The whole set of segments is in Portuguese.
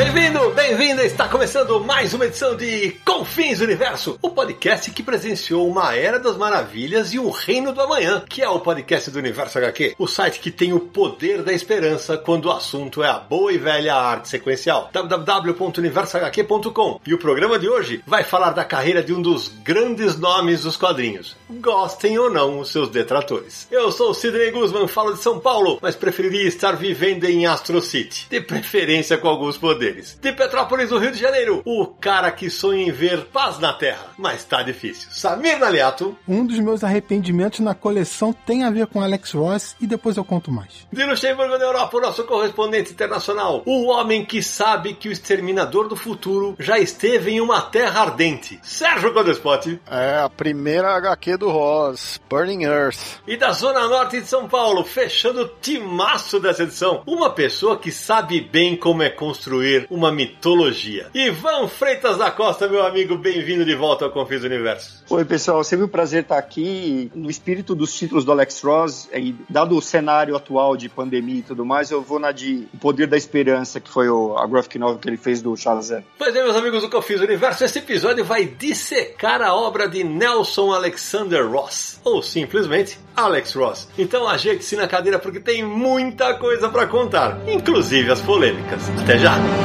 Bem-vindo, bem-vinda! Está começando mais uma edição de Confins Universo, o podcast que presenciou uma era das maravilhas e um reino do amanhã, que é o podcast do Universo HQ, o site que tem o poder da esperança quando o assunto é a boa e velha arte sequencial. www.universohq.com. E o programa de hoje vai falar da carreira de um dos grandes nomes dos quadrinhos, gostem ou não os seus detratores. Eu sou o Sidney Guzman, falo de São Paulo, mas preferiria estar vivendo em Astro City, de preferência com alguns poderes. De Petrópolis, no Rio de Janeiro, o cara que sonha em ver paz na Terra, mas tá difícil. Samir Naliato. Um dos meus arrependimentos na coleção tem a ver com Alex Ross e depois eu conto mais. De Luxemburgo, na Europa, o nosso correspondente internacional, o homem que sabe que o exterminador do futuro já esteve em uma terra ardente, Sérgio Codespot. É, a primeira HQ do Ross, Burning Earth. E da Zona Norte de São Paulo, fechando o timaço dessa edição, uma pessoa que sabe bem como é construir uma mitologia. Ivan Freitas da Costa, meu amigo, bem-vindo de volta ao Confis Universo. Oi, pessoal, sempre um prazer estar aqui. No espírito dos títulos do Alex Ross, e dado o cenário atual de pandemia e tudo mais, eu vou na de O Poder da Esperança, que foi a graphic novel que ele fez do Charles Zero. Pois é, meus amigos do Confis Universo, esse episódio vai dissecar a obra de Nelson Alexander Ross, ou simplesmente Alex Ross. Então ajeite-se na cadeira porque tem muita coisa para contar, inclusive as polêmicas. Até já!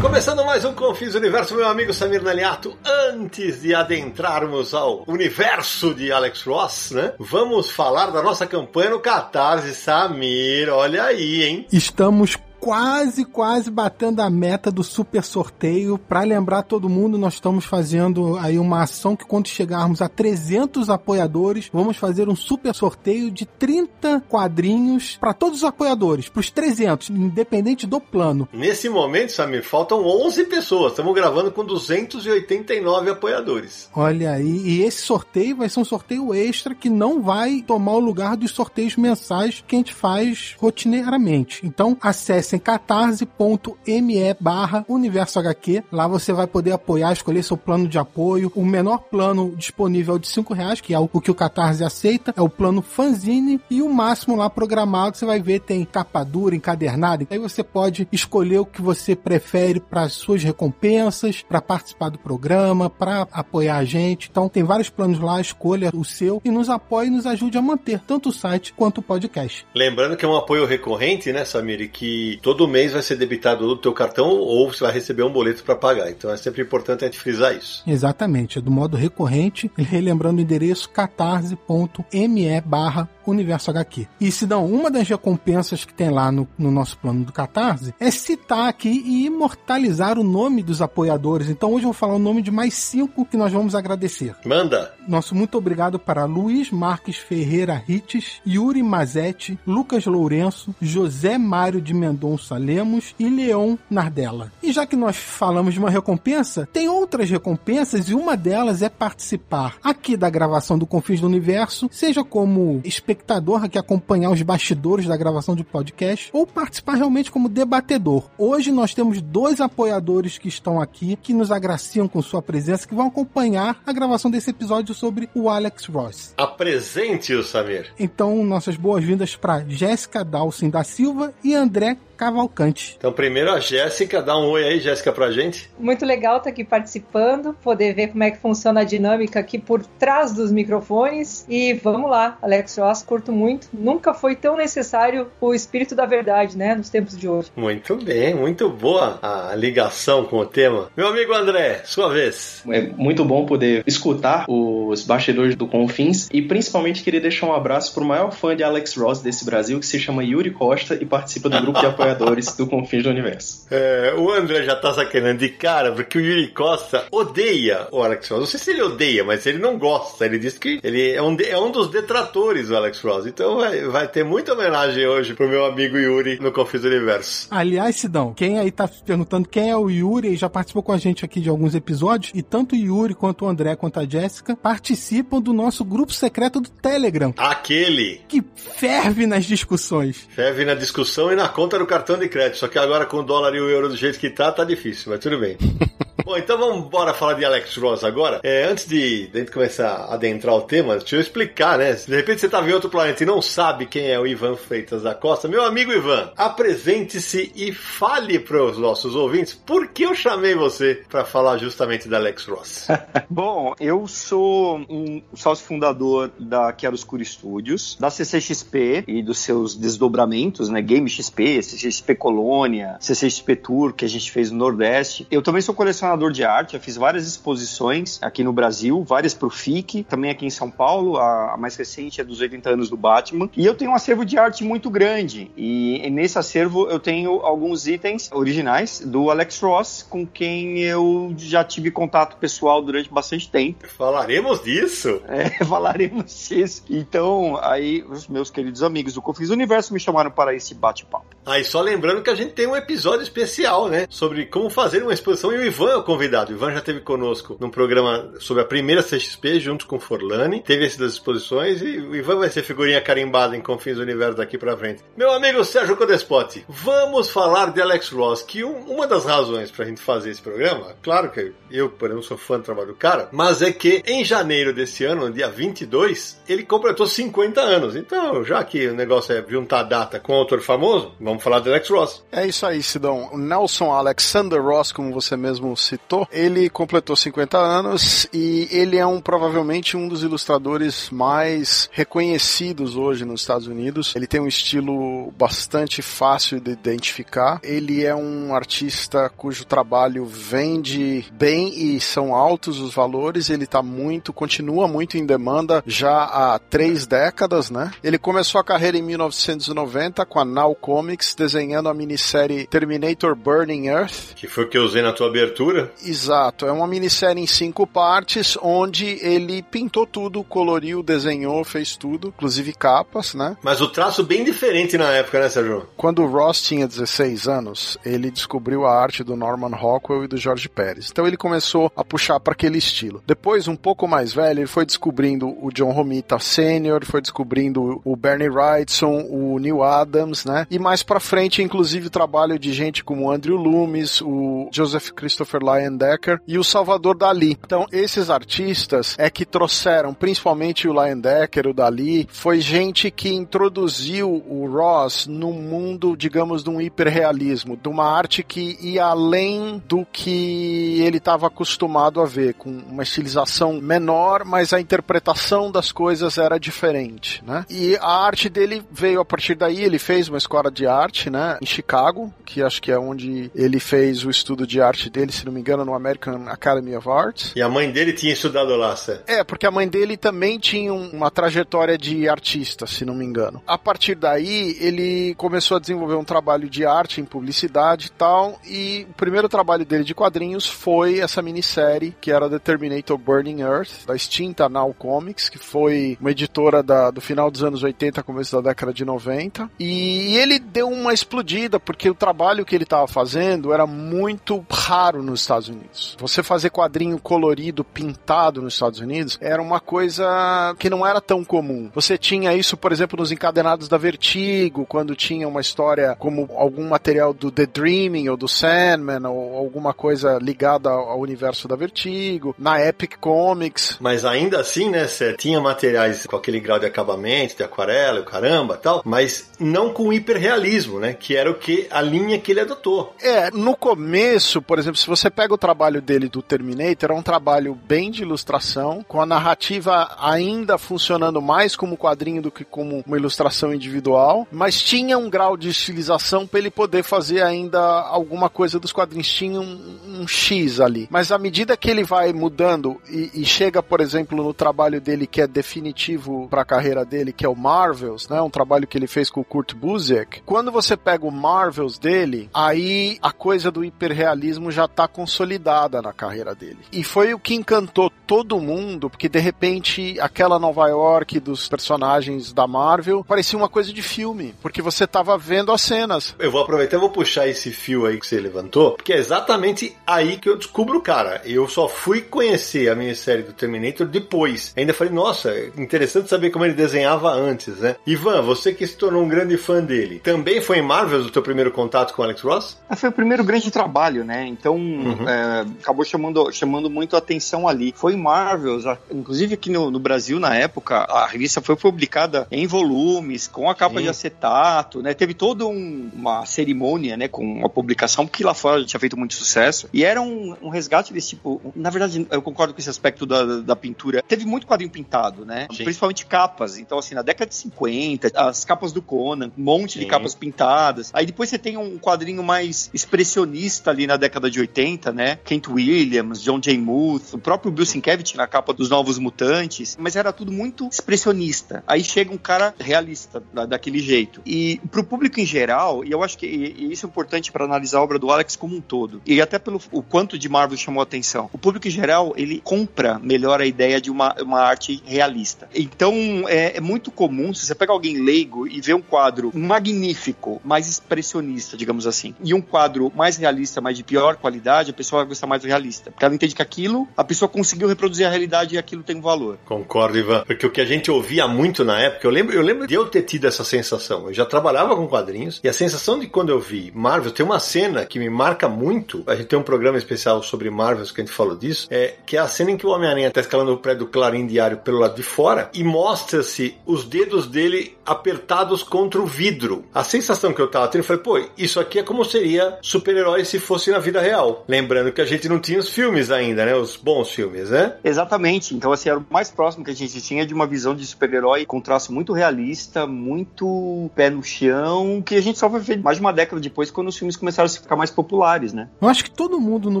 Começando mais um Confis Universo, meu amigo Samir Naliato. Antes de adentrarmos ao universo de Alex Ross, né? Vamos falar da nossa campanha no Catarse. Samir, olha aí, hein? Estamos quase, quase batendo a meta do super sorteio. Para lembrar todo mundo, nós estamos fazendo aí uma ação que quando chegarmos a 300 apoiadores, vamos fazer um super sorteio de 30 quadrinhos para todos os apoiadores, para os 300, independente do plano. Nesse momento, Samir, faltam 11 pessoas. Estamos gravando com 289 apoiadores. Olha aí, e esse sorteio vai ser um sorteio extra que não vai tomar o lugar dos sorteios mensais que a gente faz rotineiramente. Então, acesse em catarse.me barra universo HQ. Lá você vai poder apoiar, escolher seu plano de apoio. O menor plano disponível é de 5 reais, que é o que o Catarse aceita, é o plano fanzine, e o máximo lá programado, você vai ver, tem capa dura, encadernada. Aí você pode escolher o que você prefere para suas recompensas, para participar do programa, para apoiar a gente. Então tem vários planos lá, escolha o seu e nos apoie e nos ajude a manter tanto o site quanto o podcast. Lembrando que é um apoio recorrente, né, Samir, que todo mês vai ser debitado do teu cartão ou você vai receber um boleto para pagar. Então é sempre importante a gente frisar isso. Exatamente, é do modo recorrente, relembrando o endereço catarse.me barra Universo HQ. E se não, uma das recompensas que tem lá no, no, nosso plano do Catarse é citar aqui e imortalizar o nome dos apoiadores. Então hoje eu vou falar o nome de mais cinco que nós vamos agradecer. Manda! Nosso muito obrigado para Luiz Marques Ferreira Rites, Yuri Mazetti, Lucas Lourenço, José Mário de Mendonça Lemos e Leon Nardella. E já que nós falamos de uma recompensa, tem outras recompensas e uma delas é participar aqui da gravação do Confins do Universo, seja como espectador que acompanhar os bastidores da gravação de podcast ou participar realmente como debatedor. Hoje nós temos dois apoiadores que estão aqui, que nos agraciam com sua presença, que vão acompanhar a gravação desse episódio sobre o Alex Ross. Apresente-o, Samir. Então, nossas boas-vindas para Jéssica Dalcin da Silva e André Cavalcante. Então, primeiro a Jéssica, dá um oi aí, Jéssica, pra gente. Muito legal estar aqui participando, poder ver como é que funciona a dinâmica aqui por trás dos microfones. E vamos lá, Alex Ross, curto muito. Nunca foi tão necessário o espírito da verdade, né, nos tempos de hoje. Muito bem, muito boa a ligação com o tema. Meu amigo André, sua vez. É muito bom poder escutar os bastidores do Confins e principalmente queria deixar um abraço pro maior fã de Alex Ross desse Brasil, que se chama Yuri Costa e participa do grupo de apoio apoiadores do Confins do Universo. É, o André já tá sacanando de cara, porque o Yuri Costa odeia o Alex Ross. Não sei se ele odeia, mas ele não gosta. Ele diz que ele é um, de- é um dos detratores do Alex Ross. Então vai, vai ter muita homenagem hoje pro meu amigo Yuri no Confis do Universo. Aliás, Sidão, quem aí tá se perguntando quem é o Yuri e já participou com a gente aqui de alguns episódios, e tanto o Yuri quanto o André quanto a Jéssica participam do nosso grupo secreto do Telegram, Aquele que ferve nas discussões. ferve na discussão e na conta do cartão de crédito. Só que agora com o dólar e o euro do jeito que tá, tá difícil, mas tudo bem. Bom, então vamos embora falar de Alex Ross agora. É, antes de, de a gente começar a adentrar o tema, deixa eu explicar, né? Se de repente você tá em outro planeta e não sabe quem é o Ivan Freitas da Costa, meu amigo Ivan, apresente-se e fale para os nossos ouvintes por que eu chamei você para falar justamente da Alex Ross. Bom, eu sou um sócio fundador da Chiaroscuro Studios, da CCXP e dos seus desdobramentos, né? Game XP, CCXP Colônia, CCXP Tour, que a gente fez no Nordeste. Eu também sou colecionador de arte, eu fiz várias exposições aqui no Brasil, várias pro FIC, também aqui em São Paulo, a, mais recente é dos 80 anos do Batman. E eu tenho um acervo de arte muito grande, e, nesse acervo eu tenho alguns itens originais do Alex Ross, com quem eu já tive contato pessoal durante bastante tempo. Falaremos disso? É, falaremos disso. Então, aí, os meus queridos amigos do Confins do Universo me chamaram para esse bate-papo. Aí só lembrando que a gente tem um episódio especial, né? Sobre como fazer uma exposição e o Ivan é o convidado. O Ivan já esteve conosco num programa sobre a primeira CXP junto com Forlani. Teve esse das exposições e o Ivan vai ser figurinha carimbada em Confins do Universo daqui pra frente. Meu amigo Sérgio Codespotti, vamos falar de Alex Ross, que um- uma das razões pra gente fazer esse programa, claro que eu, por exemplo, sou fã do trabalho do cara, mas é que em janeiro desse ano, no dia 22, ele completou 50 anos. Então, já que o negócio é juntar data com um autor famoso, vamos falar de Alex Ross. É isso aí, Sidão. O Nelson Alexander Ross, como você mesmo citou, ele completou 50 anos e ele é um provavelmente um dos ilustradores mais reconhecidos hoje nos Estados Unidos. Ele tem um estilo bastante fácil de identificar. Ele é um artista cujo trabalho vende bem e são altos os valores. Ele tá muito, continua muito em demanda já há três décadas, né? Ele começou a carreira em 1990 com a Now Comics, desenhando a minissérie Terminator Burning Earth. Que foi o que eu usei na tua abertura. Exato, é uma minissérie em cinco partes, onde ele pintou tudo, coloriu, desenhou, fez tudo, inclusive capas, né? Mas o traço bem diferente na época, né, Sérgio? Quando o Ross tinha 16 anos, ele descobriu a arte do Norman Rockwell e do Jorge Pérez. Então ele começou a puxar para aquele estilo. Depois, um pouco mais velho, ele foi descobrindo o John Romita Sr., foi descobrindo o Bernie Wrightson, o Neil Adams, né? E mais para frente, inclusive, o trabalho de gente como Andrew Loomis, o Joseph Christopher Lyon Decker e o Salvador Dali. Então, esses artistas é que trouxeram, principalmente o Lyon Decker, o Dali, foi gente que introduziu o Ross no mundo, digamos, de um hiperrealismo, de uma arte que ia além do que ele estava acostumado a ver, com uma estilização menor, mas a interpretação das coisas era diferente, né? E a arte dele veio a partir daí, ele fez uma escola de arte, né, em Chicago, que acho que é onde ele fez o estudo de arte dele, se não me engano, no American Academy of Arts. E a mãe dele tinha estudado lá, Sé. É, porque a mãe dele também tinha um- uma trajetória de artista, se não me engano. A partir daí, ele começou a desenvolver um trabalho de arte em publicidade e tal, e o primeiro trabalho dele de quadrinhos foi essa minissérie, que era The Terminator Burning Earth, da extinta Now Comics, que foi uma editora da- do final dos anos 80, começo da década de 90. E ele deu uma explodida, porque o trabalho que ele estava fazendo era muito raro nos Estados Unidos. Você fazer quadrinho colorido, pintado nos Estados Unidos, era uma coisa que não era tão comum. Você tinha isso, por exemplo, nos encadenados da Vertigo, quando tinha uma história como algum material do The Dreaming ou do Sandman, ou alguma coisa ligada ao universo da Vertigo, na Epic Comics. Mas ainda assim, né, Sé, tinha materiais com aquele grau de acabamento, de aquarela, caramba tal, mas não com hiperrealismo, né? Que era o que a linha que ele adotou. É, no começo, por exemplo, se você você pega o trabalho dele do Terminator, é um trabalho bem de ilustração, com a narrativa ainda funcionando mais como quadrinho do que como uma ilustração individual, mas tinha um grau de estilização para ele poder fazer ainda alguma coisa dos quadrinhos. Tinha um, um X ali. Mas à medida que ele vai mudando e, e chega, por exemplo, no trabalho dele que é definitivo para a carreira dele, que é o Marvels, né? Um trabalho que ele fez com o Kurt Busiek. Quando você pega o Marvels dele, aí a coisa do hiperrealismo já tá consolidada na carreira dele. E foi o que encantou todo mundo, porque de repente aquela Nova York dos personagens da Marvel parecia uma coisa de filme, porque você tava vendo as cenas. Eu vou aproveitar e vou puxar esse fio aí que você levantou, porque é exatamente aí que eu descubro o cara. Eu só fui conhecer a minissérie do Terminator depois. Ainda falei, nossa, interessante saber como ele desenhava antes, né? Ivan, você que se tornou um grande fã dele, também foi Marvel o teu primeiro contato com Alex Ross? Foi o primeiro grande trabalho, né? Então uhum. é, acabou chamando, chamando muito a atenção ali. Foi Marvels, inclusive aqui no, no, Brasil na época, a revista foi publicada em volumes, com a capa Sim. de acetato, né? Teve toda um, uma cerimônia, né, com a publicação, porque lá fora tinha feito muito sucesso. E era um, um resgate desse tipo. Na verdade, eu concordo com esse aspecto da, da pintura. Teve muito quadrinho pintado, né? Sim. Principalmente capas. Então, assim, na década de 50, as capas do Conan, um monte Sim. de capas pintadas. Aí depois você tem um quadrinho mais expressionista ali na década de 80, né? Kent Williams, John J. Muth, o próprio Bill Sienkiewicz na capa dos Novos Mutantes, mas era tudo muito expressionista. Aí chega um cara realista, daquele jeito. E pro público em geral, e eu acho que isso é importante para analisar a obra do Alex como um todo, e até pelo o quanto de Marvel chamou a atenção. O público em geral, ele compra melhor a ideia de uma, uma arte realista. Então, é, é muito comum, se você pega alguém leigo e vê um quadro magnífico, mais expressionista, digamos assim, e um quadro mais realista, mas de pior qualidade, a pessoa vai gostar mais do realista. Porque ela entende que aquilo, a pessoa conseguiu reproduzir a realidade e aquilo tem um valor. Concordo, Ivan. Porque o que a gente ouvia muito na época, eu lembro, eu lembro de eu ter tido essa sensação. Eu já trabalhava com quadrinhos e a sensação de quando eu vi Marvel, tem uma cena que me marca muito. A gente tem um programa especial sobre Marvels que a gente falou disso, é que é a cena em que o Homem-Aranha está escalando o prédio Clarim Diário pelo lado de fora e mostra-se os dedos dele apertados contra o vidro. A sensação que eu tava tendo foi, pô, isso aqui é como seria super-herói se fosse na vida real. Lembrando que a gente não tinha os filmes ainda, né? Os bons filmes, né? Exatamente. Então, assim, era o mais próximo que a gente tinha de uma visão de super-herói com traço muito realista, muito pé no chão, que a gente só vai ver mais de uma década depois quando os filmes começaram a ficar mais populares, né? Eu acho que todo mundo no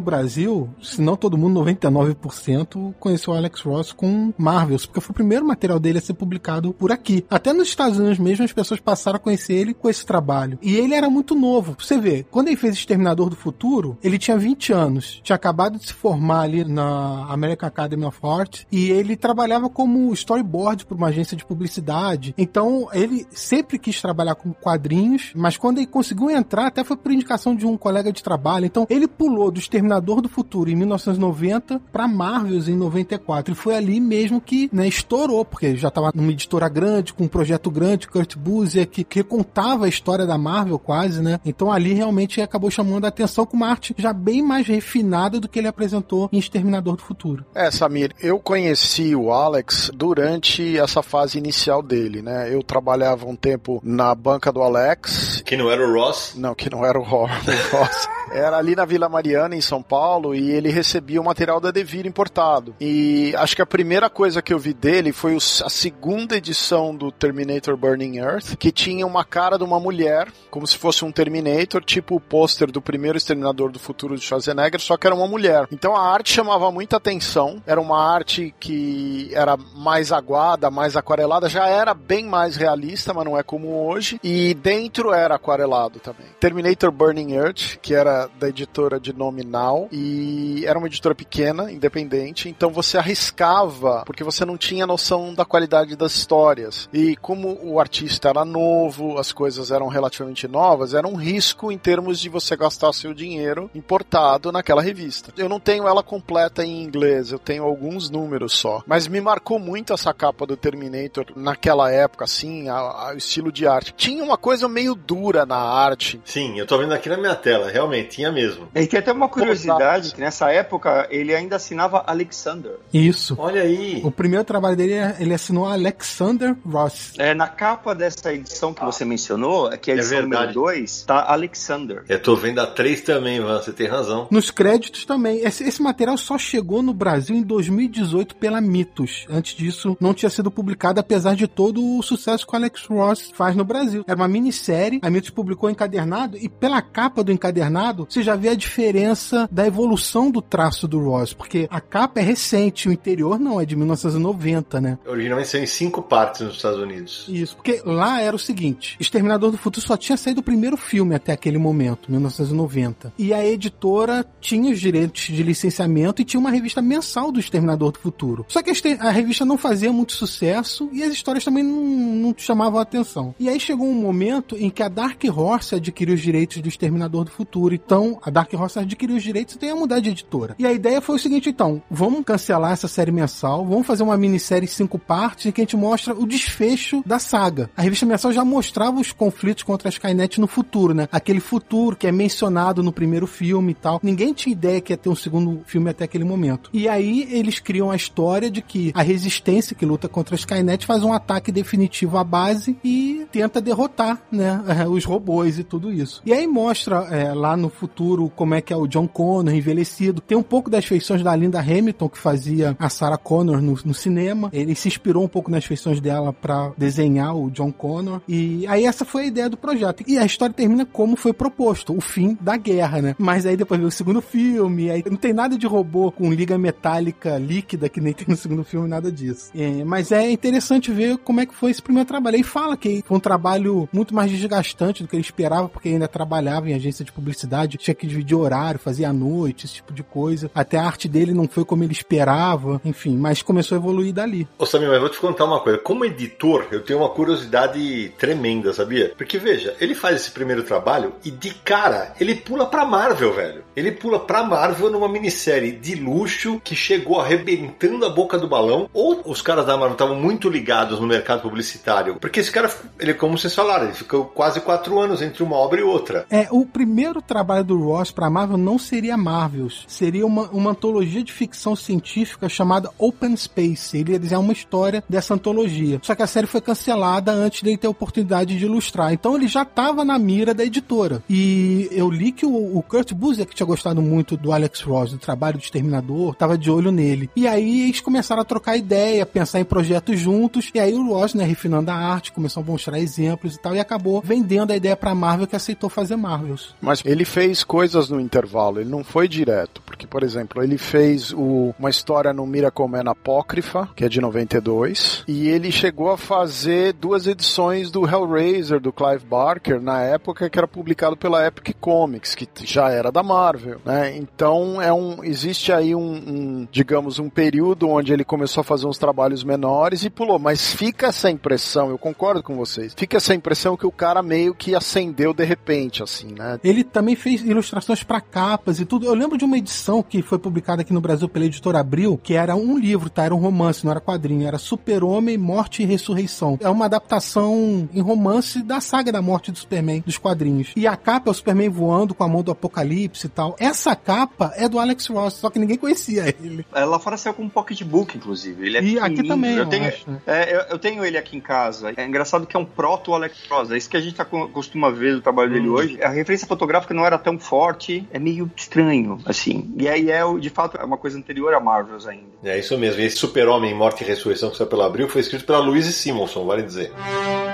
Brasil, se não todo mundo, 99%, conheceu o Alex Ross com Marvels, porque foi o primeiro material dele a ser publicado por aqui. Até nos Estados Unidos mesmo, as pessoas passaram a conhecer ele com esse trabalho. E ele era muito novo. Você vê, quando ele fez Exterminador do Futuro, ele tinha 20 anos. Tinha acabado de se formar ali na American Academy of Art e ele trabalhava como storyboard para uma agência de publicidade. Então, ele sempre quis trabalhar com quadrinhos, mas quando ele conseguiu entrar, até foi por indicação de um colega de trabalho. Então, ele pulou do Exterminador do Futuro em 1990 para Marvels em 94. E foi ali mesmo que né, estourou, porque já estava numa editora grande, com um projeto grande, Kurt Busiek, que contava a história da Marvel quase, né? Então ali realmente acabou chamando a atenção com uma arte já bem mais refinada do que ele apresentou em Exterminador do Futuro. É, Samir, eu conheci o Alex durante essa fase inicial dele, né? Eu trabalhava um tempo na banca do Alex. Que não era o Ross? Não, que não era o Ross. Era ali na Vila Mariana, em São Paulo, e ele recebia o material da Devir importado. E acho que a primeira coisa que eu vi dele foi a segunda edição do Terminator Burning Earth, que tinha uma cara de uma mulher, como se fosse um Terminator, tipo o pôster do primeiro Exterminador do Futuro de Schwarzenegger, só que era uma mulher. Então a arte chamava muita atenção, era uma arte que era mais aguada, mais aquarelada, já era bem mais realista, mas não é como hoje, e dentro era aquarelado também. Terminator Burning Earth, que era da editora de nome Now, e era uma editora pequena, independente, então você arriscava, porque você não tinha noção da qualidade das histórias. E como o artista era novo, as coisas eram relativamente novas, era um risco em termos de você gastar seu dinheiro importado naquela revista. Eu não tenho ela completa em inglês, eu tenho alguns números só. Mas me marcou muito essa capa do Terminator naquela época, assim, o estilo de arte. Tinha uma coisa meio dura na arte. Sim, eu tô vendo aqui na minha tela, realmente tinha, mesmo. E tem até uma curiosidade, que nessa época ele ainda assinava Alexander. Isso. Olha aí. O primeiro trabalho dele, ele assinou Alexander Ross. É, na capa dessa edição que você mencionou, que é a É edição número verdade. 2, tá Alexander. Eu tô vendo a 3 também, Van, você tem razão. Nos créditos também. Esse, esse material só chegou no Brasil em 2018 pela Mitos. Antes disso, não tinha sido publicado, apesar de todo o sucesso que o Alex Ross faz no Brasil. Era uma minissérie, a Mitos publicou encadernado, e pela capa do encadernado, você já vê a diferença da evolução do traço do Ross, porque a capa é recente, o interior não, é de 1990, né? Originalmente saiu em cinco partes nos Estados Unidos. Isso, porque lá era o seguinte: Exterminador do Futuro só tinha saído o primeiro filme até aquele momento, 1990. E a editora tinha os direitos de licenciamento e tinha uma revista mensal do Exterminador do Futuro. Só que a revista não fazia muito sucesso e as histórias também não, não chamavam a atenção. E aí chegou um momento em que a Dark Horse adquiriu os direitos do Exterminador do Futuro. Então, a Dark Horse adquiriu os direitos e tem a mudar de editora. E a ideia foi o seguinte, então, vamos cancelar essa série mensal, vamos fazer uma minissérie cinco partes em que a gente mostra o desfecho da saga. A revista mensal já mostrava os conflitos contra a Skynet no futuro, né? Aquele futuro que é mencionado no primeiro filme e tal. Ninguém tinha ideia que ia ter um segundo filme até aquele momento. E aí eles criam a história de que a resistência que luta contra a Skynet faz um ataque definitivo à base e tenta derrotar, né? Os robôs e tudo isso. E aí mostra é, lá no futuro como é que é o John Connor envelhecido. Tem um pouco das feições da Linda Hamilton, que fazia a Sarah Connor no, no cinema. Ele se inspirou um pouco nas feições dela para desenhar o John Connor. E aí essa foi a ideia do projeto. E a história termina como foi proposto, o fim da guerra, né? Mas aí depois veio o segundo filme, aí não tem nada de robô com liga metálica líquida, que nem tem no segundo filme, nada disso. É, mas é interessante ver como é que foi esse primeiro trabalho. Aí fala que foi um trabalho muito mais desgastante do que ele esperava, porque ainda trabalhava em agência de publicidade, tinha que dividir horário, fazia à noite, esse tipo de coisa. Até a arte dele não foi como ele esperava, enfim, mas começou a evoluir dali. Ô Samir, mas vou te contar uma coisa. Como editor, eu tenho uma curiosidade tremenda, sabia? Porque veja, ele faz esse primeiro trabalho e de cara ele pula pra Marvel, velho. Ele pula pra Marvel numa minissérie de luxo que chegou arrebentando a boca do balão. Ou os caras da Marvel estavam muito ligados no mercado publicitário. Porque esse cara, ele, como vocês falaram, ele ficou quase quatro anos entre uma obra e outra. É, o primeiro trabalho do Ross pra Marvel não seria Marvels, seria uma, uma antologia de ficção científica chamada Open Space. Ele ia desenhar uma história dessa antologia. Só que a série foi cancelada antes dele ter a oportunidade de ilustrar. Então ele já estava na mira da editora. E eu li que o, o Kurt Busiek tinha gostado muito do Alex Ross, do trabalho do Exterminador, tava de olho nele. E aí eles começaram a trocar ideia, pensar em projetos juntos. E aí o Ross, né, refinando a arte, começou a mostrar exemplos e tal, e acabou vendendo a ideia pra Marvel que aceitou fazer Marvels. Mas ele fez coisas no intervalo, ele não foi direto. Porque, por exemplo, ele fez o- uma história no Miracle Man Apócrifa, que é de 92, e ele chegou a fazer duas edições do Hellraiser, do Clive Barker, na época que era publicado pela Epic Comics, que já era da Marvel, né? Então, é um, existe aí um, um, digamos, um período onde ele começou a fazer uns trabalhos menores e pulou. Mas fica essa impressão, eu concordo com vocês, fica essa impressão que o cara meio que acendeu de repente, assim, né? Ele também fez ilustrações para capas e tudo. Eu lembro de uma edição que foi publicada aqui no Brasil pela editora Abril, que era um livro, tá? Era um romance, não era quadrinho. Era Super-Homem, Morte e Ressurreição. É uma adaptação em romance da saga da morte do Superman, dos quadrinhos. E a capa é o Superman voando com a mão do Apocalipse e tal. Essa capa é do Alex Ross, só que ninguém conhecia ele. É, lá fora saiu com um pocketbook, inclusive. Ele é E aqui também, eu eu tenho, acho, né? é, eu, eu tenho ele aqui em casa. É engraçado que é um proto Alex Ross. É isso que a gente tá, co- costuma ver do trabalho dele Hum. hoje. A referência fotográfica não era tão forte, é meio estranho, assim. E aí é, de fato, é uma coisa anterior a Marvels ainda. É isso mesmo. E esse Super-Homem, Morte e Ressurreição que saiu pela Abril foi escrito pela Louise Simonson, vale dizer.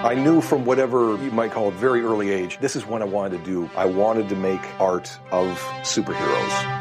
I knew from whatever you might call it very early age, this is what I wanted to do. I wanted to make art of superheroes.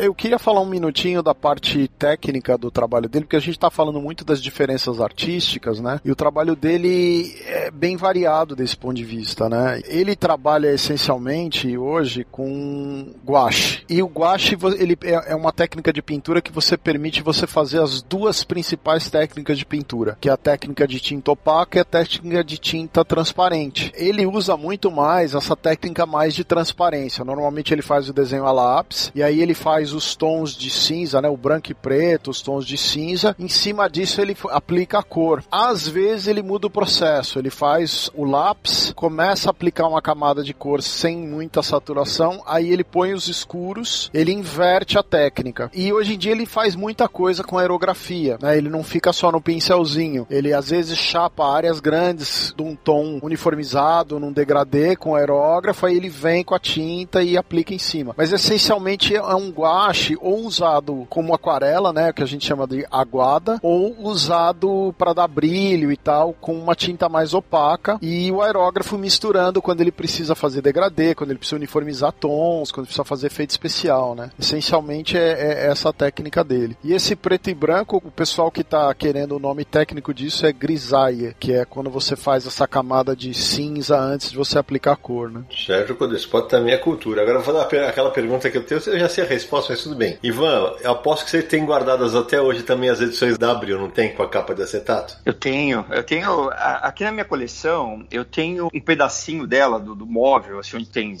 Eu queria falar um minutinho da parte técnica do trabalho dele, porque a gente está falando muito das diferenças artísticas, né? E o trabalho dele é bem variado desse ponto de vista, né? Ele trabalha essencialmente hoje com gouache. E o gouache vo- ele é é uma técnica de pintura que você permite você fazer as duas principais técnicas de pintura, que é a técnica de tinta opaca e a técnica de tinta transparente. Ele usa muito mais essa técnica mais de transparência. Normalmente ele faz o desenho a lápis e aí ele faz os tons de cinza, né? O branco e preto, os tons de cinza. Em cima disso ele aplica a cor. Às vezes ele muda o processo, ele faz o lápis, começa a aplicar uma camada de cor sem muita saturação, aí ele põe os escuros, ele inverte a técnica. E hoje em dia ele faz muita coisa com aerografia, né? Ele não fica só no pincelzinho, ele às vezes chapa áreas grandes de um tom uniformizado, num degradê com aerógrafo, aí ele vem com a tinta e aplica em cima. Mas essencialmente é um guache ou usado como aquarela, né, que a gente chama de aguada, ou usado para dar brilho e tal, com uma tinta mais opaca e o aerógrafo misturando quando ele precisa fazer degradê, quando ele precisa uniformizar tons, quando precisa fazer efeito especial, né? Essencialmente é, é essa técnica dele. E esse preto e branco, o pessoal que tá querendo o nome técnico disso é grisaille, que é quando você faz essa camada de cinza antes de você aplicar a cor, né? Sérgio Codespot também é cultura. Agora eu vou dar aquela pergunta que eu tenho, eu já sei a resposta, mas tudo bem. Ivan, eu aposto que você tem guardadas até hoje também as edições da Abril, não tem? Com a capa de acetato? Eu tenho, eu tenho, aqui na minha coleção, eu tenho um pedacinho dela, do, do móvel, assim, onde tem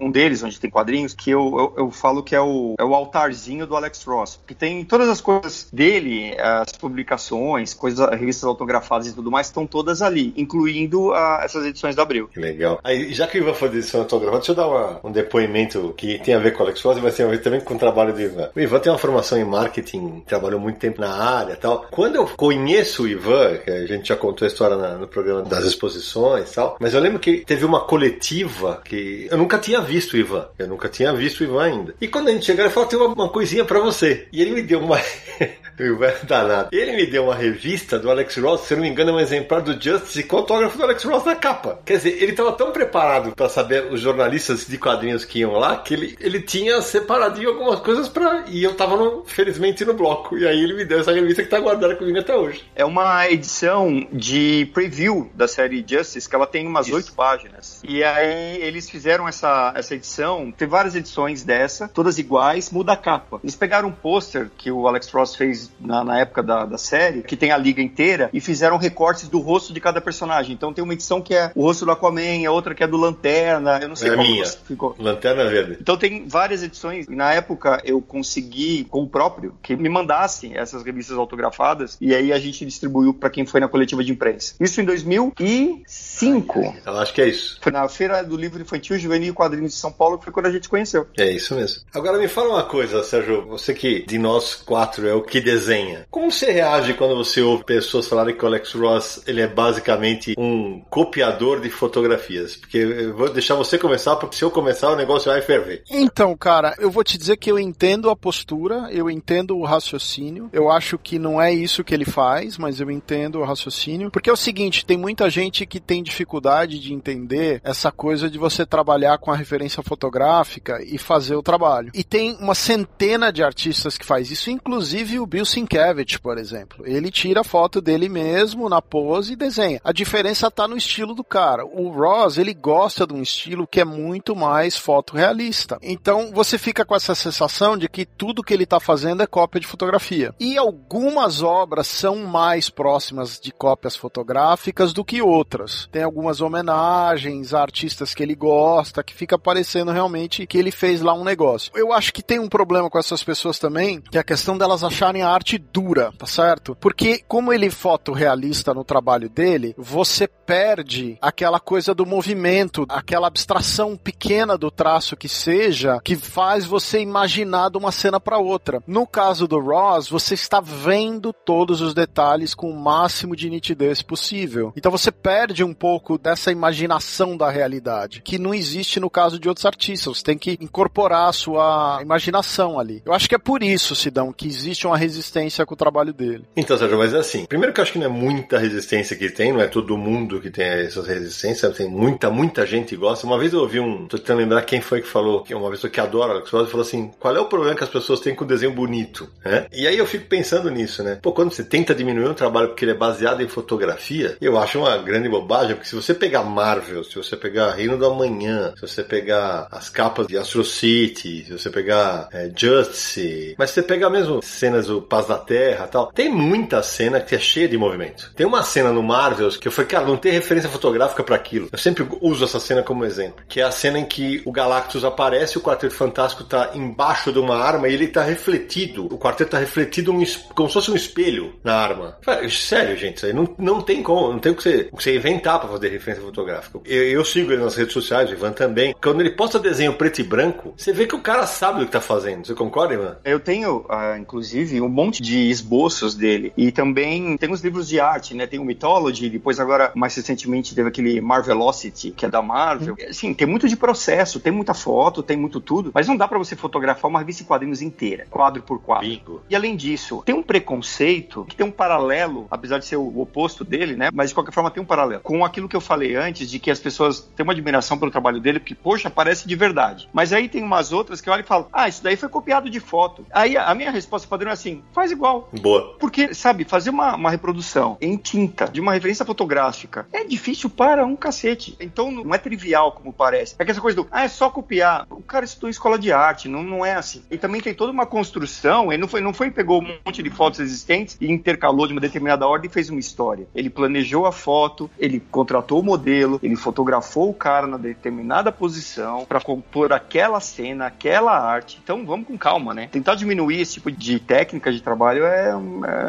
um deles, onde tem quadrinhos, que eu, eu, eu, falo que é o, é o altarzinho do Alex Ross. Que tem todas as coisas dele, as publicações, coisas, revistas autografadas e tudo mais, estão todas ali, incluindo a, essas edições da Abril. Que legal. Aí, já que o Ivan foi de edição autografada, deixa eu dar uma, um depoimento que tem a ver com o Alex Ross, mas tem a ver também com o trabalho do Ivan. O Ivan tem uma formação em marketing, trabalhou muito tempo na área tal. Quando eu conheço o Ivan, que a gente já contou a história na, no programa das exposições tal, mas eu lembro que teve uma coletiva que eu nunca tinha visto o Ivan. Eu nunca tinha visto o Ivan ainda. E quando a gente chegou, ele falou: tem uma, uma coisinha para você. E ele me deu uma. o Ivan é danado. Ele me deu uma revista do Alex Ross, se não me engano, é um exemplar do Justice com autógrafo do Alex Ross na capa. Quer dizer, ele estava tão preparado para saber os jornalistas de quadrinhos que iam lá que ele, ele tinha separadinho algumas coisas para. E eu tava, no, felizmente, no bloco. E aí ele me deu essa revista que tá guardada comigo até hoje. É uma edição de preview da série Justice, que ela tem umas oito páginas. E aí eles fizeram essa essa, edição, tem várias edições dessa, todas iguais, muda a capa. Eles pegaram um pôster que o Alex Ross fez na, na época da, da série, que tem a liga inteira, e fizeram recortes do rosto de cada personagem. Então tem uma edição que é o rosto do Aquaman, a outra que é do Lanterna, eu não sei é qual minha. ficou. Lanterna Verde. Então tem várias edições, e na época eu consegui, com o próprio, que me mandasse essas revistas autografadas, e aí a gente distribuiu para quem foi na coletiva de imprensa. Isso em 2005. Eu acho que é isso. Foi na Feira do Livro Infantil Juvenil e Quadrinhos de São Paulo, que foi quando a gente conheceu. É isso mesmo. Agora me fala uma coisa, Sérgio, você que de nós quatro é o que desenha. Como você reage quando você ouve pessoas falarem que o Alex Ross ele é basicamente um copiador de fotografias? Porque eu vou deixar você começar, porque se eu começar o negócio vai ferver. Então, cara, eu vou te dizer que eu entendo a postura, eu entendo o raciocínio. Eu acho que não é isso que ele faz, mas eu entendo o raciocínio. Porque é o seguinte, tem muita gente que tem dificuldade de entender essa coisa de você trabalhar com a referência fotográfica e fazer o trabalho. E tem uma centena de artistas que faz isso, inclusive o Bill Sienkiewicz, por exemplo. Ele tira a foto dele mesmo na pose e desenha. A diferença tá no estilo do cara. O Ross, ele gosta de um estilo que é muito mais fotorrealista. Então você fica com essa sensação de que tudo que ele tá fazendo é cópia de fotografia. E algumas obras são mais próximas de cópias fotográficas do que outras. Tem algumas homenagens a artistas que ele gosta, que fica parecendo realmente que ele fez lá um negócio. Eu acho que tem um problema com essas pessoas também, que é a questão delas acharem a arte dura, tá certo? Porque como ele é fotorrealista no trabalho dele, você perde aquela coisa do movimento, aquela abstração pequena do traço que seja, que faz você imaginar de uma cena para outra. No caso do Ross, você está vendo todos os detalhes com o máximo de nitidez possível. Então você perde um pouco dessa imaginação da realidade, que não existe no caso de outros artistas. Você tem que incorporar a sua imaginação ali. Eu acho que é por isso, Sidão, que existe uma resistência com o trabalho dele. Então, Sérgio, mas é assim. Primeiro que eu acho que não é muita resistência que tem, não é todo mundo que tem essas resistências, tem muita, muita gente que gosta. Uma vez eu ouvi um, tô tentando lembrar quem foi que falou, que é uma pessoa que adora Alex Ross, falou assim, qual é o problema que as pessoas têm com o desenho bonito, né? E aí eu fico pensando nisso, né? Pô, quando você tenta diminuir um trabalho porque ele é baseado em fotografia, eu acho uma grande bobagem, porque se você pegar Marvel, se você pegar Reino do Amanhã, se você pegar as capas de Astro City, se você pegar é, Justice, mas você pegar mesmo cenas do Paz da Terra tal. Tem muita cena que é cheia de movimento. Tem uma cena no Marvels que eu falei, cara, não tem referência fotográfica para aquilo. Eu sempre uso essa cena como exemplo. Que é a cena em que o Galactus aparece, o Quarteto Fantástico tá embaixo de uma arma e ele tá refletido. O quarteto tá refletido um, como se fosse um espelho na arma. Sério, gente, isso aí não, não tem como, não tem o que você, você inventar para fazer referência fotográfica. Eu, eu, sigo ele nas redes sociais, o Ivan também. Quando ele posta desenho preto e branco, você vê que o cara sabe o que tá fazendo. Você concorda, Ivan? Eu tenho, uh, inclusive, um monte de esboços dele. E também tem os livros de arte, né? Tem o Mythology, depois agora, mais recentemente, teve aquele Marvelocity, que é da Marvel. Hum. Assim, tem muito de processo, tem muita foto, tem muito tudo, mas não dá para você fotografar uma revista em quadrinhos inteira, quadro por quadro. Bingo. E além disso, tem um preconceito que tem um paralelo, apesar de ser o oposto dele, né? Mas de qualquer forma tem um paralelo com aquilo que eu falei antes de que as pessoas têm uma admiração pelo trabalho dele, porque, poxa, parece de verdade. Mas aí tem umas outras que olham e falam: ah, isso daí foi copiado de foto. Aí a minha resposta padrão é assim: faz igual. Boa. Porque, sabe, fazer uma, uma reprodução em tinta de uma referência fotográfica é difícil para um cacete. Então não é trivial como parece. É que essa coisa do, ah, é só copiar. O cara estudou em escola de arte, não, não é assim. E também tem toda uma construção, ele não foi, não foi pegou um monte de fotos existentes e intercalou de uma determinada ordem e fez uma história. Ele planejou a foto, ele contratou o modelo, ele fotografou o cara na determinada posição para compor aquela cena, aquela arte. Então vamos com calma, né? Tentar diminuir esse tipo de técnica de trabalho é,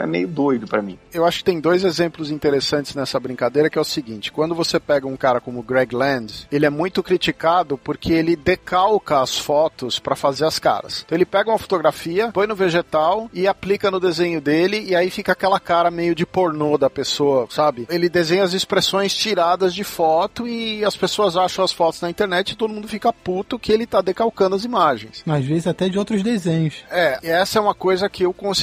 é meio doido para mim. Eu acho que tem dois exemplos interessantes nessa brincadeira que é o seguinte: quando você pega um cara como Greg Land, ele é muito criticado porque ele decalca as fotos para fazer as caras. Então ele pega uma fotografia, põe no vegetal e aplica no desenho dele e aí fica aquela cara meio de pornô da pessoa, sabe? Ele desenha as expressões tiradas de foto e as pessoas acham as fotos na internet e todo mundo fica puto que ele tá decalcando as imagens. Às vezes até de outros desenhos. É, e essa é uma coisa que eu considero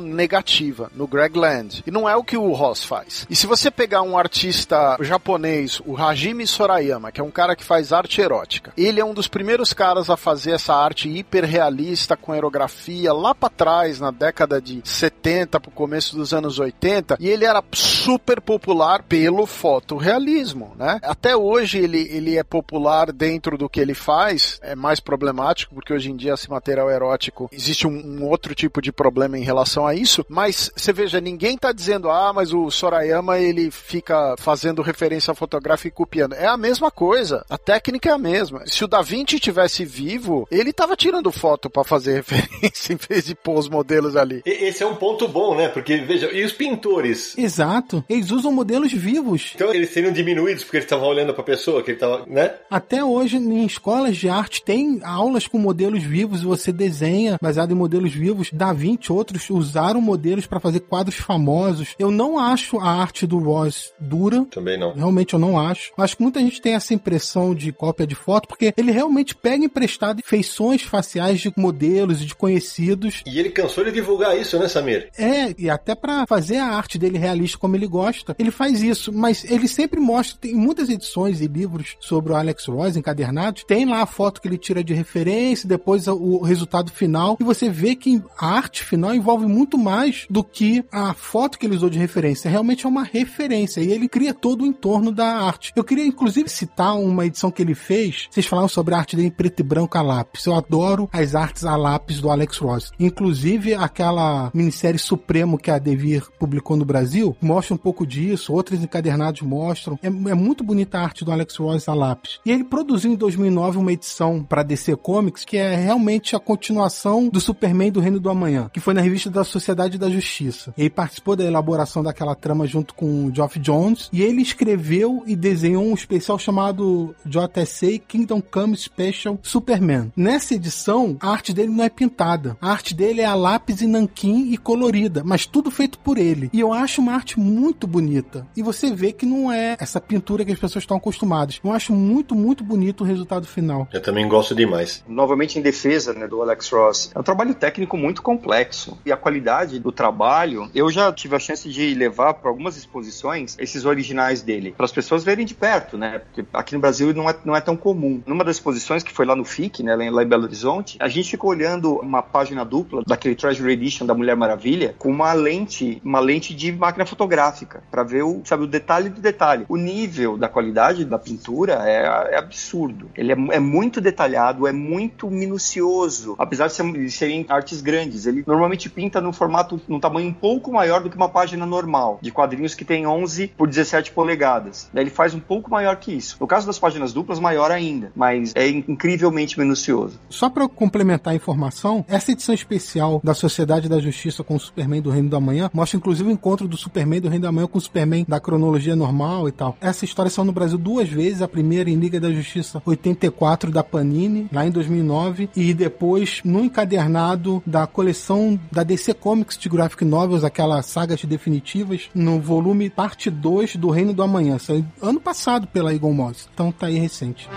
negativa no Greg Land. E não é o que o Ross faz. E se você pegar um artista japonês, o Hajime Sorayama, que é um cara que faz arte erótica, ele é um dos primeiros caras a fazer essa arte hiperrealista com aerografia lá para trás, na década de 70 pro começo dos anos 80, e ele era super popular pelo fotorrealismo, né? Até hoje ele, ele é popular dentro do que ele faz, é mais problemático, porque hoje em dia esse material erótico existe um, um outro tipo de problema em relação a isso, mas você veja, ninguém tá dizendo, ah, mas o Sorayama ele fica fazendo referência fotográfica e copiando. É a mesma coisa, a técnica é a mesma. Se o Da Vinci tivesse vivo, ele tava tirando foto para fazer referência em vez de pôr os modelos ali. Esse é um ponto bom, né? Porque, veja, e os pintores? Exato. Eles usam modelos vivos. Então eles seriam diminuídos porque eles estavam olhando pra pessoa, que ele tava, né? Até hoje, em escolas de arte, tem aulas com modelos vivos, você desenha baseado em modelos vivos. Da Vinci, outros usaram modelos para fazer quadros famosos. Eu não acho a arte do Ross dura. Também não. Realmente eu não acho. Acho que muita gente tem essa impressão de cópia de foto, porque ele realmente pega emprestado feições faciais de modelos e de conhecidos. E ele cansou de divulgar isso, né, Samir? É, e até para fazer a arte dele realista como ele gosta, ele faz isso. Mas ele sempre mostra, tem muitas edições e livros sobre o Alex Ross encadernados, tem lá a foto que ele tira de referência, depois o resultado final, e você vê que a arte final envolve muito mais do que a foto que ele usou de referência. Realmente é uma referência, e ele cria todo o entorno da arte. Eu queria, inclusive, citar uma edição que ele fez. Vocês falaram sobre a arte dele em preto e branco a lápis. Eu adoro as artes a lápis do Alex Ross. Inclusive, aquela minissérie Supremo que a Devir publicou no Brasil mostra um pouco disso, outros encadernados mostram. É, é muito bonita a arte do Alex Ross a lápis. E ele produziu em 2009 uma edição para DC Comics que é realmente a continuação do Superman do Reino do Amanhã, que foi na revista da Sociedade da Justiça. Ele participou da elaboração daquela trama junto com o Geoff Jones e ele escreveu e desenhou um especial chamado JSA Kingdom Come Special Superman. Nessa edição, a arte dele não é pintada. A arte dele é a lápis e nanquim e colorida, mas tudo feito por ele. E eu acho uma arte muito bonita. E você vê que não é essa pintura que as pessoas estão acostumadas. Eu acho muito, muito bonito o resultado final. Eu também gosto demais. Novamente em defesa né, do Alex Ross, é um trabalho técnico muito complexo. E a qualidade do trabalho, eu já tive a chance de levar para algumas exposições esses originais dele, para as pessoas verem de perto, né? Porque aqui no Brasil não é, não é tão comum. Numa das exposições que foi lá no FIC, né, lá em Belo Horizonte, a gente ficou olhando uma página dupla daquele Treasury Edition da Mulher Maravilha com uma lente, uma lente de máquina fotográfica, para ver o, sabe, o detalhe do detalhe. O nível da qualidade da pintura é, é absurdo. Ele é, é, muito detalhado, é muito minucioso, apesar de, ser, de serem artes grandes. Ele normalmente pinta no formato, num tamanho um pouco maior do que uma página normal, de quadrinhos que tem 11 por 17 polegadas. Daí ele faz um pouco maior que isso. No caso das páginas duplas, maior ainda, mas é incrivelmente minucioso. Só para complementar a informação, essa edição especial da Sociedade da Justiça com o Superman do Reino da Manhã mostra inclusive o encontro do Superman do Reino da Manhã com o Superman da cronologia normal e tal. Essa história saiu no Brasil duas vezes, a primeira em Liga da Justiça 84 da Panini, lá em 2009, e depois no encadernado da coleção da DC Comics de Graphic Novels, aquela saga de definitivas, no volume parte 2 do Reino do Amanhã. Saiu ano passado pela Eagle Moss. Então tá aí recente.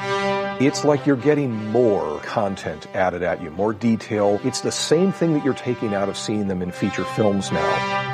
It's like you're getting more content added at you, more detail. It's the same thing that you're taking out of seeing them in feature films now.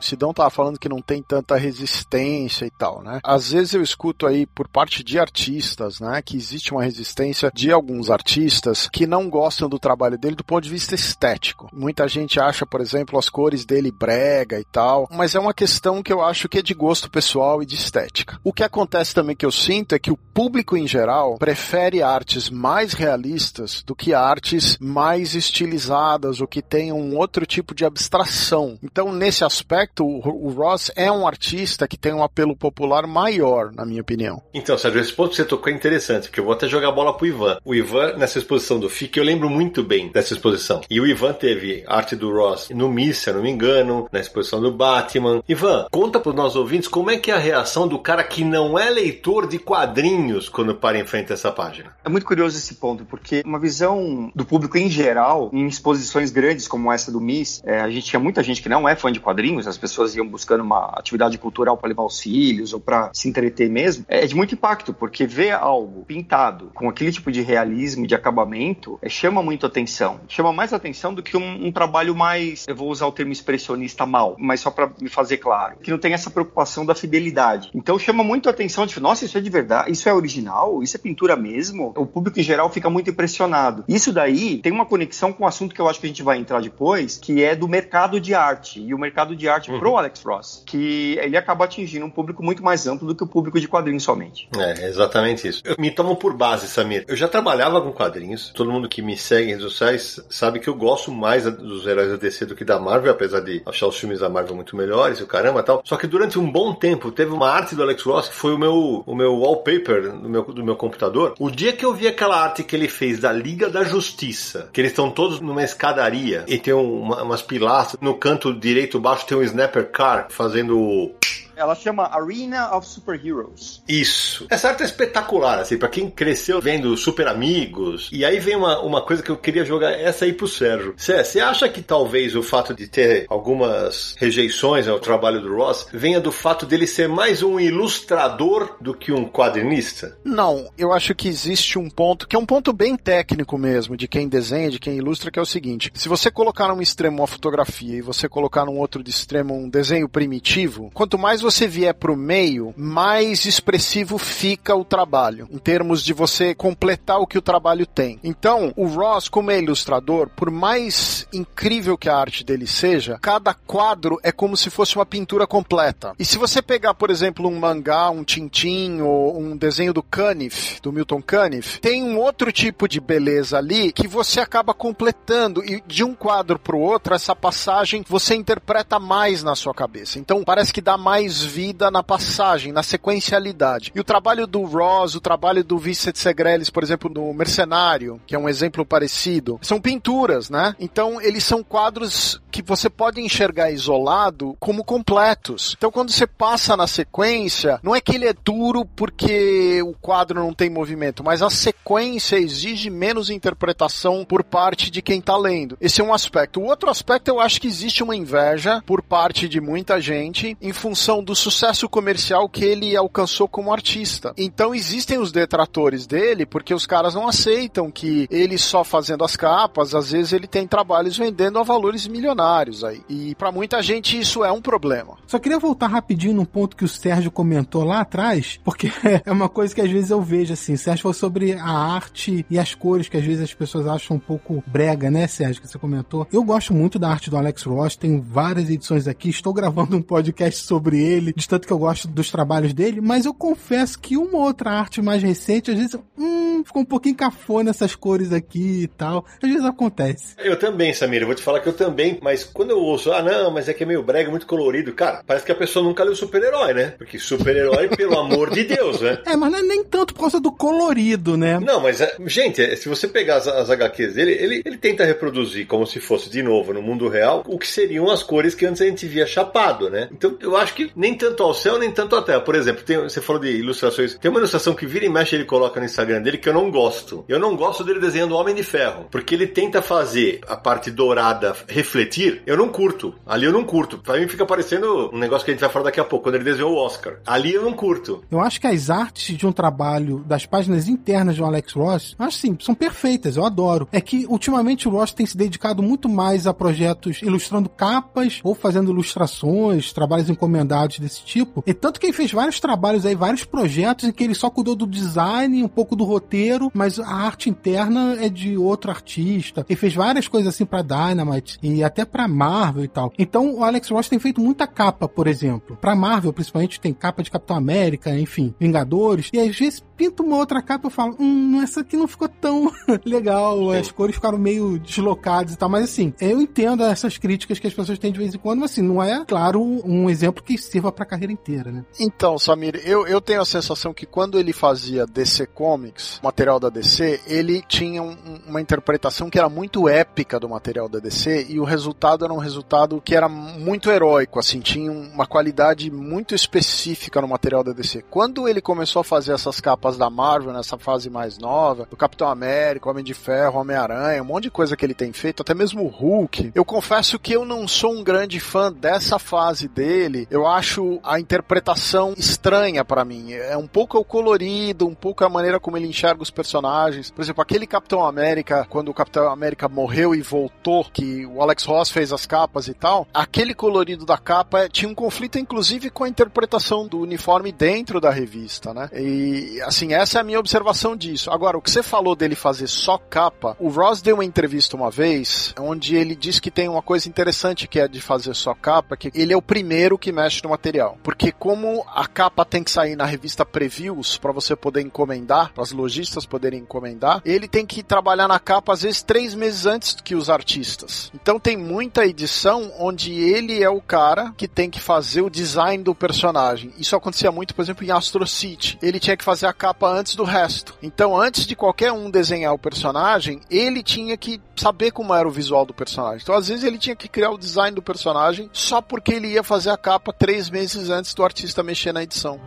Sidão tava falando que não tem tanta resistência e tal, né? Às vezes eu escuto aí por parte de artistas, né, que existe uma resistência de alguns artistas que não gostam do trabalho dele do ponto de vista estético. Muita gente acha, por exemplo, as cores dele brega e tal, mas é uma questão que eu acho que é de gosto pessoal e de estética. O que acontece também que eu sinto é que o público em geral prefere artes mais realistas do que artes mais estilizadas ou que tenham um outro tipo de abstração. Então, nesse aspecto aspecto, o Ross é um artista que tem um apelo popular maior, na minha opinião. Então, Sérgio, esse ponto que você tocou é interessante, porque eu vou até jogar a bola pro Ivan. O Ivan, nessa exposição do FIC, eu lembro muito bem dessa exposição. E o Ivan teve arte do Ross no Miss, se eu não me engano, na exposição do Batman. Ivan, conta pros nossos ouvintes como é que é a reação do cara que não é leitor de quadrinhos quando para em frente a essa página. É muito curioso esse ponto, porque uma visão do público em geral, em exposições grandes como essa do Miss, é, a gente tinha muita gente que não é fã de quadrinhos, as pessoas iam buscando uma atividade cultural para levar os filhos ou para se entreter mesmo, é de muito impacto, porque ver algo pintado com aquele tipo de realismo, de acabamento, é, chama muito atenção. Chama mais atenção do que um, um trabalho mais, eu vou usar o termo expressionista mal, mas só para me fazer claro, que não tem essa preocupação da fidelidade. Então chama muito atenção de, nossa, isso é de verdade, isso é original, isso é pintura mesmo. O público em geral fica muito impressionado. Isso daí tem uma conexão com o assunto que eu acho que a gente vai entrar depois, que é do mercado de arte. E o mercado de arte uhum. pro Alex Ross, que ele acaba atingindo um público muito mais amplo do que o público de quadrinhos somente. É, exatamente isso. Eu me tomo por base, Samir. Eu já trabalhava com quadrinhos, todo mundo que me segue em redes sociais sabe que eu gosto mais dos heróis da DC do que da Marvel, apesar de achar os filmes da Marvel muito melhores, o caramba tal. Só que durante um bom tempo teve uma arte do Alex Ross que foi o meu, o meu wallpaper do meu, do meu computador. O dia que eu vi aquela arte que ele fez da Liga da Justiça, que eles estão todos numa escadaria e tem uma, umas pilastras, no canto direito baixo tem um snapper car fazendo ela chama Arena of Superheroes. Isso. Essa arte é espetacular, assim, pra quem cresceu vendo Super Amigos. E aí vem uma, uma coisa que eu queria jogar essa aí pro Sérgio. Você acha que talvez o fato de ter algumas rejeições ao trabalho do Ross venha do fato dele ser mais um ilustrador do que um quadrinista? Não, eu acho que existe um ponto, que é um ponto bem técnico mesmo, de quem desenha, de quem ilustra, que é o seguinte: se você colocar num extremo uma fotografia e você colocar num outro de extremo um desenho primitivo, quanto mais você vier pro meio, mais expressivo fica o trabalho, em termos de você completar o que o trabalho tem. Então, o Ross, como é ilustrador, por mais incrível que a arte dele seja, cada quadro é como se fosse uma pintura completa. E se você pegar, por exemplo, um mangá, um Tintin ou um desenho do Caniff, do Milton Caniff, tem um outro tipo de beleza ali que você acaba completando e de um quadro pro outro, essa passagem você interpreta mais na sua cabeça. Então, parece que dá mais vida na passagem, na sequencialidade. E o trabalho do Ross, o trabalho do Vicente Segreles, por exemplo, no Mercenário, que é um exemplo parecido, são pinturas, né? Então, eles são quadros que você pode enxergar isolado como completos. Então, quando você passa na sequência, não é que ele é duro porque o quadro não tem movimento, mas a sequência exige menos interpretação por parte de quem está lendo. Esse é um aspecto. O outro aspecto, eu acho que existe uma inveja por parte de muita gente em função do sucesso comercial que ele alcançou como artista. Então, existem os detratores dele porque os caras não aceitam que ele só fazendo as capas, às vezes ele tem trabalhos vendendo a valores milionários aí. E para muita gente isso é um problema. Só queria voltar rapidinho num ponto que o Sérgio comentou lá atrás, porque é uma coisa que às vezes eu vejo assim. O Sérgio falou sobre a arte e as cores que às vezes as pessoas acham um pouco brega, né, Sérgio, que você comentou. Eu gosto muito da arte do Alex Ross, tem várias edições aqui, estou gravando um podcast sobre ele, de tanto que eu gosto dos trabalhos dele, mas eu confesso que uma outra arte mais recente, às vezes, hum, hum, ficou um pouquinho cafona essas cores aqui e tal. Às vezes acontece. Eu também, Samir, eu vou te falar que eu também, mas quando eu ouço, ah, não, mas é que é meio brega, muito colorido, cara, parece que a pessoa nunca leu super-herói, né? Porque super-herói, pelo amor de Deus, né? É, mas não é nem tanto por causa do colorido, né? Não, mas, é, gente, é, se você pegar as, as HQs dele, ele, ele tenta reproduzir como se fosse, de novo, no mundo real, o que seriam as cores que antes a gente via chapado, né? Então, eu acho que nem tanto ao céu, nem tanto à terra. Por exemplo, tem, você falou de ilustrações, tem uma ilustração que vira e mexe ele coloca no Instagram dele que eu não gosto. Eu não gosto dele desenhando o Homem de Ferro, porque ele tenta fazer a parte dourada refletir, eu não curto. Ali eu não curto. Pra mim fica parecendo um negócio que a gente vai falar daqui a pouco, quando ele desenhou o Oscar. Ali eu não curto. Eu acho que as artes de um trabalho das páginas internas do Alex Ross, acho sim, são perfeitas, eu adoro. É que ultimamente o Ross tem se dedicado muito mais a projetos ilustrando capas ou fazendo ilustrações, trabalhos encomendados desse tipo. E tanto que ele fez vários trabalhos aí, vários projetos em que ele só cuidou do design, um pouco do roteiro, mas a arte interna é de outro artista. Ele fez várias coisas assim para Dynamite e até para Marvel e tal. Então o Alex Ross tem feito muita capa, por exemplo. Para Marvel, principalmente, tem capa de Capitão América, enfim, Vingadores. E às vezes pinta uma outra capa e eu falo, hum, essa aqui não ficou tão legal, as cores ficaram meio deslocadas e tal. Mas assim, eu entendo essas críticas que as pessoas têm de vez em quando, mas assim, não é, claro, um exemplo que sirva pra carreira inteira, né? Então, Samir, eu, eu tenho a sensação que quando ele fazia DC Comics, material da DC, ele tinha um, uma interpretação que era muito épica do material da DC e o resultado era um resultado que era muito heróico, assim, tinha uma qualidade muito específica no material da DC. Quando ele começou a fazer essas capas da Marvel nessa fase mais nova, do Capitão América, Homem de Ferro, Homem-Aranha, um monte de coisa que ele tem feito, até mesmo o Hulk. Eu confesso que eu não sou um grande fã dessa fase dele. Eu acho a interpretação estranha para mim. É um pouco o colorido, um pouco a maneira como ele enxerga os personagens. Por exemplo, aquele Capitão América, quando o Capitão América morreu e voltou, que o Alex Ross fez as capas e tal, aquele colorido da capa tinha um conflito inclusive com a interpretação do uniforme dentro da revista, né? E assim, essa é a minha observação disso. Agora, o que você falou dele fazer só capa, o Ross deu uma entrevista uma vez onde ele diz que tem uma coisa interessante que é de fazer só capa, que ele é o primeiro que mexe no material. Porque como a capa tem que sair na revista Previews para você poder encomendar, para os lojistas poderem encomendar, ele tem que trabalhar na capa às vezes três meses antes que os artistas. Então tem muita edição onde ele é o cara que tem que fazer o design do personagem. Isso acontecia muito, por exemplo, em Astro City. Ele tinha que fazer a capa antes do resto. Então, antes de qualquer um desenhar o personagem, ele tinha que saber como era o visual do personagem. Então, às vezes, ele tinha que criar o design do personagem só porque ele ia fazer a capa três meses antes do artista mexer na edição.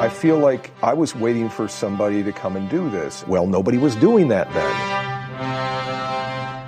I feel like I was waiting for somebody to come and do this. Well, nobody was doing that then.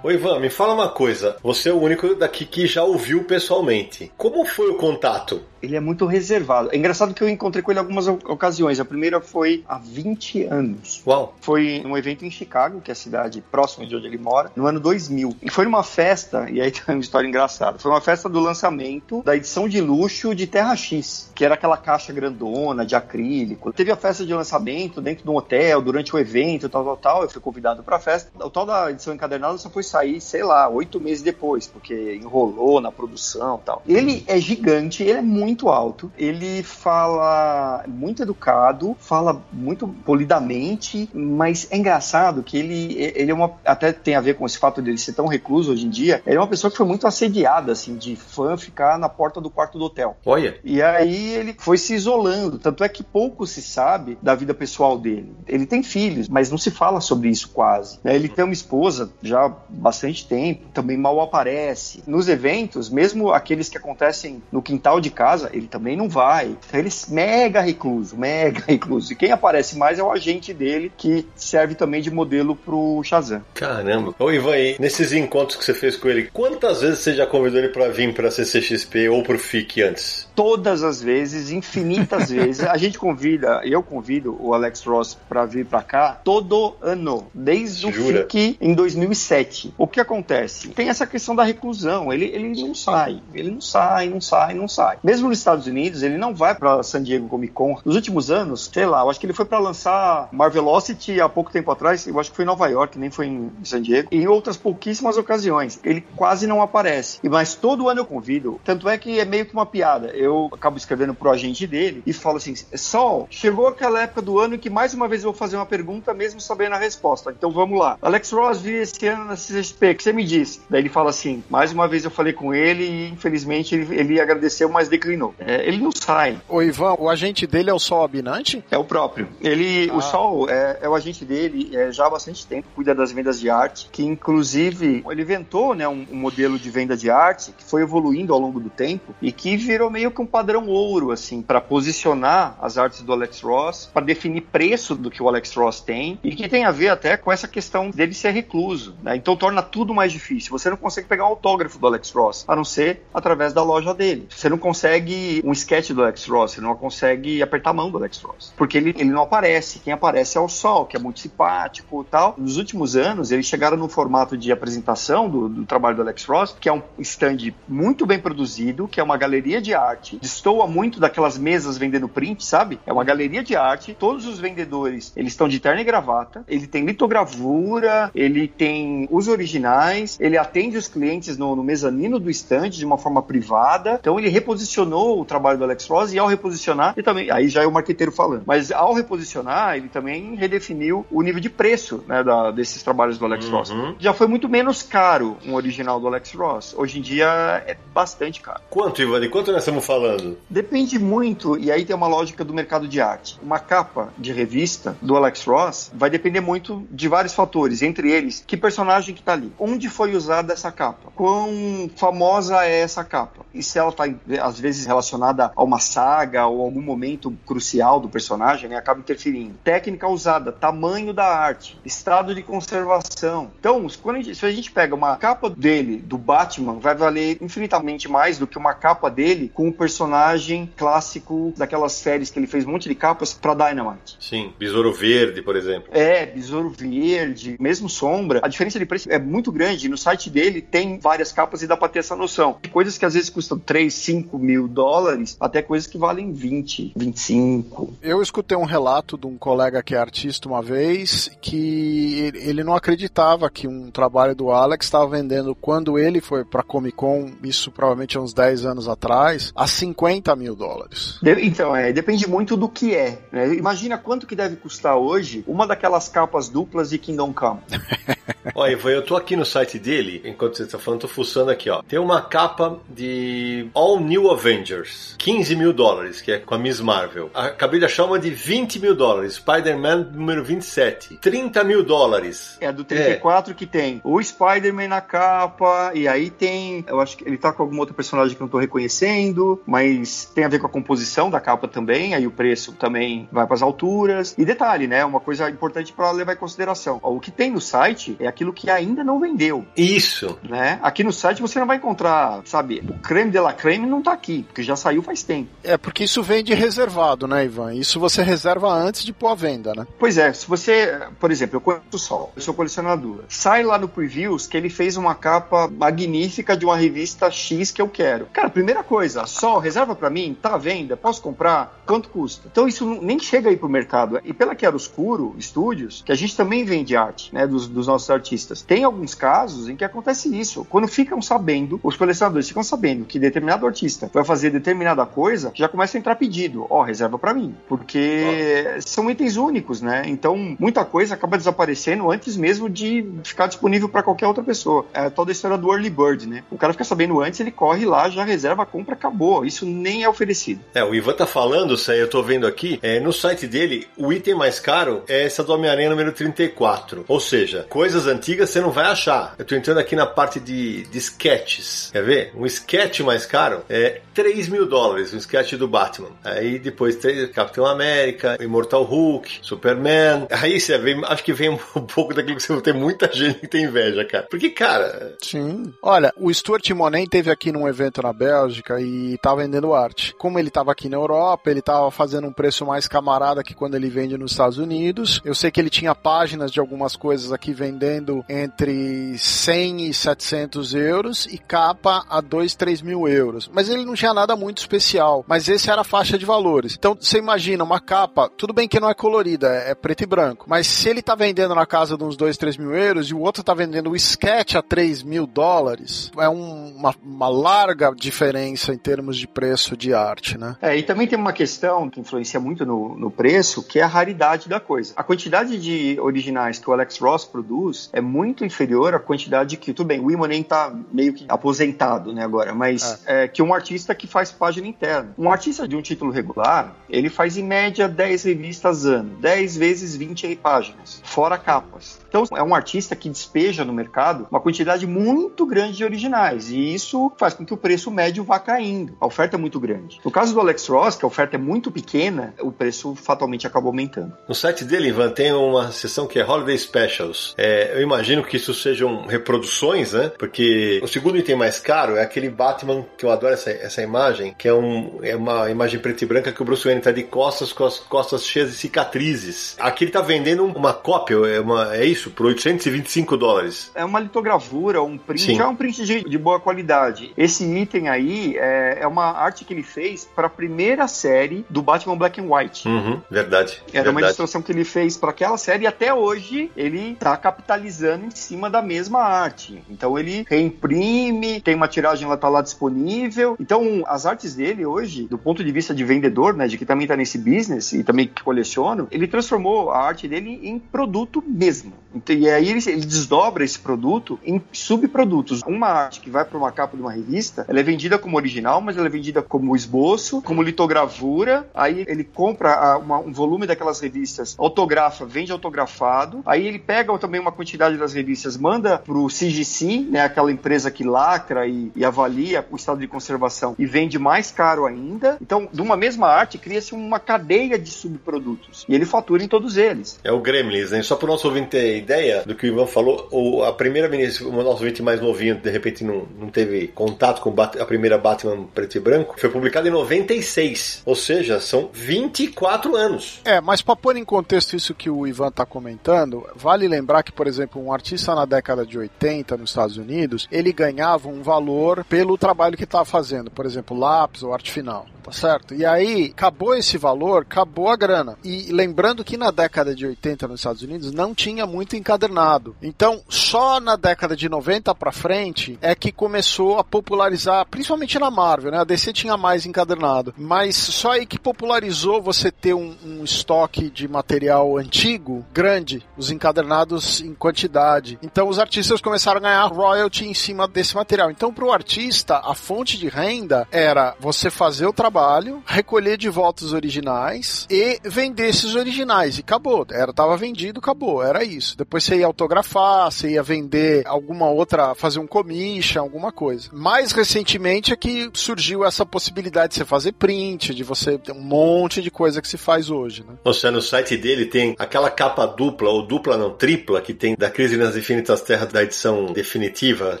Ô Ivan, me fala uma coisa. Você é o único daqui que já ouviu pessoalmente. Como foi o contato? Ele é muito reservado. É engraçado que eu encontrei com ele algumas ocasiões. A primeira foi há 20 anos. Uau! Foi num evento em Chicago, que é a cidade próxima de onde ele mora, no ano 2000. E foi numa festa, e aí tem uma história engraçada. Foi uma festa do lançamento da edição de luxo de Terra X, que era aquela caixa grandona de acrílico. Teve a festa de lançamento dentro de um hotel, durante o evento, tal, tal, tal. Eu fui convidado para a festa. O tal da edição encadernada só foi sair, sei lá, oito meses depois, porque enrolou na produção tal. Ele é gigante, ele é muito alto, ele fala muito educado, fala muito polidamente, mas é engraçado que ele, ele é uma. Até tem a ver com esse fato dele ser tão recluso hoje em dia. Ele é uma pessoa que foi muito assediada, assim, de fã ficar na porta do quarto do hotel. Olha. E aí ele foi se isolando. Tanto é que pouco se sabe da vida pessoal dele. Ele tem filhos, mas não se fala sobre isso quase. Ele tem uma esposa já bastante tempo, também mal aparece. Nos eventos, mesmo aqueles que acontecem no quintal de casa, ele também não vai. Então ele é mega recluso, mega recluso. E quem aparece mais é o agente dele, que serve também de modelo pro Shazam. Caramba. Ô Ivan, e nesses encontros que você fez com ele, quantas vezes você já convidou ele para vir pra CCXP ou pro FIC antes? Todas as vezes, infinitas vezes. A gente convida, eu convido o Alex Ross para vir para cá todo ano, desde Jura? o FIC em 2007. arte, o que acontece? Tem essa questão da reclusão. Ele, ele não sai, ele não sai, não sai, não sai. Mesmo nos Estados Unidos, ele não vai para San Diego Comic Con. Nos últimos anos, sei lá, eu acho que ele foi para lançar Marvelocity há pouco tempo atrás. Eu acho que foi em Nova York, nem foi em San Diego. E em outras pouquíssimas ocasiões. Ele quase não aparece. Mas todo ano eu convido. Tanto é que é meio que uma piada. Eu acabo escrevendo pro agente dele e falo assim: Sol, chegou aquela época do ano em que mais uma vez eu vou fazer uma pergunta, mesmo sabendo a resposta. Então vamos lá. Alex Ross vi esse ano na o que você me disse? Daí ele fala assim: mais uma vez eu falei com ele e infelizmente ele, ele agradeceu, mas declinou. É, ele não sai. Ô Ivan, o agente dele é o Sol Abinante? É o próprio. Ele, Ah. o Sol é, é o agente dele é, já há bastante tempo, cuida das vendas de arte, que inclusive ele inventou né, um, um modelo de venda de arte que foi evoluindo ao longo do tempo e que virou meio que um padrão ouro, assim, para posicionar as artes do Alex Ross, para definir preço do que o Alex Ross tem e que tem a ver até com essa questão dele ser recluso. né? Então torna tudo mais difícil. Você não consegue pegar um autógrafo do Alex Ross, a não ser através da loja dele. Você não consegue um sketch do Alex Ross, você não consegue apertar a mão do Alex Ross, porque ele, ele não aparece. Quem aparece é o Sol, que é muito simpático e tal. Nos últimos anos, eles chegaram no formato de apresentação do, do trabalho do Alex Ross, que é um stand muito bem produzido, que é uma galeria de arte. Destoa muito daquelas mesas vendendo print, sabe? É uma galeria de arte. Todos os vendedores, eles estão de terno e gravata. Ele tem litogravura, ele tem os originais, ele atende os clientes no, no mezanino do stand de uma forma privada. Então ele reposicionou o trabalho do Alex Ross e ao reposicionar, ele também, aí já é o marqueteiro falando, mas ao reposicionar, ele também redefiniu o nível de preço né, da- desses trabalhos do Alex Ross. Uhum. Já foi muito menos caro um original do Alex Ross. Hoje em dia é bastante caro. Quanto, Ivan? De quanto nós estamos falando? Depende muito, e aí tem uma lógica do mercado de arte. Uma capa de revista do Alex Ross vai depender muito de vários fatores, entre eles, que personagem que tá ali, onde foi usada essa capa, quão famosa é essa capa, e se ela tá, às vezes, relacionada a uma saga ou algum momento crucial do personagem, né, acaba interferindo. Técnica usada, tamanho da arte, estado de conservação. Então, quando a gente- se a gente pega uma capa dele, do Batman, vai valer infinitamente mais do que uma capa dele com um personagem clássico daquelas séries que ele fez um monte de capas pra Dynamite. Sim, Besouro Verde, por exemplo. É, Besouro Verde, mesmo Sombra. A diferença de preço é muito grande. No site dele tem várias capas e dá pra ter essa noção. Coisas que às vezes custam 3, 5 mil dólares, até coisas que valem 20, 25. Eu escutei um relato de um colega que é artista uma vez que ele- não acreditava que um trabalho do Alex estava vendendo quando ele foi pra Comic Con, isso provavelmente há uns 10 anos atrás, a 50 mil dólares. Então, é, depende muito do que é. né? Imagina quanto que deve custar hoje uma daquelas capas duplas de Kingdom Come. Olha, Ivan, eu tô aqui no site dele, enquanto você tá falando, tô fuçando aqui, ó. Tem uma capa de All New Avengers, 15 mil dólares, que é com a Miss Marvel. Acabei de achar uma de 20 mil dólares, Spider-Man número 27. 30 mil dólares. É a do 34 que tem o Spider-Man na capa, e aí tem. Eu acho que ele tá com alguma outra personagem que eu não tô reconhecendo, mas tem a ver com a composição da capa também, aí o preço também vai pras alturas. E detalhe, né? Uma coisa importante para levar em consideração. O que tem no site é aquilo que ainda não vendeu. Isso. Né? Aqui no site você não vai encontrar, sabe, o creme de la creme não tá aqui, porque já saiu faz tempo. É porque isso vem de reservado, né, Ivan? Isso você reserva antes de pôr a venda, né? Pois é, se você, por exemplo, eu conheço o Sol, eu sou colecionador. Sai lá no Previews que ele fez uma capa magnífica de uma revista X que eu quero. Cara, primeira coisa, Sol, reserva pra mim, tá à venda, posso comprar? Quanto custa? Então isso nem chega aí pro mercado. E pela Chiaroscuro Studios, que a gente também vende arte, né, dos, dos nossos artistas, tem alguns casos em que acontece isso. Quando ficam sabendo, os colecionadores ficam sabendo que determinado artista vai fazer determinada coisa, já começa a entrar pedido. Ó, reserva pra mim. Porque são itens únicos, né? Então, muita coisa acaba desaparecendo antes mesmo de ficar disponível pra qualquer outra pessoa. É a tal da história do early bird, né? O cara fica sabendo antes, ele corre lá, já reserva compra, acabou. Isso nem é oferecido. É, o Ivan tá falando, eu tô vendo aqui, é, no site dele, o item mais caro é essa do Homem-Aranha número 34. Ou seja, coisas antigas você não vai achar. Eu tô entrando aqui na parte de, de sketches. Quer ver? Um sketch mais caro é 3 mil dólares, um sketch do Batman. Aí depois tem Capitão América, Immortal Hulk, Superman. Aí você vê, acho que vem um pouco daquilo que você ter muita gente que tem inveja, cara. Porque, cara, Sim. Olha, o Stuart Monet teve aqui num evento na Bélgica e tá vendendo arte. Como ele tava aqui na Europa, ele tava fazendo um preço mais camarada que quando ele vende nos Estados Unidos. Eu sei que ele tinha páginas de algumas coisas aqui vendendo entre 100 e 700 euros e capa a 2, 3 mil euros. Mas ele não tinha nada muito especial. Mas esse era a faixa de valores. Então você imagina uma capa, tudo bem que não é colorida, é preto e branco. Mas se ele tá vendendo na casa de uns 2, 3 mil euros e o outro tá vendendo o sketch a 3 mil dólares, é um, uma, uma larga diferença em termos de preço de arte, né? É, e também tem uma questão que influencia muito no, no preço, que é a raridade da coisa. A quantidade de originais que o Alex Ross produz é muito inferior à quantidade que, tudo bem, o Imonen tá meio que aposentado, né, agora, mas é. É, que um artista que faz página interna. Um artista de um título regular, ele faz em média 10 revistas ano, 10 vezes 20 páginas, fora capas. Então é um artista que despeja no mercado uma quantidade muito grande de originais e isso faz com que o preço médio vá caindo. A oferta é muito grande. No caso do Alex Ross, que a oferta é muito pequena, o preço fatalmente acaba aumentando. No site dele, Ivan, tem uma seção que é Holiday Specials. É, eu imagino que isso sejam reproduções, né? Porque o segundo item mais caro é aquele Batman que eu adoro essa, essa imagem, que é, um, é uma imagem preta e branca que o Bruce Wayne tá de costas com as costas cheias de cicatrizes. Aqui ele tá vendendo uma cópia, é, uma, é isso, por 825 dólares. É uma litogravura, um print, Sim. é um print de, de, boa qualidade. Esse item aí é, é uma arte que ele fez para a primeira série do Batman Black and White. Uhum, verdade. Era verdade. uma ilustração que ele fez para aquela série e até hoje ele tá capitalizando em cima da mesma arte. Então ele reimprime, tem uma tiragem lá tá lá disponível. Então as artes dele hoje, do ponto de vista de vendedor, né, de que também tá nesse business e também que coleciono, ele transformou a arte dele em produto mesmo. Então, e aí ele, ele, desdobra esse produto em subprodutos. Uma arte que vai para uma capa de uma revista, ela é vendida como original, mas ela é vendida como esboço, como litogravura. Aí ele compra a, uma, um volume daquelas revistas, autografa, vende autografado. Aí ele pega também uma quantidade das revistas, manda para o CGC, né, aquela empresa que lacra e, e avalia o estado de conservação e vende mais caro ainda. Então, de uma mesma arte, cria-se uma cadeia de subprodutos. E ele fatura em todos eles. É o Gremlins, né? Só para o nosso ouvinte ideia do que o Ivan falou, o, a primeira ministra, o nosso ouvinte mais novinho, de repente não, não teve contato com a primeira Batman preto e branco, foi publicada em 96. Ou seja, são 24 anos. É, mas para pôr em contexto isso que o Ivan está comentando, vale lembrar que, por exemplo, um artista na década de 80 nos Estados Unidos, ele ganhava um valor pelo trabalho que estava fazendo, por exemplo, lápis ou arte final tá certo? E aí, acabou esse valor, acabou a grana. E lembrando que na década de 80 nos Estados Unidos não tinha muito encadernado. Então, só na década de 90 para frente é que começou a popularizar, principalmente na Marvel, né? A DC tinha mais encadernado, mas só aí que popularizou você ter um, um estoque de material antigo grande, os encadernados em quantidade. Então, os artistas começaram a ganhar royalty em cima desse material. Então, para o artista, a fonte de renda era você fazer o trabalho trabalho, recolher de volta os originais e vender esses originais. E acabou. Era, tava vendido, acabou. Era isso. Depois você ia autografar, você ia vender alguma outra, fazer um commission, alguma coisa. Mais recentemente é que surgiu essa possibilidade de você fazer print, de você ter um monte de coisa que se faz hoje, né? Seja, no site dele tem aquela capa dupla, ou dupla não, tripla, que tem da Crise nas Infinitas Terras da edição definitiva,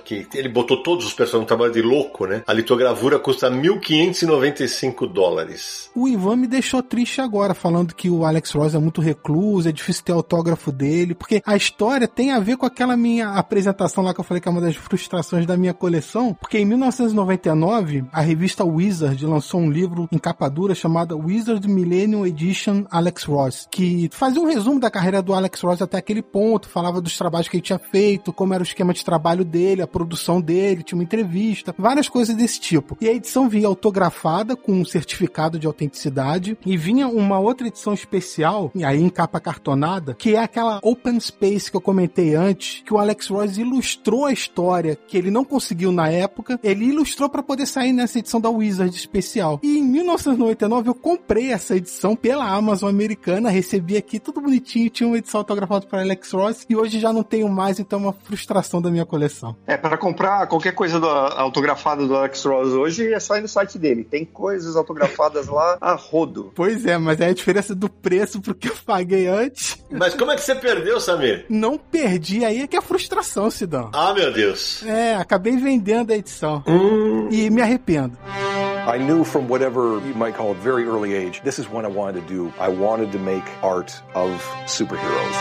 que ele botou todos os personagens no trabalho de louco, né? A litogravura custa 1.595 5 dólares. O Ivan me deixou triste agora, falando que o Alex Ross é muito recluso, é difícil ter autógrafo dele, porque a história tem a ver com aquela minha apresentação lá que eu falei que é uma das frustrações da minha coleção, porque em 1999 a revista Wizard lançou um livro em capa dura chamado Wizard Millennium Edition Alex Ross, que fazia um resumo da carreira do Alex Ross até aquele ponto, falava dos trabalhos que ele tinha feito, como era o esquema de trabalho dele, a produção dele, tinha uma entrevista, várias coisas desse tipo. E a edição vinha autografada com um certificado de autenticidade e vinha uma outra edição especial, e aí em capa cartonada, que é aquela Open Space que eu comentei antes, que o Alex Royce ilustrou a história que ele não conseguiu na época, ele ilustrou para poder sair nessa edição da Wizard especial. E em 1999 eu comprei essa edição pela Amazon americana, recebi aqui tudo bonitinho, tinha uma edição autografada para Alex Royce e hoje já não tenho mais, então é uma frustração da minha coleção. É, para comprar qualquer coisa do, autografada do Alex Royce hoje é só ir no site dele. Tem coisa coisas autografadas lá a rodo. Pois é, mas é a diferença do preço pro que eu paguei antes. Mas como é que você perdeu, Samir? Não perdi, aí é que é a frustração, Sidão. Ah, meu Deus. É, acabei vendendo a edição. Hum. E me arrependo. I knew from whatever you might call it very early age, this is what I wanted to do. I wanted to make art of superheroes.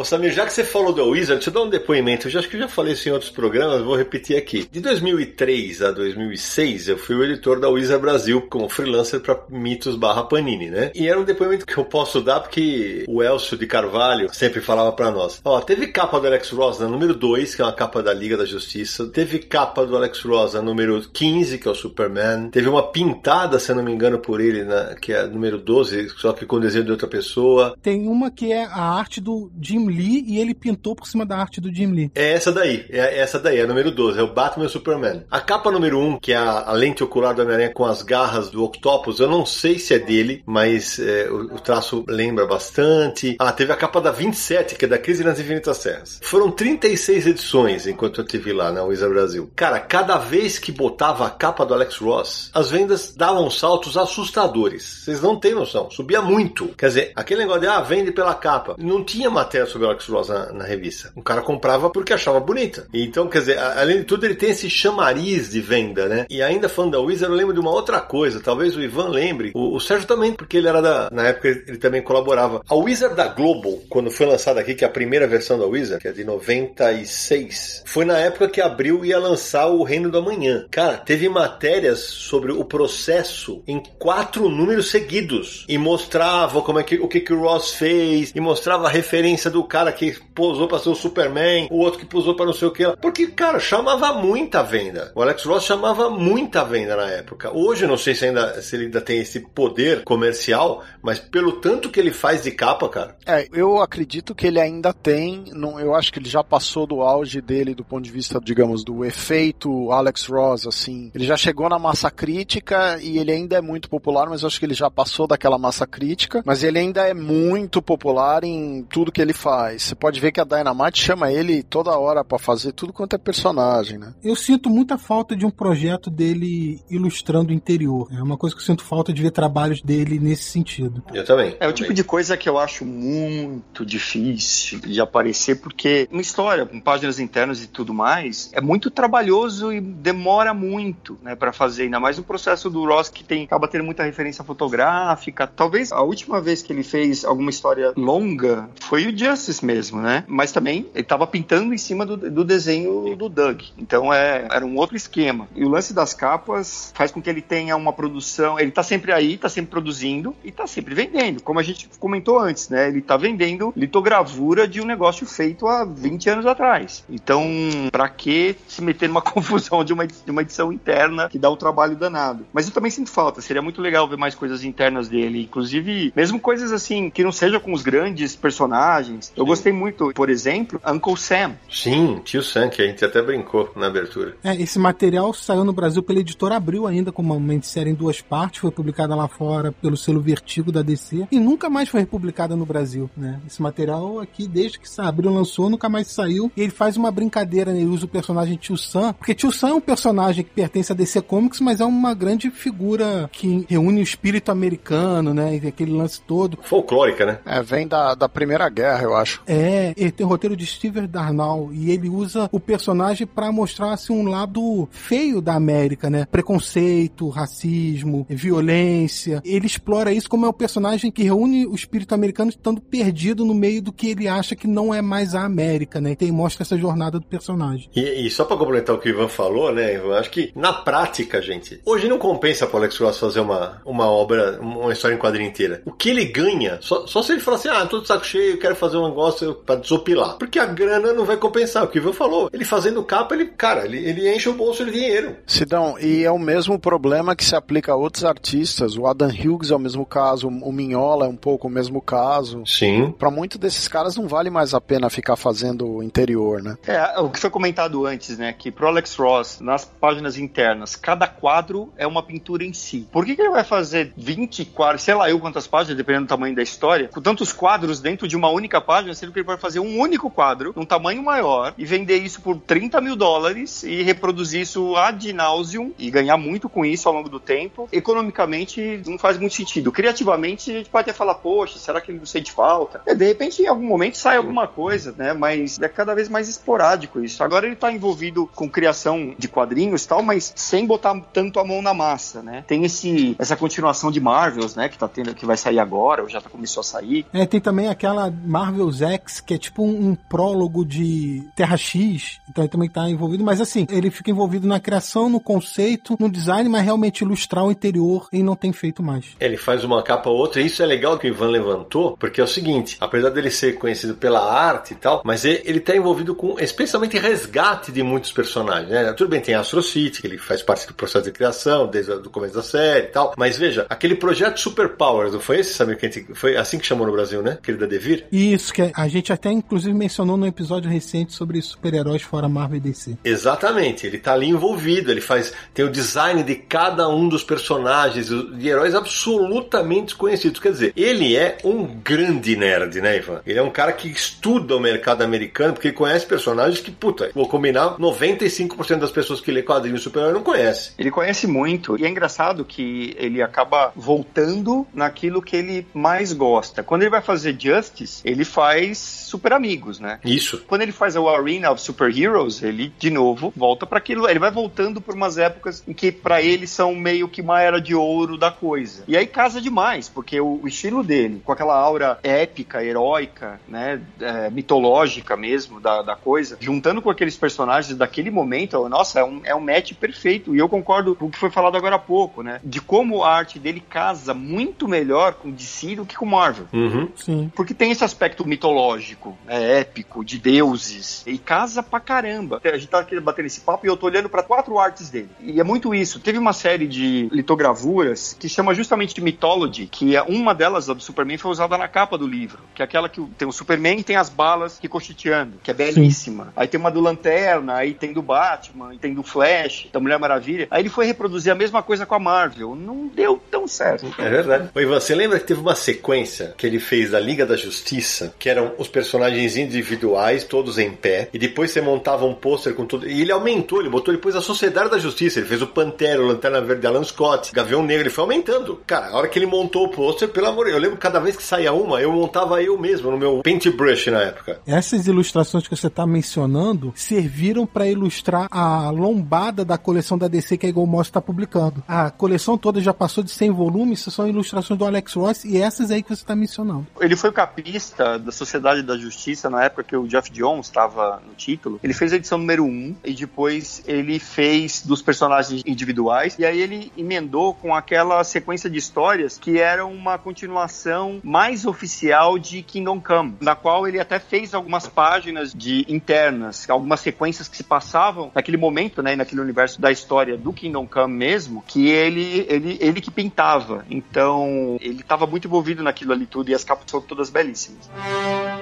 Ô Samir, já que você falou da Wizard, deixa eu dar um depoimento. Eu já acho que eu já falei isso em outros programas, vou repetir aqui. De 2003 a 2006, eu fui o editor da Wizard Brasil como freelancer para Mitos barra Panini, né? E era um depoimento que eu posso dar porque o Elcio de Carvalho sempre falava para nós. Ó, teve capa do Alex Ross número 2, que é uma capa da Liga da Justiça. Teve capa do Alex Ross número 15, que é o Superman. Teve uma pintada, se eu não me engano, por ele, na, que é número 12, só que com desenho de outra pessoa. Tem uma que é a arte do Jim Lee e ele pintou por cima da arte do Jim Lee. É essa daí, é essa daí, é a número 12, é o Batman e o Superman. A capa número 1, que é a, lente ocular do Homem-Aranha com as garras do Octopus, eu não sei se é dele, mas é, o, o, traço lembra bastante. Ah, teve a capa da 27, que é da Crise nas Infinitas Terras. Foram 36 edições enquanto eu estive lá na Wizard Brasil. Cara, cada vez que botava a capa do Alex Ross, as vendas davam saltos assustadores. Vocês não têm noção, subia muito. Quer dizer, aquele negócio de, ah, vende pela capa. Não tinha matéria sobre o Alex Ross na, na revista. O cara comprava porque achava bonita. Então, quer dizer, além de tudo, ele tem esse chamariz de venda, né? E ainda falando da Wizard, eu lembro de uma outra coisa, talvez o Ivan lembre. O, o Sérgio também, porque ele era da. Na época ele também colaborava. A Wizard da Global, quando foi lançada aqui, que é a primeira versão da Wizard, que é de 96, foi na época que abriu ia lançar o Reino do Amanhã. Cara, teve matérias sobre o processo em quatro números seguidos. E mostrava como é que o que, que o Ross fez, e mostrava a referência do cara que posou para ser o Superman, o outro que posou para não sei o que. Porque, cara, chamava muita venda. O Alex Ross chamava muita venda na época. Hoje, não sei se ainda se ele ainda tem esse poder comercial, mas pelo tanto que ele faz de capa, cara. É, eu acredito que ele ainda tem. Não, eu acho que ele já passou do auge dele do ponto de vista, digamos, do efeito Alex Ross, assim. Ele já chegou na massa crítica e ele ainda é muito popular, mas eu acho que ele já passou daquela massa crítica. Mas ele ainda é muito popular em tudo que ele faz. Você pode ver que a Dynamite chama ele toda hora para fazer tudo quanto é personagem, né? Eu sinto muita falta de um projeto dele ilustrando o interior. É uma coisa que eu sinto falta de ver trabalhos dele nesse sentido. Eu também. É o tipo de coisa que eu acho muito difícil de aparecer, porque uma história com páginas internas e tudo mais é muito trabalhoso e demora muito, né, para fazer. Ainda mais no processo do Ross que tem acaba tendo muita referência fotográfica. Talvez a última vez que ele fez alguma história longa foi o Justice mesmo, né? Mas também ele estava pintando em cima do, do desenho do Doug. Então é, era um outro esquema. E o lance das capas faz com que ele tenha uma produção. Ele tá sempre aí, tá sempre produzindo e tá sempre vendendo. Como a gente comentou antes, né? Ele tá vendendo litogravura de um negócio feito há 20 anos atrás. Então, para que se meter numa confusão de uma, de uma edição interna que dá um trabalho danado? Mas eu também sinto falta. Seria muito legal ver mais coisas internas dele. Inclusive, mesmo coisas assim que não seja com os grandes personagens. Eu gostei muito, por exemplo, Uncle Sam. Sim, tio Sam, que a gente até brincou na abertura. É, esse material saiu no Brasil pela editora Abril ainda, como uma minissérie em duas partes, foi publicada lá fora pelo selo Vertigo da DC e nunca mais foi republicada no Brasil, né? Esse material aqui, desde que a Abril lançou, nunca mais saiu. E ele faz uma brincadeira, né? Ele usa o personagem Tio Sam, porque Tio Sam é um personagem que pertence a DC Comics, mas é uma grande figura que reúne o espírito americano, né? E aquele lance todo. Folclórica, né? É, vem da, da Primeira Guerra, eu acho. É, ele tem o roteiro de Steve Darnall e ele usa o personagem para mostrar assim, um lado feio da América, né? Preconceito, racismo, violência. Ele explora isso como é o personagem que reúne o espírito americano estando perdido no meio do que ele acha que não é mais a América, né? E mostra essa jornada do personagem. E, e só para complementar o que o Ivan falou, né, Ivan? Acho que na prática, gente, hoje não compensa pro Alex Ross fazer uma, uma obra, uma história em quadrinho inteira. O que ele ganha, só, só se ele falar assim, ah, tô de saco cheio, quero fazer um negócio pra desopilar. Porque a grana não vai compensar. O que o Ivan falou, ele fazendo capa, ele, cara, ele, ele enche o bolso de dinheiro. Sidão, e é o mesmo problema que se aplica a outros artistas. O Adam Hughes é o mesmo caso, o Minhola é um pouco o mesmo caso. Sim. Para muitos desses caras não vale mais a pena ficar fazendo o interior, né? É, o que foi comentado antes, né? Que pro Alex Ross, nas páginas internas, cada quadro é uma pintura em si. Por que, que ele vai fazer 20 quadros, sei lá eu quantas páginas, dependendo do tamanho da história, com tantos quadros dentro de uma única página, sendo que ele vai fazer um único quadro, num tamanho maior, e vender isso por 30 mil dólares e reproduzir isso ad nauseum e ganhar muito com isso ao longo do tempo. Economicamente, não faz muito sentido. Criativamente, a gente pode até falar, poxa, será que ele não sente falta? É, de repente, em algum momento sai alguma coisa, né? Mas é cada vez mais esporádico isso. Agora ele tá envolvido com criação de quadrinhos e tal, mas sem botar tanto a mão na massa, né? Tem esse, essa continuação de Marvels, né? Que tá tendo, que vai sair agora, ou já começou a sair. É, tem também aquela Marvel Deus Ex, que é tipo um, um prólogo de Terra X, então ele também tá envolvido, mas assim, ele fica envolvido na criação, no conceito, no design, mas realmente ilustrar o interior e não tem feito mais. Ele faz uma capa ou outra, e isso é legal que o Ivan levantou, porque é o seguinte, apesar dele ser conhecido pela arte e tal, mas ele, ele tá envolvido com, especialmente, resgate de muitos personagens, né? Tudo bem, tem Astro City, que ele faz parte do processo de criação, desde o começo da série e tal, mas veja, aquele projeto Super Powers, não foi esse, sabe, que a gente, foi assim que chamou no Brasil, né? Aquele da Devir? Isso, que a gente até inclusive mencionou no episódio recente sobre super-heróis fora Marvel e DC. Exatamente, ele tá ali envolvido, ele faz, tem o design de cada um dos personagens, de heróis absolutamente desconhecidos. Quer dizer, ele é um grande nerd, né, Ivan? Ele é um cara que estuda o mercado americano, porque ele conhece personagens que, puta, vou combinar, 95% das pessoas que lê quadrinhos super-herói não conhece. Ele conhece muito, e é engraçado que ele acaba voltando naquilo que ele mais gosta. Quando ele vai fazer Justice, ele faz faz Super Amigos, né? Isso. Quando ele faz o Arena of Super Heroes, ele de novo volta para aquilo. Ele vai voltando por umas épocas em que para ele são meio que uma era de ouro da coisa. E aí casa demais, porque o, o estilo dele, com aquela aura épica, heróica, né, é, mitológica mesmo da, da coisa, juntando com aqueles personagens daquele momento, nossa, é um, é um match perfeito. E eu concordo com o que foi falado agora há pouco, né? De como a arte dele casa muito melhor com DC do que com Marvel. Uhum. Sim. Porque tem esse aspecto mitológico, né, épico, de deuses. E casa pra caramba. A gente tá aqui batendo esse papo e eu tô olhando para quatro artes dele. E é muito isso. Teve uma série de litogravuras que chama justamente de Mythology, que é uma delas, a do Superman, foi usada na capa do livro. Que é aquela que tem o Superman e tem as balas ricocheteando, que é belíssima. Sim. Aí tem uma do Lanterna, aí tem do Batman, tem do Flash, da Mulher Maravilha. Aí ele foi reproduzir a mesma coisa com a Marvel. Não deu tão certo. É verdade. Oi, você lembra que teve uma sequência que ele fez da Liga da Justiça, que eram os personagens individuais, todos em pé, e depois você montava um pôster com tudo. E ele aumentou, ele botou depois a Sociedade da Justiça, ele fez o Pantera, o Lanterna Verde, Alan Scott, Gavião Negro, ele foi aumentando. Cara, a hora que ele montou o pôster, pelo amor de Deus, eu lembro que cada vez que saía uma, eu montava eu mesmo no meu paintbrush na época. Essas ilustrações que você está mencionando serviram para ilustrar a lombada da coleção da DC que a Eagle Moss está publicando. A coleção toda já passou de 100 volumes, são ilustrações do Alex Ross e essas aí que você está mencionando. Ele foi o capista da Sociedade da Justiça na época que o Jeff Jones estava no título. Ele fez a edição número 1 e depois ele fez dos personagens individuais e aí ele emendou com aquela sequência de histórias que era uma continuação mais oficial de Kingdom Come, na qual ele até fez algumas páginas de internas, algumas sequências que se passavam naquele momento, né, naquele universo da história do Kingdom Come mesmo, que ele ele ele que pintava. Então, ele estava muito envolvido naquilo ali tudo e as capas são todas belíssimas.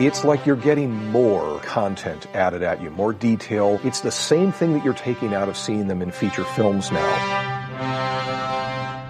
It's like you're getting more content added at you, more detail. It's the same thing that you're taking out of seeing them in feature films now.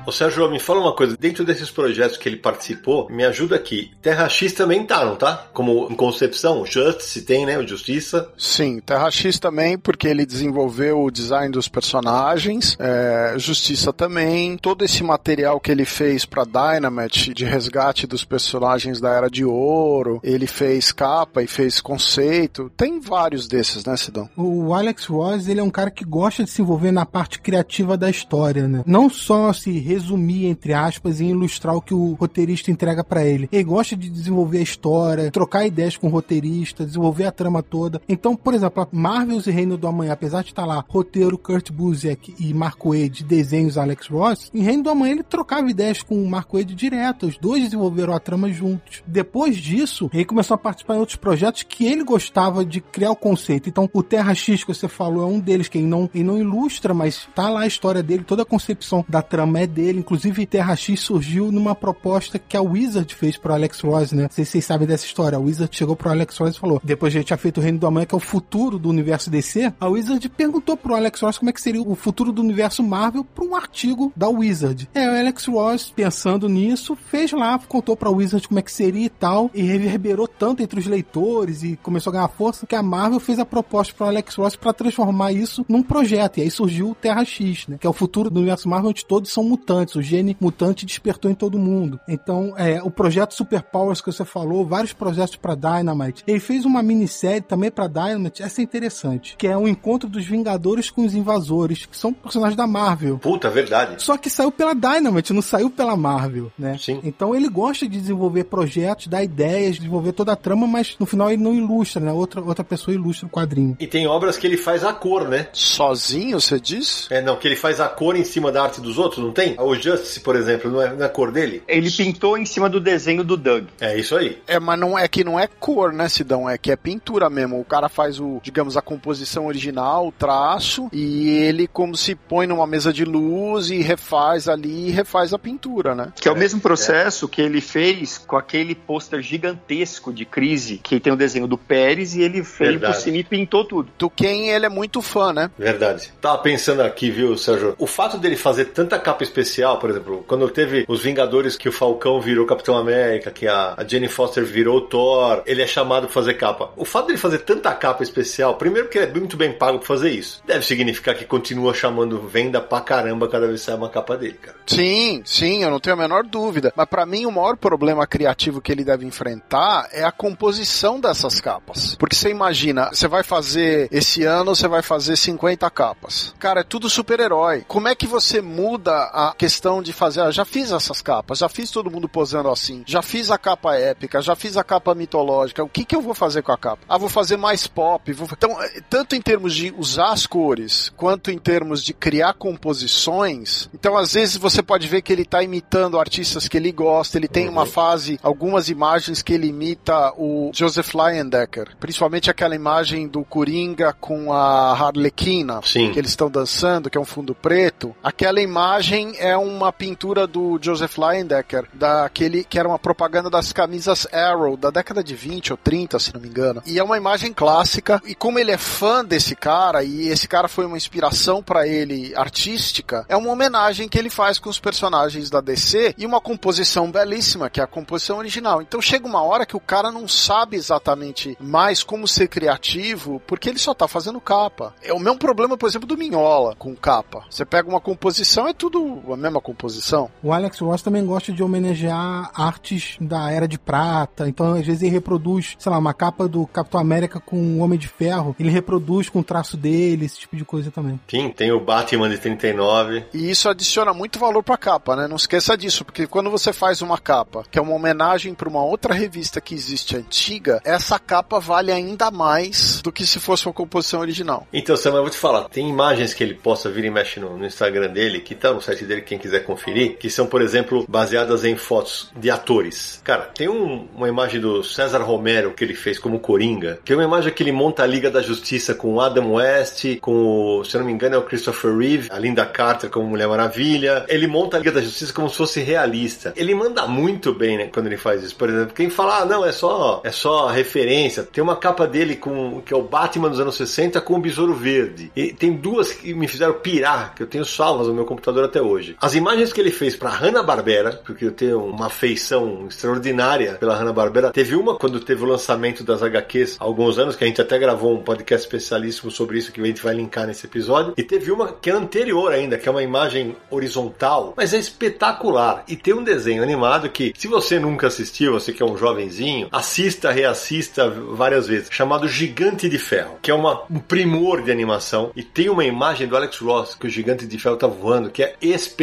Ô Sérgio, me fala uma coisa, dentro desses projetos que ele participou, me ajuda aqui. Terra X também tá, não tá? Como em concepção, Justice tem, né? O Justiça. Sim, Terra X também, porque ele desenvolveu o design dos personagens, é, Justiça também, todo esse material que ele fez para Dynamite de resgate dos personagens da Era de Ouro, ele fez capa e fez conceito, tem vários desses, né, Sidão? O Alex Ross, ele é um cara que gosta de se envolver na parte criativa da história, né? Não só se resumir, entre aspas, e ilustrar o que o roteirista entrega para ele. Ele gosta de desenvolver a história, trocar ideias com o roteirista, desenvolver a trama toda. Então, por exemplo, Marvels e Reino do Amanhã, apesar de estar lá roteiro Kurt Busiek e Marco Wade, desenhos Alex Ross, em Reino do Amanhã ele trocava ideias com o Marco Wade direto. Os dois desenvolveram a trama juntos. Depois disso, ele começou a participar em outros projetos que ele gostava de criar o conceito. Então, o Terra X que você falou é um deles, que ele não, ele não ilustra, mas tá lá a história dele, toda a concepção da trama é dele. Inclusive, Terra X surgiu numa proposta que a Wizard fez pro Alex Ross, né? Não sei se vocês sabem dessa história. A Wizard chegou pro Alex Ross e falou: depois que a gente tinha feito o Reino do Amanhã, que é o futuro do universo DC, a Wizard perguntou pro Alex Ross como é que seria o futuro do universo Marvel para um artigo da Wizard. É, o Alex Ross, pensando nisso, fez lá, contou pra Wizard como é que seria e tal, e reverberou tanto entre os leitores e começou a ganhar força que a Marvel fez a proposta pro Alex Ross para transformar isso num projeto. E aí surgiu o Terra X, né? Que é o futuro do universo Marvel onde todos são mutantes mutantes, o gene mutante despertou em todo mundo. Então, é, o projeto Super Powers que você falou, vários projetos para Dynamite. Ele fez uma minissérie também para Dynamite, essa é interessante, que é o encontro dos Vingadores com os Invasores, que são personagens da Marvel. Puta, verdade. Só que saiu pela Dynamite, não saiu pela Marvel, né? Sim. Então ele gosta de desenvolver projetos, dar ideias, desenvolver toda a trama, mas no final ele não ilustra, né? Outra, outra pessoa ilustra o quadrinho. E tem obras que ele faz a cor, né? Sozinho, você diz? É, não, que ele faz a cor em cima da arte dos outros, não tem? O Justice, por exemplo, não é, não é a cor dele? Ele pintou em cima do desenho do Doug. É isso aí. É, mas não é que não é cor, né, Sidão? É que é pintura mesmo. O cara faz o, digamos, a composição original, o traço, e ele como se põe numa mesa de luz e refaz ali e refaz a pintura, né? Que é, o mesmo processo que ele fez com aquele pôster gigantesco de crise, que tem o desenho do Pérez, e ele fez por cima e pintou tudo. Do quem ele é muito fã, né? Verdade. Tava pensando aqui, viu, Sérgio? O fato dele fazer tanta capa especial, por exemplo, quando teve os Vingadores que o Falcão virou Capitão América, que a, a Jenny Foster virou Thor, ele é chamado pra fazer capa. O fato dele fazer tanta capa especial, primeiro que ele é muito bem pago pra fazer isso. Deve significar que continua chamando venda pra caramba cada vez que sai uma capa dele, cara. Sim, sim, eu não tenho a menor dúvida. Mas pra mim o maior problema criativo que ele deve enfrentar é a composição dessas capas. Porque você imagina, você vai fazer esse ano, você vai fazer 50 capas. Cara, é tudo super-herói. Como é que você muda a questão de fazer, ah, já fiz essas capas, já fiz todo mundo posando assim, já fiz a capa épica, já fiz a capa mitológica. O que que eu vou fazer com a capa? Ah, vou fazer mais pop, vou... Então, eh, tanto em termos de usar as cores, quanto em termos de criar composições. Então, às vezes você pode ver que ele tá imitando artistas que ele gosta, ele tem uma fase, algumas imagens que ele imita o Joseph Leyendecker, principalmente aquela imagem do Coringa com a Harlequina, Sim. que eles estão dançando, que é um fundo preto. Aquela imagem é uma pintura do Joseph Leyendecker, daquele que era uma propaganda das camisas Arrow da década de 20 ou 30, se não me engano. E é uma imagem clássica, e como ele é fã desse cara e esse cara foi uma inspiração pra ele artística, é uma homenagem que ele faz com os personagens da DC e uma composição belíssima, que é a composição original. Então chega uma hora que o cara não sabe exatamente mais como ser criativo, porque ele só tá fazendo capa. É o mesmo problema, por exemplo, do Minhola com capa. Você pega uma composição, é tudo a mesma composição. O Alex Ross também gosta de homenagear artes da Era de Prata. Então, às vezes, ele reproduz, sei lá, uma capa do Capitão América com o Homem de Ferro. Ele reproduz com o traço dele, esse tipo de coisa também. Sim, tem o Batman de 39. E isso adiciona muito valor pra capa, né? Não esqueça disso, porque quando você faz uma capa que é uma homenagem pra uma outra revista que existe antiga, essa capa vale ainda mais do que se fosse uma composição original. Então, Sam, eu vou te falar, tem imagens que ele posta, vira e mexe no, no Instagram dele, que tá no site dele, quem quiser conferir, que são, por exemplo, baseadas em fotos de atores. Cara, tem um- uma imagem do César Romero que ele fez como Coringa, que é uma imagem que ele monta a Liga da Justiça com o Adam West, com o, se eu não me engano, é o Christopher Reeve, a Linda Carter como Mulher Maravilha. Ele monta a Liga da Justiça como se fosse realista. Ele manda muito bem, né, quando ele faz isso. Por exemplo, quem fala, ah, não, é só, é só referência. Tem uma capa dele com, que é o Batman dos anos 60 com o Besouro Verde. E tem duas que me fizeram pirar, que eu tenho salvas no meu computador até hoje. As imagens que ele fez pra Hanna-Barbera, porque eu tenho uma afeição extraordinária pela Hanna-Barbera. Teve uma quando teve o lançamento das HQs há alguns anos, que a gente até gravou um podcast especialíssimo sobre isso, que a gente vai linkar nesse episódio. E teve uma que é anterior ainda, que é uma imagem horizontal, mas é espetacular. E tem um desenho animado que, se você nunca assistiu, você que é um jovenzinho, assista, reassista várias vezes, chamado Gigante de Ferro, que é uma, um primor de animação. E tem uma imagem do Alex Ross, que o Gigante de Ferro tá voando, que é espetacular.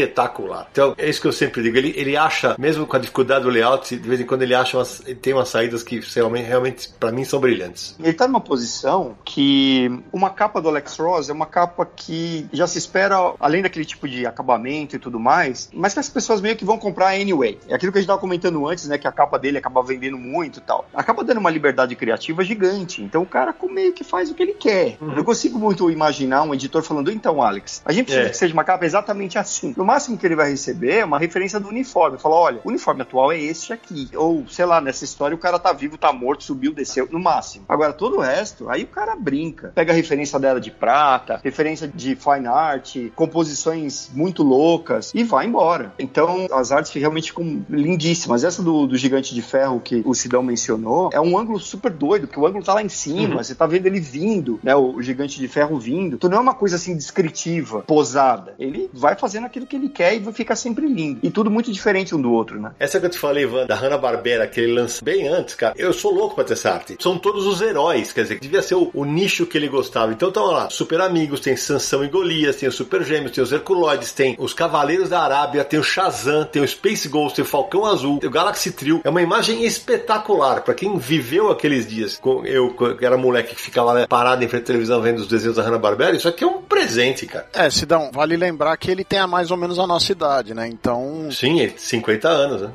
Então, é isso que eu sempre digo. Ele, ele acha, mesmo com a dificuldade do layout, de vez em quando ele acha umas, ele tem umas saídas que realmente, realmente para mim, são brilhantes. Ele tá numa posição que uma capa do Alex Ross é uma capa que já se espera, além daquele tipo de acabamento e tudo mais, mas que as pessoas meio que vão comprar anyway. É aquilo que a gente tava comentando antes, né? Que a capa dele acaba vendendo muito e tal. Acaba dando uma liberdade criativa gigante. Então o cara meio que faz o que ele quer. Eu não consigo muito imaginar um editor falando, então, Alex, a gente precisa É. que seja uma capa exatamente assim. No máximo que ele vai receber é uma referência do uniforme. Fala, olha, o uniforme atual é este aqui. Ou, sei lá, nessa história o cara tá vivo, tá morto, subiu, desceu, no máximo. Agora, todo o resto, aí o cara brinca. Pega a referência dela de prata, referência de fine art, composições muito loucas e vai embora. Então, as artes realmente ficam lindíssimas. Essa do, do Gigante de Ferro que o Sidão mencionou é um ângulo super doido, porque o ângulo tá lá em cima, você tá vendo ele vindo, né? O, o Gigante de Ferro vindo. Então não é uma coisa assim descritiva, posada. Ele vai fazendo aquilo que ele ele quer e fica sempre lindo. E tudo muito diferente um do outro, né? Essa que eu te falei, Ivan, da Hanna-Barbera, que ele lança bem antes, cara, eu sou louco pra ter essa arte. São todos os heróis, quer dizer, devia ser o, o nicho que ele gostava. Então tá lá, Super Amigos, tem Sansão e Golias, tem os Super Gêmeos, tem os Herculoides, tem os Cavaleiros da Arábia, tem o Shazam, tem o Space Ghost, tem o Falcão Azul, tem o Galaxy Trio. É uma imagem espetacular para quem viveu aqueles dias. Eu, que era moleque que ficava lá parado em frente à televisão vendo os desenhos da Hanna-Barbera, isso aqui é um presente, cara. É, Sidão, vale lembrar que ele tem a mais ou menos a nossa idade, né? Então. Sim, 50 anos, né?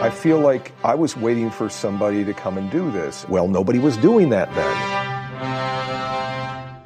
I feel like I was waiting for somebody to come and do this. Well, nobody was doing that then.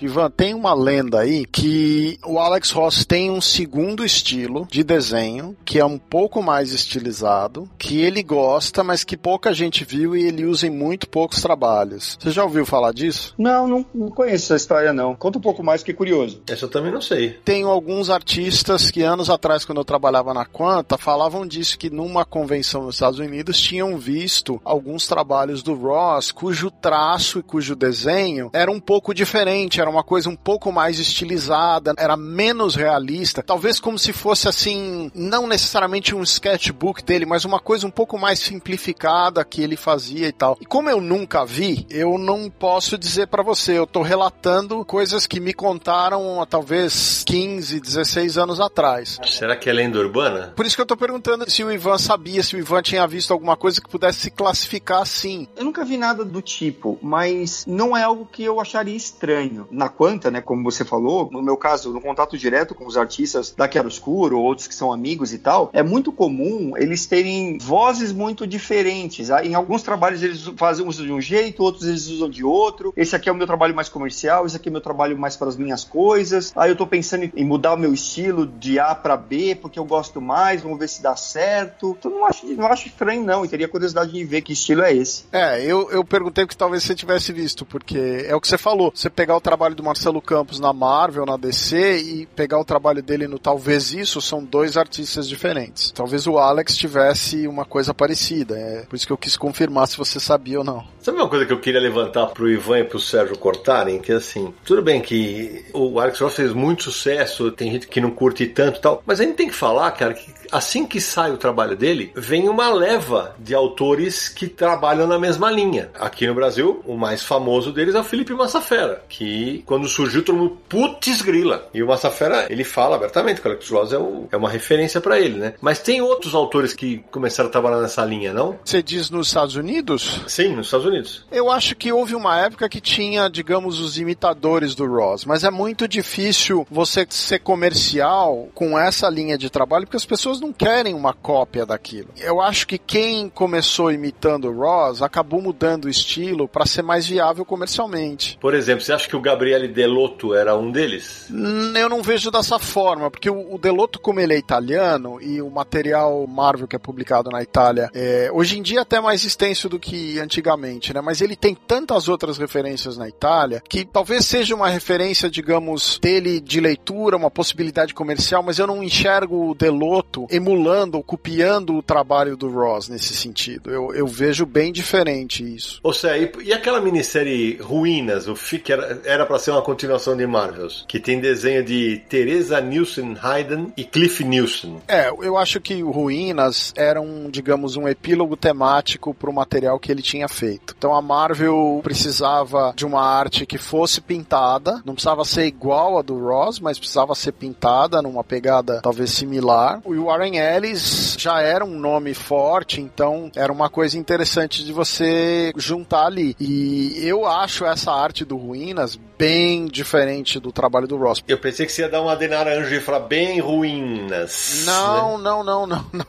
Ivan, tem uma lenda aí que o Alex Ross tem um segundo estilo de desenho que é um pouco mais estilizado, que ele gosta, mas que pouca gente viu e ele usa em muito poucos trabalhos. Você já ouviu falar disso? Não, não, não conheço essa história não. Conta um pouco mais que é curioso. Essa eu também não sei. Tenho alguns artistas que anos atrás, quando eu trabalhava na Quanta, falavam disso que numa convenção nos Estados Unidos tinham visto alguns trabalhos do Ross cujo traço e cujo desenho era um pouco diferente, era uma coisa um pouco mais estilizada, era menos realista, talvez como se fosse assim, não necessariamente um sketchbook dele, mas uma coisa um pouco mais simplificada que ele fazia e tal. E como eu nunca vi, eu não posso dizer para você, eu tô relatando coisas que me contaram há talvez 15, 16 anos atrás. Será que é lenda urbana? Por isso que eu tô perguntando se o Ivan sabia, se o Ivan tinha visto alguma coisa que pudesse se classificar assim. Eu nunca vi nada do tipo, mas não é algo que eu acharia estranho na Quanta, né, como você falou, no meu caso, no contato direto com os artistas da Chiaroscuro, outros que são amigos e tal, é muito comum eles terem vozes muito diferentes. Ah, em alguns trabalhos eles fazem uso de um jeito, outros eles usam de outro. Esse aqui é o meu trabalho mais comercial, esse aqui é o meu trabalho mais para as minhas coisas. Aí eu tô pensando em mudar o meu estilo de A para B, porque eu gosto mais, vamos ver se dá certo. Então não acho, não acho estranho, não. E teria curiosidade de ver que estilo é esse. É, eu, eu perguntei que talvez você tivesse visto, porque é o que você falou. Você pegar o trabalho do Marcelo Campos na Marvel, na DC, e pegar o trabalho dele no Talvez Isso, são dois artistas diferentes. Talvez o Alex tivesse uma coisa parecida. É por isso que eu quis confirmar se você sabia ou não. Sabe uma coisa que eu queria levantar pro Ivan e pro Sérgio cortarem? Que assim, tudo bem que o Alex Ross fez muito sucesso, tem gente que não curte tanto e tal, mas a gente tem que falar, cara, que assim que sai o trabalho dele, vem uma leva de autores que trabalham na mesma linha. Aqui no Brasil, o mais famoso deles é o Felipe Massafera, que quando surgiu todo mundo, putz grila. E o Massafera, ele fala abertamente que o Alex Ross é, o, é uma referência para ele, né? Mas tem outros autores que começaram a trabalhar nessa linha, não? Você diz nos Estados Unidos? Sim, nos Estados Unidos. Eu acho que houve uma época que tinha, digamos, os imitadores do Ross, mas é muito difícil você ser comercial com essa linha de trabalho, porque as pessoas não querem uma cópia daquilo. Eu acho que quem começou imitando o Ross acabou mudando o estilo para ser mais viável comercialmente. Por exemplo, você acha que o Gabriele Delotto era um deles? Eu não vejo dessa forma, porque o o Delotto, como ele é italiano e o material Marvel que é publicado na Itália, é, hoje em dia é até mais extenso do que antigamente, né? Mas ele tem tantas outras referências na Itália que talvez seja uma referência, digamos, dele de leitura, uma possibilidade comercial, mas eu não enxergo o Delotto emulando ou copiando o trabalho do Ross nesse sentido. Eu, eu vejo bem diferente isso. Ou seja, e, e aquela minissérie Ruínas, o FIC, era era pra ser uma continuação de Marvels, que tem desenho de Teresa Nielsen Hayden e Cliff Nielsen. É, eu acho que o Ruínas era um, digamos, um epílogo temático pro material que ele tinha feito. Então a Marvel precisava de uma arte que fosse pintada, não precisava ser igual a do Ross, mas precisava ser pintada numa pegada talvez similar. O Warren Ellis já era um nome forte, então era uma coisa interessante de você juntar ali. E eu acho essa arte do Ruínas bem diferente do trabalho do Ross. Eu pensei que você ia dar uma de naranjo e falar bem ruínas. Não, não, não, não, não.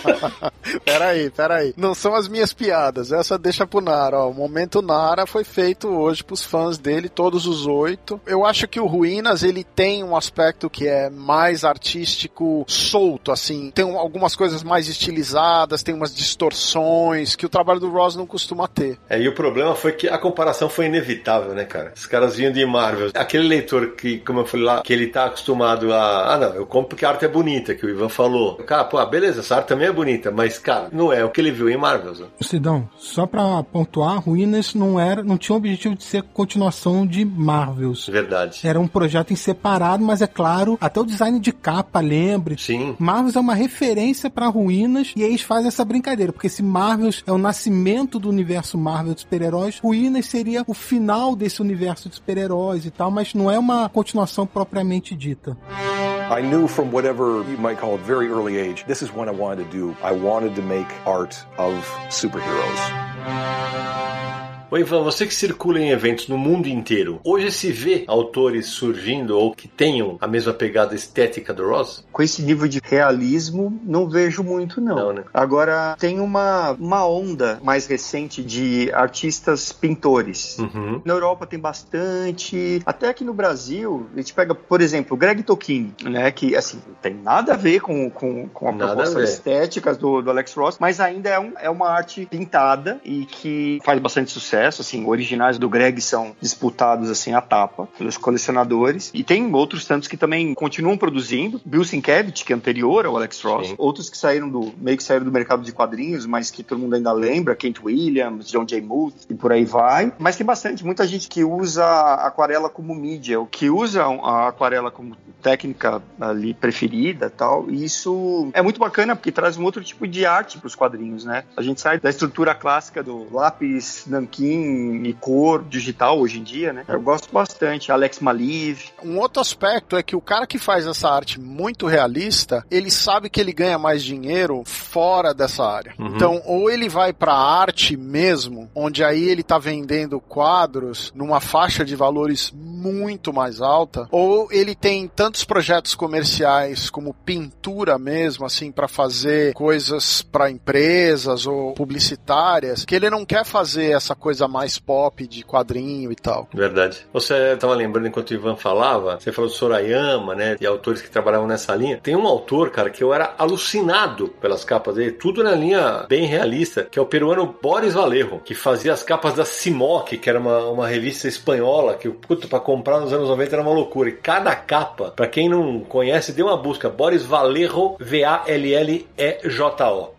peraí, peraí. Não são as minhas piadas. Essa deixa pro Nara. Ó. O momento Nara foi feito hoje pros fãs dele, todos os oito. Eu acho que o Ruínas ele tem um aspecto que é mais artístico, solto, assim. Tem um- algumas coisas mais estilizadas, tem umas distorções que o trabalho do Ross não costuma ter. É, e o problema foi que a comparação foi inevitável, né, cara? Os caras de Marvel. Aquele leitor que, como eu falei lá, que ele tá acostumado a. Ah, não, eu compro porque a arte é bonita, que o Ivan falou. Cara, pô, beleza, essa arte também é bonita, mas, cara, não é o que ele viu em Marvel. Né? Sidão, só pra pontuar, Ruínas não era, não tinha o objetivo de ser continuação de Marvels. Verdade. Era um projeto em separado, mas é claro, até o design de capa, lembre. Sim. Marvels é uma referência para Ruínas e eles fazem essa brincadeira, porque se Marvels é o nascimento do universo Marvel de super-heróis, Ruínas seria o final desse universo de super-heróis e tal, mas não é uma continuação propriamente dita. I knew from whatever you might call it very early age, this is what I wanted to do. I wanted to make art of superheroes. Ô Ivan, você que circula em eventos no mundo inteiro, hoje se vê autores surgindo ou que tenham a mesma pegada estética do Ross? Com esse nível de realismo, não vejo muito, não. Não, né? Agora, tem uma, uma onda mais recente de artistas pintores. Uhum. Na Europa tem bastante, até aqui no Brasil, a gente pega, por exemplo, Greg Tokini, né, que, assim, não tem nada a ver com, com, com a Nada proposta a estética do, do Alex Ross, mas ainda é, um, é uma arte pintada e que faz bastante sucesso, assim, originais do Greg são disputados, assim, à tapa pelos colecionadores, e tem outros tantos que também continuam produzindo, Bill Sienkiewicz, que é anterior ao Alex Ross, Sim. outros que saíram do, meio que saíram do mercado de quadrinhos, mas que todo mundo ainda lembra, Kent Williams, John J. Muth, e por aí vai, mas tem bastante, muita gente que usa a aquarela como mídia, o que usa a aquarela como técnica ali preferida e tal, e isso é muito bacana porque traz um outro tipo de arte para os quadrinhos, né? A gente sai da estrutura clássica do lápis, nanquim e cor digital hoje em dia, né? Eu gosto bastante. Alex Maliv. Um outro aspecto é que o cara que faz essa arte muito realista, ele sabe que ele ganha mais dinheiro fora dessa área. Uhum. Então, ou ele vai pra arte mesmo, onde aí ele tá vendendo quadros numa faixa de valores muito mais alta, ou ele tem tantos projetos comerciais como pintura mesmo, assim, para fazer coisas para empresas ou publicitárias, que ele não quer fazer essa coisa mais pop de quadrinho e tal. Verdade. Você estava lembrando enquanto o Ivan falava, você falou do Sorayama, né? E autores que trabalhavam nessa linha. Tem um autor, cara, que eu era alucinado pelas capas dele, tudo na linha bem realista, que é o peruano Boris Valerro, que fazia as capas da Simoc, que era uma, uma revista espanhola, que, puto, pra comprar nos anos 90 era uma loucura. E cada capa, pra quem não conhece, dê uma busca. Boris Valerro, V-A-L-L-E-J-O.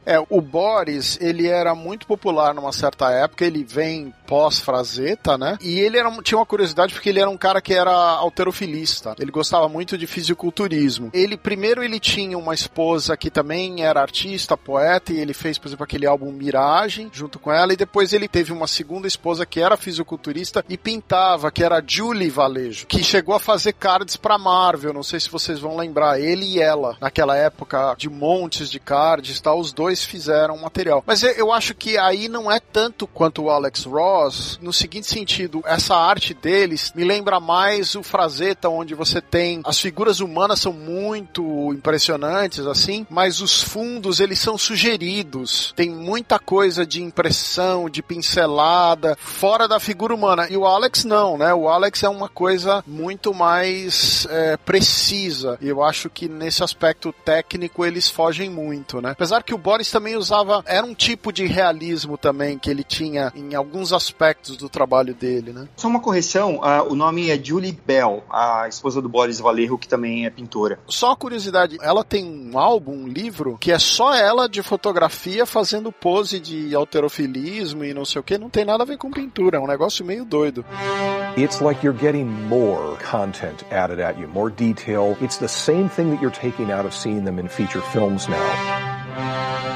É, o Boris, ele era muito popular numa certa época, ele vem pós-Frazetta, né? E ele era, tinha uma curiosidade porque ele era um cara que era alterofilista. Ele gostava muito de fisiculturismo. Ele, primeiro, ele tinha uma esposa que também era artista, poeta, e ele fez, por exemplo, aquele álbum Miragem, junto com ela, e depois ele teve uma segunda esposa que era fisiculturista e pintava, que era Julie Valejo, que chegou a fazer cards pra Marvel, não sei se vocês vão lembrar, ele e ela, naquela época de montes de cards tal, os dois fizeram material. Mas eu acho que aí não é tanto quanto o Alex Ross, no seguinte sentido, essa arte deles me lembra mais o Frazetta, onde você tem as figuras humanas são muito impressionantes assim, mas os fundos eles são sugeridos. Tem muita coisa de impressão, de pincelada, fora da figura humana. E o Alex não, né? O Alex é uma coisa muito mais é, precisa. E eu acho que nesse aspecto técnico eles fogem muito, né? Apesar que o Boris também usava, era um tipo de realismo também que ele tinha em alguns aspectos do trabalho dele, né? Só uma correção, ah, o nome é Julie Bell, a esposa do Boris Valerro, que também é pintora. Só uma curiosidade, ela tem um álbum, um livro, que é só ela de fotografia fazendo pose de alterofilismo e não sei o que, não tem nada a ver com pintura, é um negócio meio doido. It's like you're getting more content added at you, more detail. It's the same thing that you're taking out of seeing them in feature films now.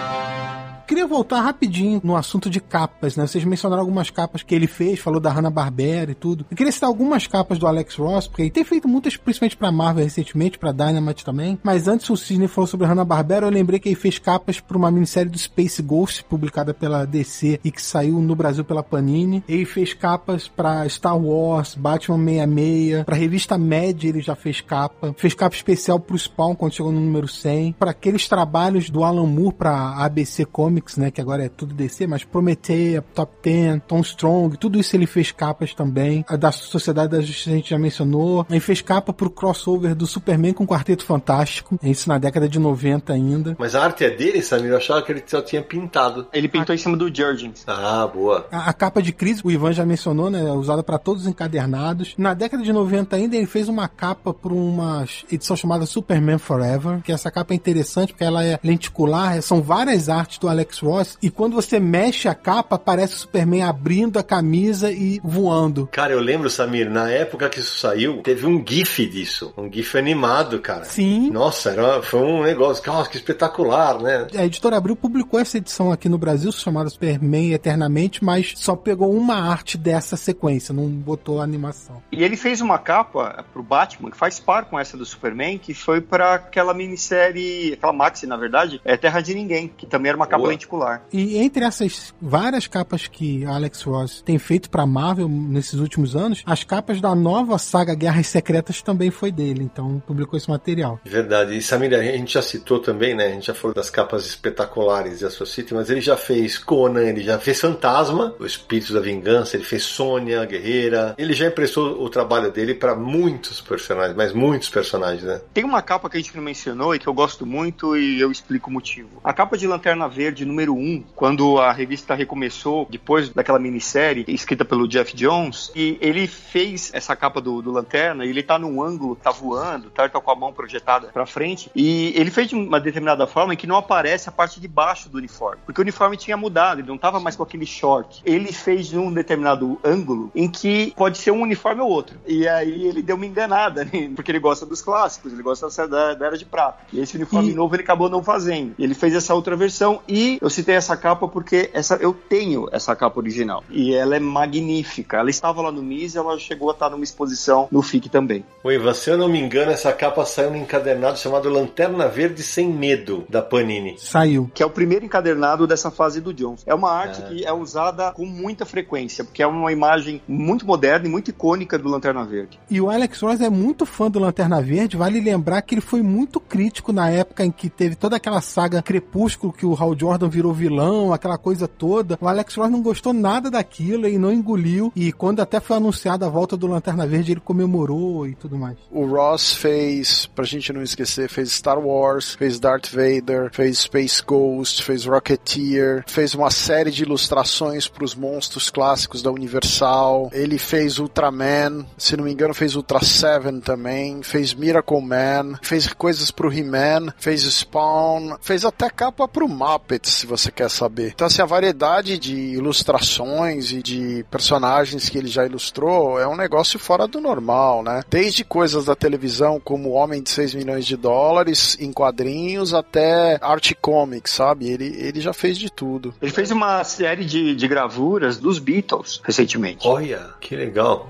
Queria voltar rapidinho no assunto de capas, né? Vocês mencionaram algumas capas que ele fez, falou da Hanna-Barbera e tudo. Eu queria citar algumas capas do Alex Ross, porque ele tem feito muitas, principalmente pra Marvel recentemente, pra Dynamite também. Mas antes o Sidney falou sobre a Hanna-Barbera, eu lembrei que ele fez capas pra uma minissérie do Space Ghost, publicada pela DC e que saiu no Brasil pela Panini. Ele fez capas pra Star Wars, Batman 66, pra revista Mad ele já fez capa. Fez capa especial pro Spawn quando chegou no número 100. Pra aqueles trabalhos do Alan Moore pra ABC Comics Comics, né, que agora é tudo DC, mas Prometheia, Top Ten, Tom Strong, tudo isso ele fez capas também. A da Sociedade da Justiça a gente já mencionou. Ele fez capa pro crossover do Superman com o Quarteto Fantástico, isso na década de 90 ainda. Mas a arte é dele, Samir? Eu achava que ele só tinha pintado. Ele pintou em cima do Jurgens. Ah, boa. A, a capa de crise, o Ivan já mencionou, né, usada para todos os encadernados. Na década de 90 ainda ele fez uma capa para uma edição chamada Superman Forever, que essa capa é interessante porque ela é lenticular, são várias artes do Alex Ross e quando você mexe a capa, aparece o Superman abrindo a camisa e voando. Cara, eu lembro, Samir, na época que isso saiu, teve um GIF disso. Um GIF animado, cara. Sim. Nossa, era, foi um negócio, nossa, que espetacular, né? A editora Abril publicou essa edição aqui no Brasil, chamada Superman Eternamente, mas só pegou uma arte dessa sequência, não botou a animação. E ele fez uma capa pro Batman, que faz par com essa do Superman, que foi para aquela minissérie, aquela maxi, na verdade, é Terra de Ninguém, que também era uma capa. Lenticular. E entre essas várias capas que Alex Ross tem feito pra Marvel nesses últimos anos, as capas da nova saga Guerras Secretas também foi dele, então publicou esse material. Verdade. E Samir, a gente já citou também, né? A gente já falou das capas espetaculares de Astro City, mas ele já fez Conan, ele já fez Fantasma, o Espírito da Vingança, ele fez Sônia, Guerreira. Ele já emprestou o trabalho dele para muitos personagens, mas muitos personagens, né? Tem uma capa que a gente não mencionou e que eu gosto muito e eu explico o motivo. A capa de Lanterna Verde número 1, quando a revista recomeçou, depois daquela minissérie escrita pelo Jeff Jones, e ele fez essa capa do, do Lanterna, e ele tá num ângulo, tá voando, tá, ele tá com a mão projetada pra frente, e ele fez de uma determinada forma em que não aparece a parte de baixo do uniforme, porque o uniforme tinha mudado, ele não tava mais com aquele short. Ele fez de um determinado ângulo em que pode ser um uniforme ou outro. E aí ele deu uma enganada, né? porque ele gosta dos clássicos, ele gosta da, da Era de Prata. E esse uniforme E- novo ele acabou não fazendo. Ele fez essa outra versão e eu citei essa capa porque essa eu tenho essa capa original. E ela é magnífica. Ela estava lá no MIS e ela chegou a estar numa exposição no FIC também. O Ivan, se eu não me engano, essa capa saiu num encadernado chamado Lanterna Verde Sem Medo, da Panini. Saiu. Que é o primeiro encadernado dessa fase do Jones. É uma arte que é usada com muita frequência, porque é uma imagem muito moderna e muito icônica do Lanterna Verde. E o Alex Ross é muito fã do Lanterna Verde, vale lembrar que ele foi muito crítico na época em que teve toda aquela saga Crepúsculo, que o Hal Jordan virou vilão, aquela coisa toda. O Alex Ross não gostou nada daquilo e não engoliu. E quando até foi anunciada a volta do Lanterna Verde, ele comemorou e tudo mais. O Ross fez, pra gente não esquecer, fez Star Wars, fez Darth Vader, fez Space Ghost, fez Rocketeer, fez uma série de ilustrações pros monstros clássicos da Universal. Ele fez Ultraman, se não me engano, fez Ultra Seven também, fez Miracle Man, fez coisas pro He-Man, fez Spawn, fez até capa pro Muppets, se você quer saber. Então, assim, a variedade de ilustrações e de personagens que ele já ilustrou é um negócio fora do normal, né? Desde coisas da televisão, como O Homem de 6 milhões de dólares em quadrinhos, até art comics, sabe? Ele, ele já fez de tudo. Ele fez uma série de, de gravuras dos Beatles recentemente. Olha, que legal.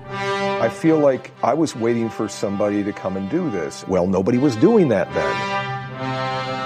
I feel like I was waiting for somebody to come and do this. Well, nobody was doing that then.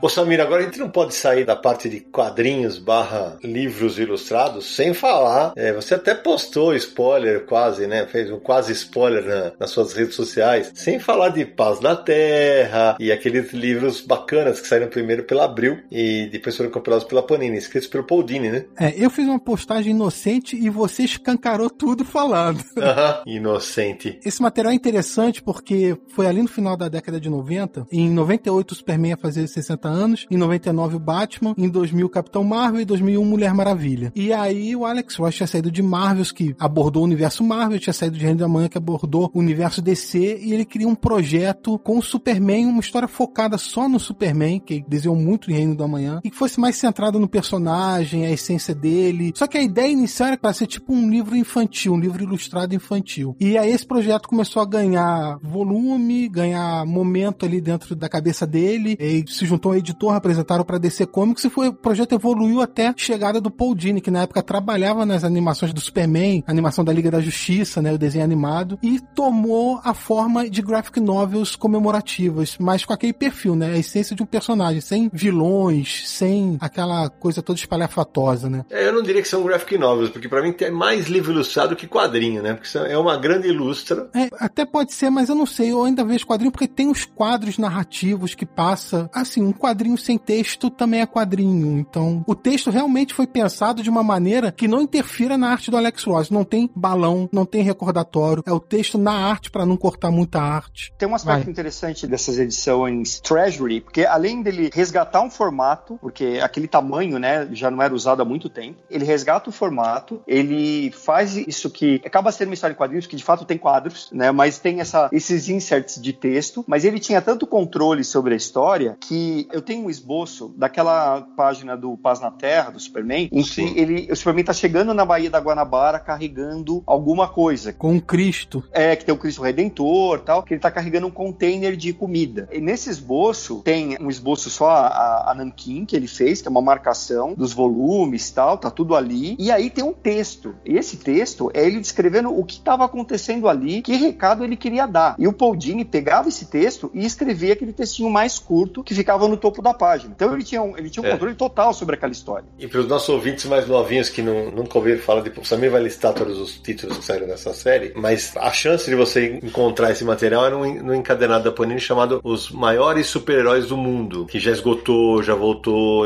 Ô Samir, agora a gente não pode sair da parte de quadrinhos barra livros ilustrados sem falar. é, você até postou spoiler quase, né? Fez um quase spoiler na- nas suas redes sociais, sem falar de Paz da Terra e aqueles livros bacanas que saíram primeiro pela Abril e depois foram compilados pela Panini, escritos pelo Paul Dini, né? É, eu fiz uma postagem inocente e você escancarou tudo falando. Aham, Inocente. Esse material é interessante porque foi ali no final da década de 90. Em 98 o Superman ia fazer 60 anos, em 99 o Batman, em 2000 o Capitão Marvel e em 2001 Mulher Maravilha. E aí o Alex Ross tinha saído de Marvels que abordou o universo Marvel, tinha saído de Reino da Manhã que abordou o universo DC e ele queria um projeto com o Superman, uma história focada só no Superman, que desenhou muito em Reino da Manhã, e que fosse mais centrado no personagem, a essência dele. Só que a ideia inicial era para ser tipo um livro infantil, um livro ilustrado infantil. E aí esse projeto começou a ganhar volume, ganhar momento ali dentro da cabeça dele, e se juntou editor, apresentaram para DC Comics e foi, o projeto evoluiu até a chegada do Paul Dini, que na época trabalhava nas animações do Superman, animação da Liga da Justiça, né, o desenho animado, e tomou a forma de graphic novels comemorativas, mas com aquele perfil, né, a essência de um personagem, sem vilões, sem aquela coisa toda espalhafatosa, né. É, eu não diria que são graphic novels, porque pra mim é mais livro ilustrado que quadrinho, né? Porque é uma grande ilustra. É, até pode ser, mas eu não sei, eu ainda vejo quadrinho porque tem os quadros narrativos que passa, assim, um quadrinho sem texto também é quadrinho. Então, o texto realmente foi pensado de uma maneira que não interfira na arte do Alex Ross. Não tem balão, não tem recordatório. É o texto na arte para não cortar muita arte. Tem um aspecto Vai. interessante dessas edições Treasury, porque além dele resgatar um formato, porque aquele tamanho, né, já não era usado há muito tempo, ele resgata o formato, ele faz isso que acaba sendo uma história em quadrinhos que de fato tem quadros, né, mas tem essa, esses inserts de texto, mas ele tinha tanto controle sobre a história que eu tenho um esboço daquela página do Paz na Terra, do Superman, em Sim. que ele, o Superman tá chegando na Baía da Guanabara carregando alguma coisa. Com Cristo. É, que tem o Cristo Redentor tal, que ele tá carregando um container de comida. E nesse esboço, tem um esboço só a, a Nankin que ele fez, que é uma marcação dos volumes tal, tá tudo ali. E aí tem um texto. E esse texto é ele descrevendo o que estava acontecendo ali, que recado ele queria dar. E o Paul Dini pegava esse texto e escrevia aquele textinho mais curto que ficava no topo da página. Então ele tinha um, ele tinha um é. controle total sobre aquela história. E para os nossos ouvintes mais novinhos que não, nunca ouviram falar de. O Samir vai listar todos os títulos que saíram nessa série, mas a chance de você encontrar esse material era um, no encadenado da Panini chamado Os Maiores Super-Heróis do Mundo, que já esgotou, já voltou.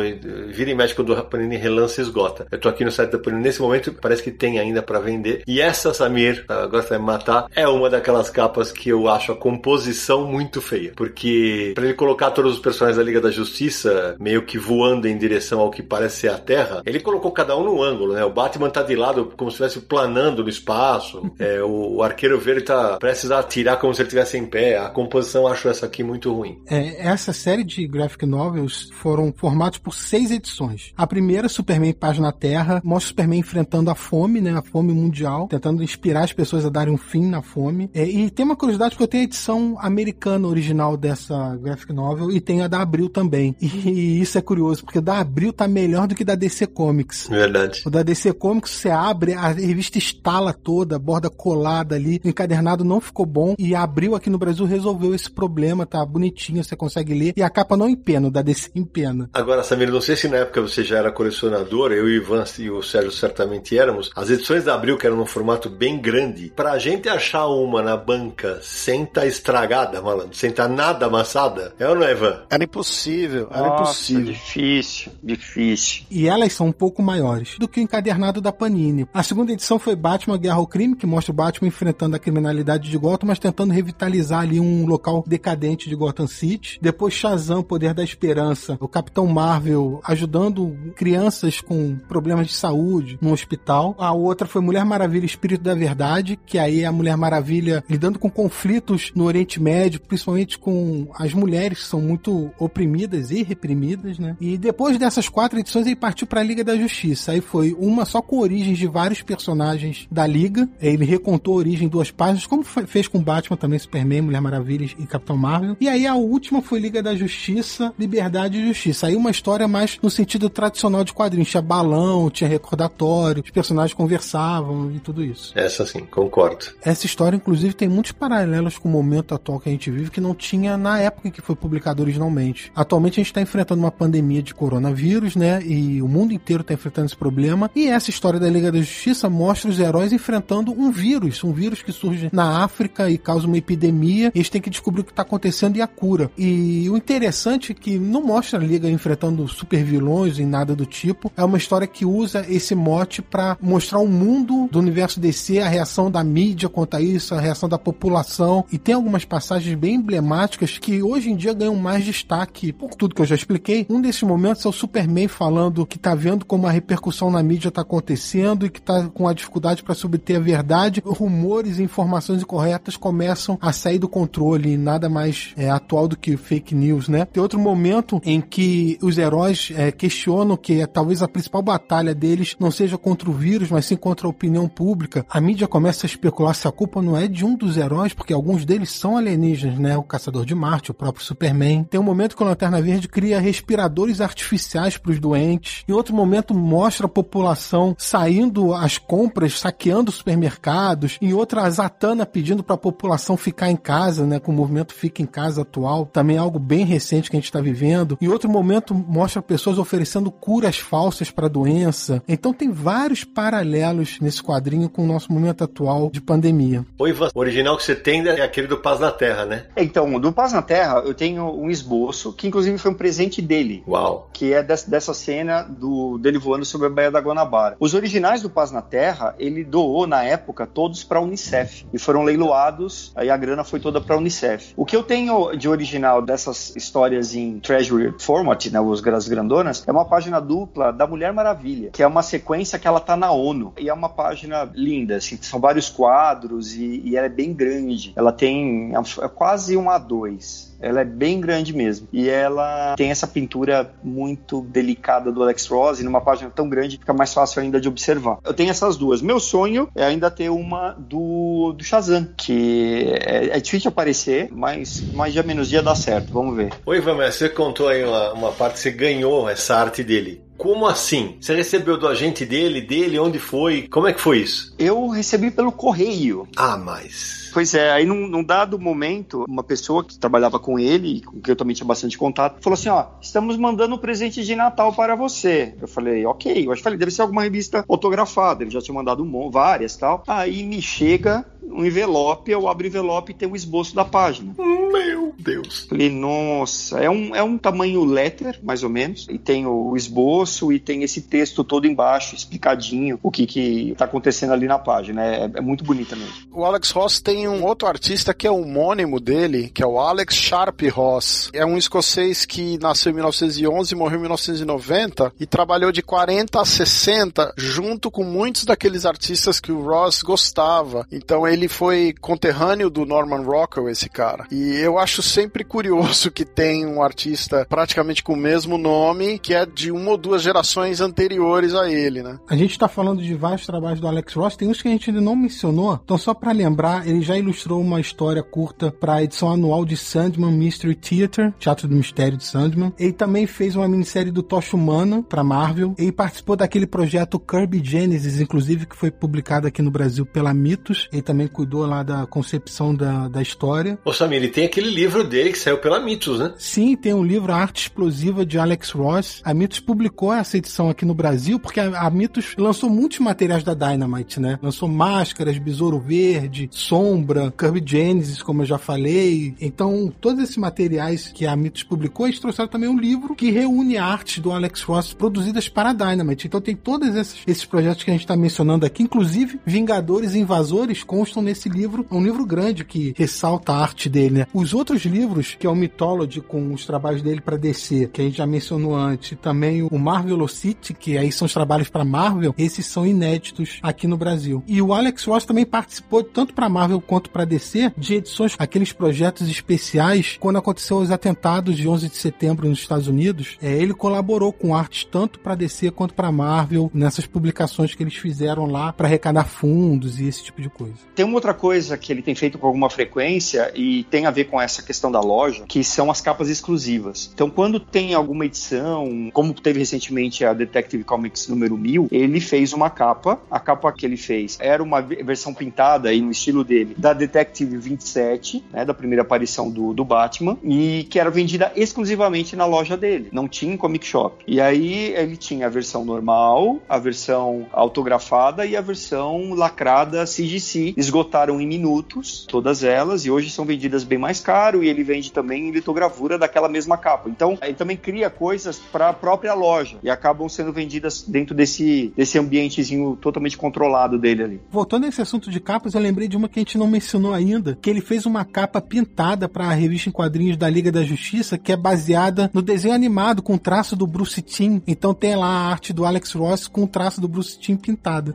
Vira e mexe quando a Panini relança e esgota. Eu tô aqui no site da Panini nesse momento, parece que tem ainda para vender. E essa, Samir, agora você vai me matar, é uma daquelas capas que eu acho a composição muito feia. Porque para ele colocar todos os personagens da Liga da Justiça meio que voando em direção ao que parece ser a Terra, ele colocou cada um no ângulo, né? O Batman tá de lado como se estivesse planando no espaço. É, o, o, Arqueiro Verde tá prestes a atirar como se ele estivesse em pé. A composição acho essa aqui muito ruim. É, essa série de graphic novels foram formados por seis edições. A primeira, Superman Paz na Terra, mostra o Superman enfrentando a fome, né? A fome mundial, tentando inspirar as pessoas a darem um fim na fome. É, e tem uma curiosidade porque eu tenho a edição americana original dessa graphic novel e tem a da Abril também. E, e isso é curioso, porque da Abril tá melhor do que da DC Comics. Verdade. O da DC Comics você abre, a revista estala toda, borda colada ali, o encadernado não ficou bom e a Abril aqui no Brasil resolveu esse problema, tá bonitinho, você consegue ler e a capa não empena, o da DC empena. Agora, Samir, não sei se na época você já era colecionador, eu e o Ivan e o Sérgio certamente éramos, as edições da Abril que eram num formato bem grande, pra gente achar uma na banca sem estar tá estragada, malandro, sem estar tá nada amassada, é ou não é, Ivan? Era impossível, era Nossa, impossível. difícil, difícil. E elas são um pouco maiores do que o encadernado da Panini. A segunda edição foi Batman Guerra ao Crime, que mostra o Batman enfrentando a criminalidade de Gotham, mas tentando revitalizar ali um local decadente de Gotham City. Depois Shazam, Poder da Esperança, o Capitão Marvel ajudando crianças com problemas de saúde no hospital. A outra foi Mulher Maravilha Espírito da Verdade, que aí é a Mulher Maravilha lidando com conflitos no Oriente Médio, principalmente com as mulheres que são muito oprimidas e reprimidas, né? E depois dessas quatro edições ele partiu para a Liga da Justiça. Aí foi uma só com origens de vários personagens da Liga. Ele recontou a origem em duas páginas, como fez com Batman também, Superman, Mulher Maravilha e Capitão Marvel. E aí a última foi Liga da Justiça, Liberdade e Justiça. Aí uma história mais no sentido tradicional de quadrinhos. Tinha balão, tinha recordatório, os personagens conversavam e tudo isso. Essa sim, concordo. Essa história, inclusive, tem muitos paralelos com o momento atual que a gente vive que não tinha na época em que foi publicado originalmente. Atualmente a gente está enfrentando uma pandemia de coronavírus, né? E o mundo inteiro está enfrentando esse problema. E essa história da Liga da Justiça mostra os heróis enfrentando um vírus, um vírus que surge na África e causa uma epidemia. E eles têm que descobrir o que está acontecendo e a cura. E o interessante é que não mostra a Liga enfrentando super vilões e nada do tipo. É uma história que usa esse mote para mostrar o mundo do universo DC, a reação da mídia quanto a isso, a reação da população. E tem algumas passagens bem emblemáticas que hoje em dia ganham mais destaque por tudo que eu já expliquei. Um desses momentos é o Superman falando que tá vendo como a repercussão na mídia tá acontecendo e que tá com a dificuldade para subter a verdade. Rumores e informações incorretas começam a sair do controle, nada mais é, atual do que fake news, né? Tem outro momento em que os heróis é, questionam que é, talvez a principal batalha deles não seja contra o vírus, mas sim contra a opinião pública. A mídia começa a especular se a culpa não é de um dos heróis, porque alguns deles são alienígenas, né? O Caçador de Marte, o próprio Superman. Tem um momento que o Lanterna Verde cria respiradores artificiais para os doentes. Em outro momento mostra a população saindo às compras, saqueando supermercados. Em outra, a Zatanna pedindo para a população ficar em casa, né? Com o movimento Fica em Casa atual. Também é algo bem recente que a gente está vivendo. Em outro momento mostra pessoas oferecendo curas falsas para a doença. Então tem vários paralelos nesse quadrinho com o nosso momento atual de pandemia. O Ivan, o original que você tem é aquele do Paz na Terra, né? Então, do Paz na Terra eu tenho um esboço que inclusive foi um presente dele. Uau. Que é des, dessa cena do dele voando sobre a Baía da Guanabara. Os originais do Paz na Terra, ele doou na época todos para a Unicef e foram leiloados, aí a grana foi toda para a Unicef. O que eu tenho de original dessas histórias em Treasury Format, né, os as grandonas, é uma página dupla da Mulher Maravilha, que é uma sequência que ela tá na ONU. E é uma página linda, assim, são vários quadros e, e ela é bem grande. Ela tem é quase um A2. Ela é bem grande mesmo. E ela tem essa pintura muito delicada do Alex Ross, e numa página tão grande fica mais fácil ainda de observar. Eu tenho essas duas. Meu sonho é ainda ter uma do, do Shazam, que é, é difícil aparecer, mas mais dia menos dia dá certo. Vamos ver. Oi, Vamé, você contou aí uma, uma parte, você ganhou essa arte dele. Como assim? Você recebeu do agente dele, dele, onde foi? Como é que foi isso? Eu recebi pelo correio. Ah, mas. Pois é, aí num, num, dado momento, uma pessoa que trabalhava com ele, com quem eu também tinha bastante contato, falou assim: ó, estamos mandando um presente de Natal para você. Eu falei, ok, eu acho que falei, deve ser alguma revista autografada. Ele já tinha mandado um, várias tal. Aí me chega um envelope, eu abro o envelope e tem o esboço da página. Meu Deus. Falei, nossa, é um, é um tamanho letter, mais ou menos, e tem o esboço e tem esse texto todo embaixo, explicadinho, o que que tá acontecendo ali na página. É, é muito bonita mesmo. O Alex Ross tem um outro artista que é homônimo dele, que é o Alex Sharp Ross. É um escocês que nasceu em 1911 e morreu em 1990 e trabalhou de 40 a 60 junto com muitos daqueles artistas que o Ross gostava. Então ele foi conterrâneo do Norman Rockwell, esse cara. E eu acho sempre curioso que tem um artista praticamente com o mesmo nome, que é de uma ou duas gerações anteriores a ele, né? A gente tá falando de vários trabalhos do Alex Ross, tem uns que a gente ainda não mencionou. Então, só para lembrar, ele já ilustrou uma história curta para a edição anual de Sandman Mystery Theater, Teatro do Mistério de Sandman. Ele também fez uma minissérie do Tocha Humana para Marvel. Ele participou daquele projeto Kirby Genesis, inclusive, que foi publicado aqui no Brasil pela Mitos. Ele também cuidou lá da concepção da, da história. Ô Samir, ele tem aquele livro dele que saiu pela Mitos, né? Sim, tem um livro Arte Explosiva de Alex Ross. A Mitos publicou essa edição aqui no Brasil, porque a, a Mitos lançou muitos materiais da Dynamite, né? Lançou máscaras, Besouro Verde, Sombra, Kirby Genesis, como eu já falei. Então, todos esses materiais que a Mitos publicou, eles trouxeram também um livro que reúne artes do Alex Ross produzidas para a Dynamite. Então, tem todos esses, esses projetos que a gente está mencionando aqui, inclusive Vingadores e Invasores constam nesse livro. É um livro grande que ressalta a arte dele, né? Os outros livros, que é o Mythology com os trabalhos dele para DC, que a gente já mencionou antes, também o Marvel City, que aí são os trabalhos para Marvel, esses são inéditos aqui no Brasil. E o Alex Ross também participou tanto para Marvel quanto para DC de edições, aqueles projetos especiais quando aconteceu os atentados de 11 de setembro nos Estados Unidos. É, ele colaborou com artes tanto para DC quanto para Marvel nessas publicações que eles fizeram lá para arrecadar fundos e esse tipo de coisa. Tem uma outra coisa que ele tem feito com alguma frequência e tem a ver com essa questão da loja, que são as capas exclusivas. Então, quando tem alguma edição, como teve recentemente a Detective Comics número 1000, ele fez uma capa. A capa que ele fez era uma versão pintada aí no estilo dele da Detective 27, né, da primeira aparição do, do Batman, e que era vendida exclusivamente na loja dele, não tinha em comic shop. E aí ele tinha a versão normal, a versão autografada e a versão lacrada CGC. Esgotaram em minutos todas elas e hoje são vendidas bem mais caro e ele vende também em litogravura daquela mesma capa. Então ele também cria coisas para a própria loja e acabam sendo vendidas dentro desse, desse ambientezinho totalmente controlado dele ali. Voltando a esse assunto de capas, eu lembrei de uma que a gente não mencionou ainda, que ele fez uma capa pintada para a revista em quadrinhos da Liga da Justiça, que é baseada no desenho animado com traço do Bruce Timm. Então tem lá a arte do Alex Ross com o traço do Bruce Timm pintada.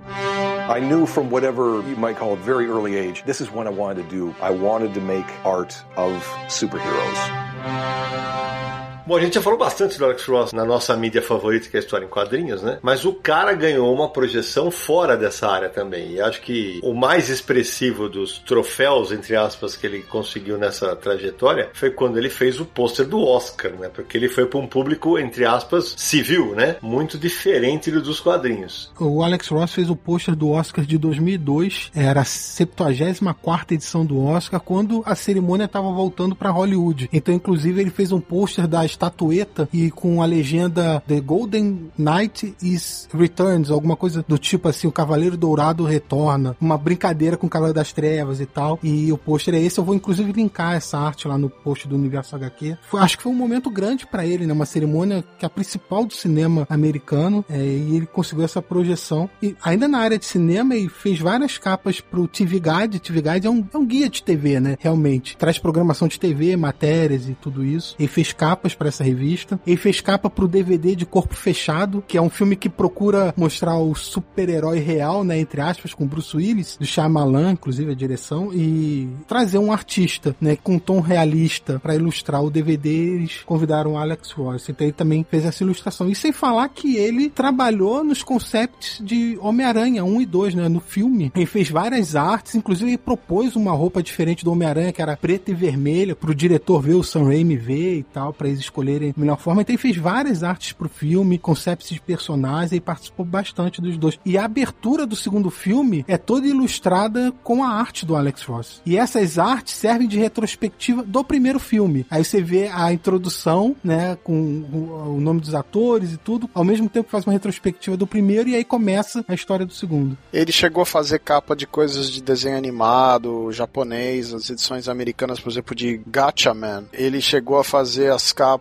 I knew from whatever you might call a very early age, this is what I wanted to do. I wanted to make art of superheroes. Bom, a gente já falou bastante do Alex Ross na nossa mídia favorita, que é a história em quadrinhos, né? Mas o cara ganhou uma projeção fora dessa área também. E acho que o mais expressivo dos troféus, entre aspas, que ele conseguiu nessa trajetória foi quando ele fez o pôster do Oscar, né? Porque ele foi para um público, entre aspas, civil, né? Muito diferente do dos quadrinhos. O Alex Ross fez o pôster do Oscar de 2002, era a 74 edição do Oscar, quando a cerimônia estava voltando para Hollywood. Então, inclusive, ele fez um pôster das estatueta e com a legenda The Golden Knight is Returns, alguma coisa do tipo assim, o Cavaleiro Dourado retorna, uma brincadeira com o Cavaleiro das Trevas e tal. E o pôster é esse, eu vou inclusive linkar essa arte lá no post do Universo HQ. Foi, acho que foi um momento grande para ele, né? Uma cerimônia que é a principal do cinema americano, é, e ele conseguiu essa projeção. E ainda na área de cinema, ele fez várias capas pro TV Guide. TV Guide é um, é um guia de TV, né? Realmente. Traz programação de TV, matérias e tudo isso. Ele fez capas para essa revista. Ele fez capa pro DVD de Corpo Fechado, que é um filme que procura mostrar o super-herói real, né? Entre aspas, com Bruce Willis, do Shyamalan, inclusive a direção, e trazer um artista, né? Com um tom realista para ilustrar o DVD. Eles convidaram Alex Ross. Então ele também fez essa ilustração. E sem falar que ele trabalhou nos concepts de Homem-Aranha 1 e 2, né? No filme. Ele fez várias artes, inclusive ele propôs uma roupa diferente do Homem-Aranha, que era preta e vermelha, pro diretor ver, o Sam Raimi ver e tal, para eles escolherem a melhor forma. Então ele fez várias artes pro filme, concepts de personagens e participou bastante dos dois. E a abertura do segundo filme é toda ilustrada com a arte do Alex Ross. E essas artes servem de retrospectiva do primeiro filme. Aí você vê a introdução, né, com o nome dos atores e tudo, ao mesmo tempo que faz uma retrospectiva do primeiro e aí começa a história do segundo. Ele chegou a fazer capa de coisas de desenho animado, japonês, as edições americanas, por exemplo, de Gatchaman. Ele chegou a fazer as capas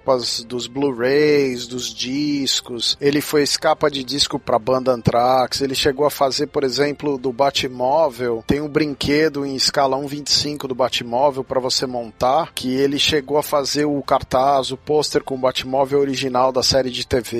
dos Blu-rays, dos discos. Ele fez capa de disco pra banda Anthrax. Ele chegou a fazer, por exemplo, do Batmóvel. Tem um brinquedo em escala 1.25 do Batmóvel para você montar, que ele chegou a fazer o cartaz, o pôster com o Batmóvel original da série de TV.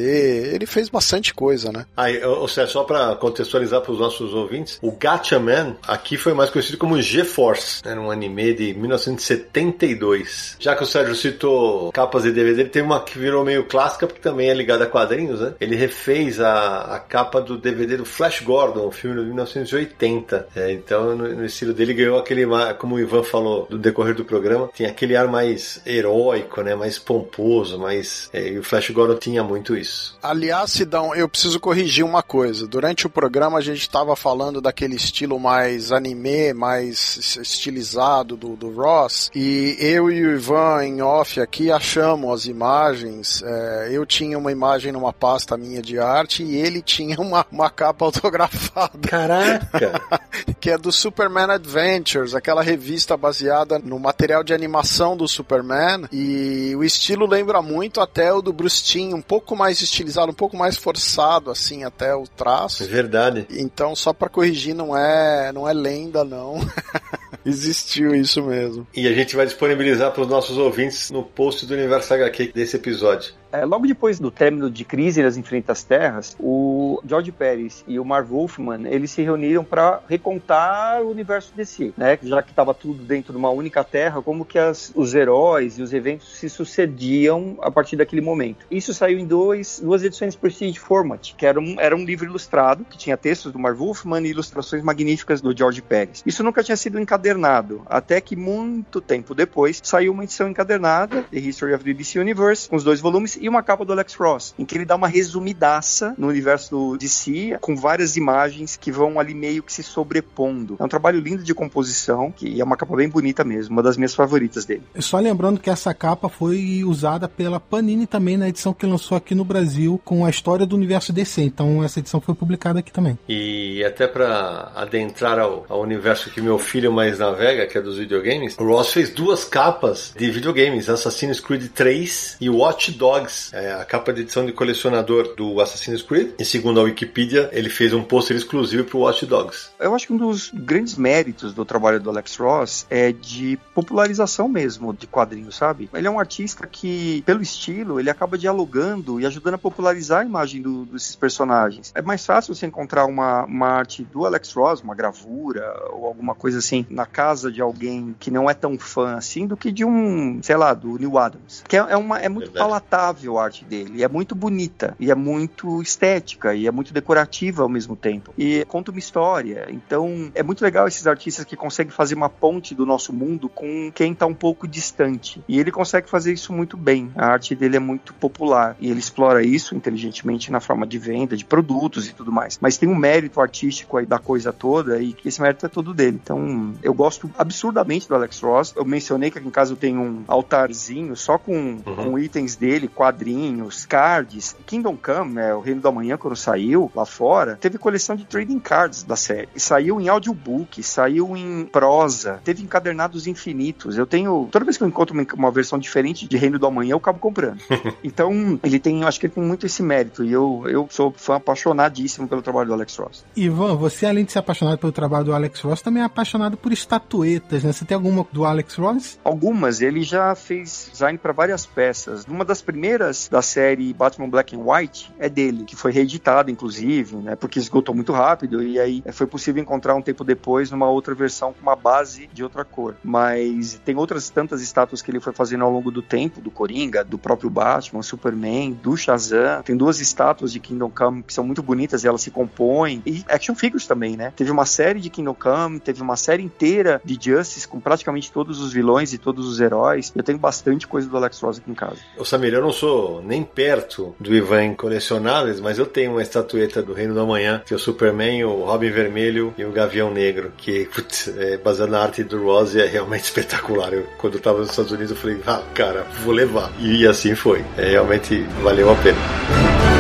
Ele fez bastante coisa, né? Aí, ou seja, só para contextualizar para os nossos ouvintes, o Gatchaman aqui foi mais conhecido como G-Force, era um anime de 1972. Já que o Sérgio citou capas de DVD, ele tem uma que virou meio clássica porque também é ligada a quadrinhos, né? Ele refez a, a capa do DVD do Flash Gordon, um filme de 1980. É, então, no, no, estilo dele, ganhou aquele, como o Ivan falou no decorrer do programa, tem aquele ar mais heróico, né? Mais pomposo, mais. É, e o Flash Gordon tinha muito isso. Aliás, Sidão, eu preciso corrigir uma coisa. Durante o programa a gente estava falando daquele estilo mais anime, mais estilizado do, do Ross, e eu e o Ivan em off aqui achamos as imagens. É, eu tinha uma imagem numa pasta minha de arte e ele tinha uma, uma capa autografada. Caraca! que é do Superman Adventures, aquela revista baseada no material de animação do Superman. E o estilo lembra muito até o do Bruce Timm, um pouco mais estilizado, um pouco mais forçado, assim, até o traço. É verdade. Então, só para corrigir, não é, não é lenda, não. Existiu isso mesmo. E a gente vai disponibilizar para os nossos ouvintes no post do Universo HQ desse episódio. É, logo depois do término de Crise nas Infinitas Terras, o George Pérez e o Marv Wolfman eles se reuniram para recontar o universo DC, né? Já que estava tudo dentro de uma única Terra, como que as, os heróis e os eventos se sucediam a partir daquele momento. Isso saiu em dois, duas edições Prestige Format, que era um, era um livro ilustrado que tinha textos do Marv Wolfman e ilustrações magníficas do George Pérez. Isso nunca tinha sido encadernado, até que muito tempo depois saiu uma edição encadernada, The History of the DC Universe, com os dois volumes e uma capa do Alex Ross, em que ele dá uma resumidaça no universo do DC, com várias imagens que vão ali meio que se sobrepondo. É um trabalho lindo de composição, que é uma capa bem bonita mesmo, uma das minhas favoritas dele. Só lembrando que essa capa foi usada pela Panini também na edição que lançou aqui no Brasil, com a história do universo DC. Então essa edição foi publicada aqui também. E até para adentrar ao, ao, universo que meu filho mais navega, que é dos videogames, o Ross fez duas capas de videogames, Assassin's Creed 3 e Watch Dogs é a capa de edição de colecionador do Assassin's Creed. E segundo a Wikipedia, ele fez um pôster exclusivo para o Watch Dogs. Eu acho que um dos grandes méritos do trabalho do Alex Ross é de popularização mesmo de quadrinhos, sabe? Ele é um artista que, pelo estilo, ele acaba dialogando e ajudando a popularizar a imagem do, desses personagens. É mais fácil você encontrar uma, uma arte do Alex Ross, uma gravura ou alguma coisa assim, na casa de alguém que não é tão fã assim, do que de um, sei lá, do Neil Adams. Que é, é uma, é muito Verdade. palatável a arte dele. E é muito bonita, e é muito estética, e é muito decorativa ao mesmo tempo. E conta uma história. Então, é muito legal esses artistas que conseguem fazer uma ponte do nosso mundo com quem está um pouco distante. E ele consegue fazer isso muito bem. A arte dele é muito popular. E ele explora isso inteligentemente na forma de venda de produtos e tudo mais. Mas tem um mérito artístico aí da coisa toda, e esse mérito é todo dele. Então, eu gosto absurdamente do Alex Ross. Eu mencionei que aqui em casa eu tenho um altarzinho só com, uhum. com itens dele, quadrinhos, cards. Kingdom Come, né, o Reino da Manhã, quando saiu lá fora, teve coleção de trading cards da série. E saiu em audiobook, saiu em prosa, teve encadernados infinitos. Eu tenho. Toda vez que eu encontro uma, uma versão diferente de Reino do Amanhã, eu acabo comprando. então, ele tem, acho que ele tem muito esse mérito. E eu, eu sou fã apaixonadíssimo pelo trabalho do Alex Ross. Ivan, você, além de ser apaixonado pelo trabalho do Alex Ross, também é apaixonado por estatuetas, né? Você tem alguma do Alex Ross? Algumas. Ele já fez design para várias peças. Uma das primeiras da série Batman Black and White é dele, que foi reeditada, inclusive, né? Porque esgotou muito rápido e aí foi possível encontrar um tempo depois numa outra versão com uma base de outra cor. Mas tem outras tantas estátuas que ele foi fazendo ao longo do tempo, do Coringa, do próprio Batman, Superman, do Shazam. Tem duas estátuas de Kingdom Come que são muito bonitas e elas se compõem. E action figures também, né? Teve uma série de Kingdom Come, teve uma série inteira de Justice com praticamente todos os vilões e todos os heróis. Eu tenho bastante coisa do Alex Ross aqui em casa. Ô Samir, eu não sou nem perto do Ivan em colecionáveis, mas eu tenho uma estatueta do Reino da Manhã, que é o Superman, o Robin Vermelho e o Gavião Negro, que putz, é baseado na arte do Ross é realmente espetacular. Eu, quando eu tava nos Estados Unidos, eu falei, ah, cara, vou levar. E assim foi. É, realmente valeu a pena.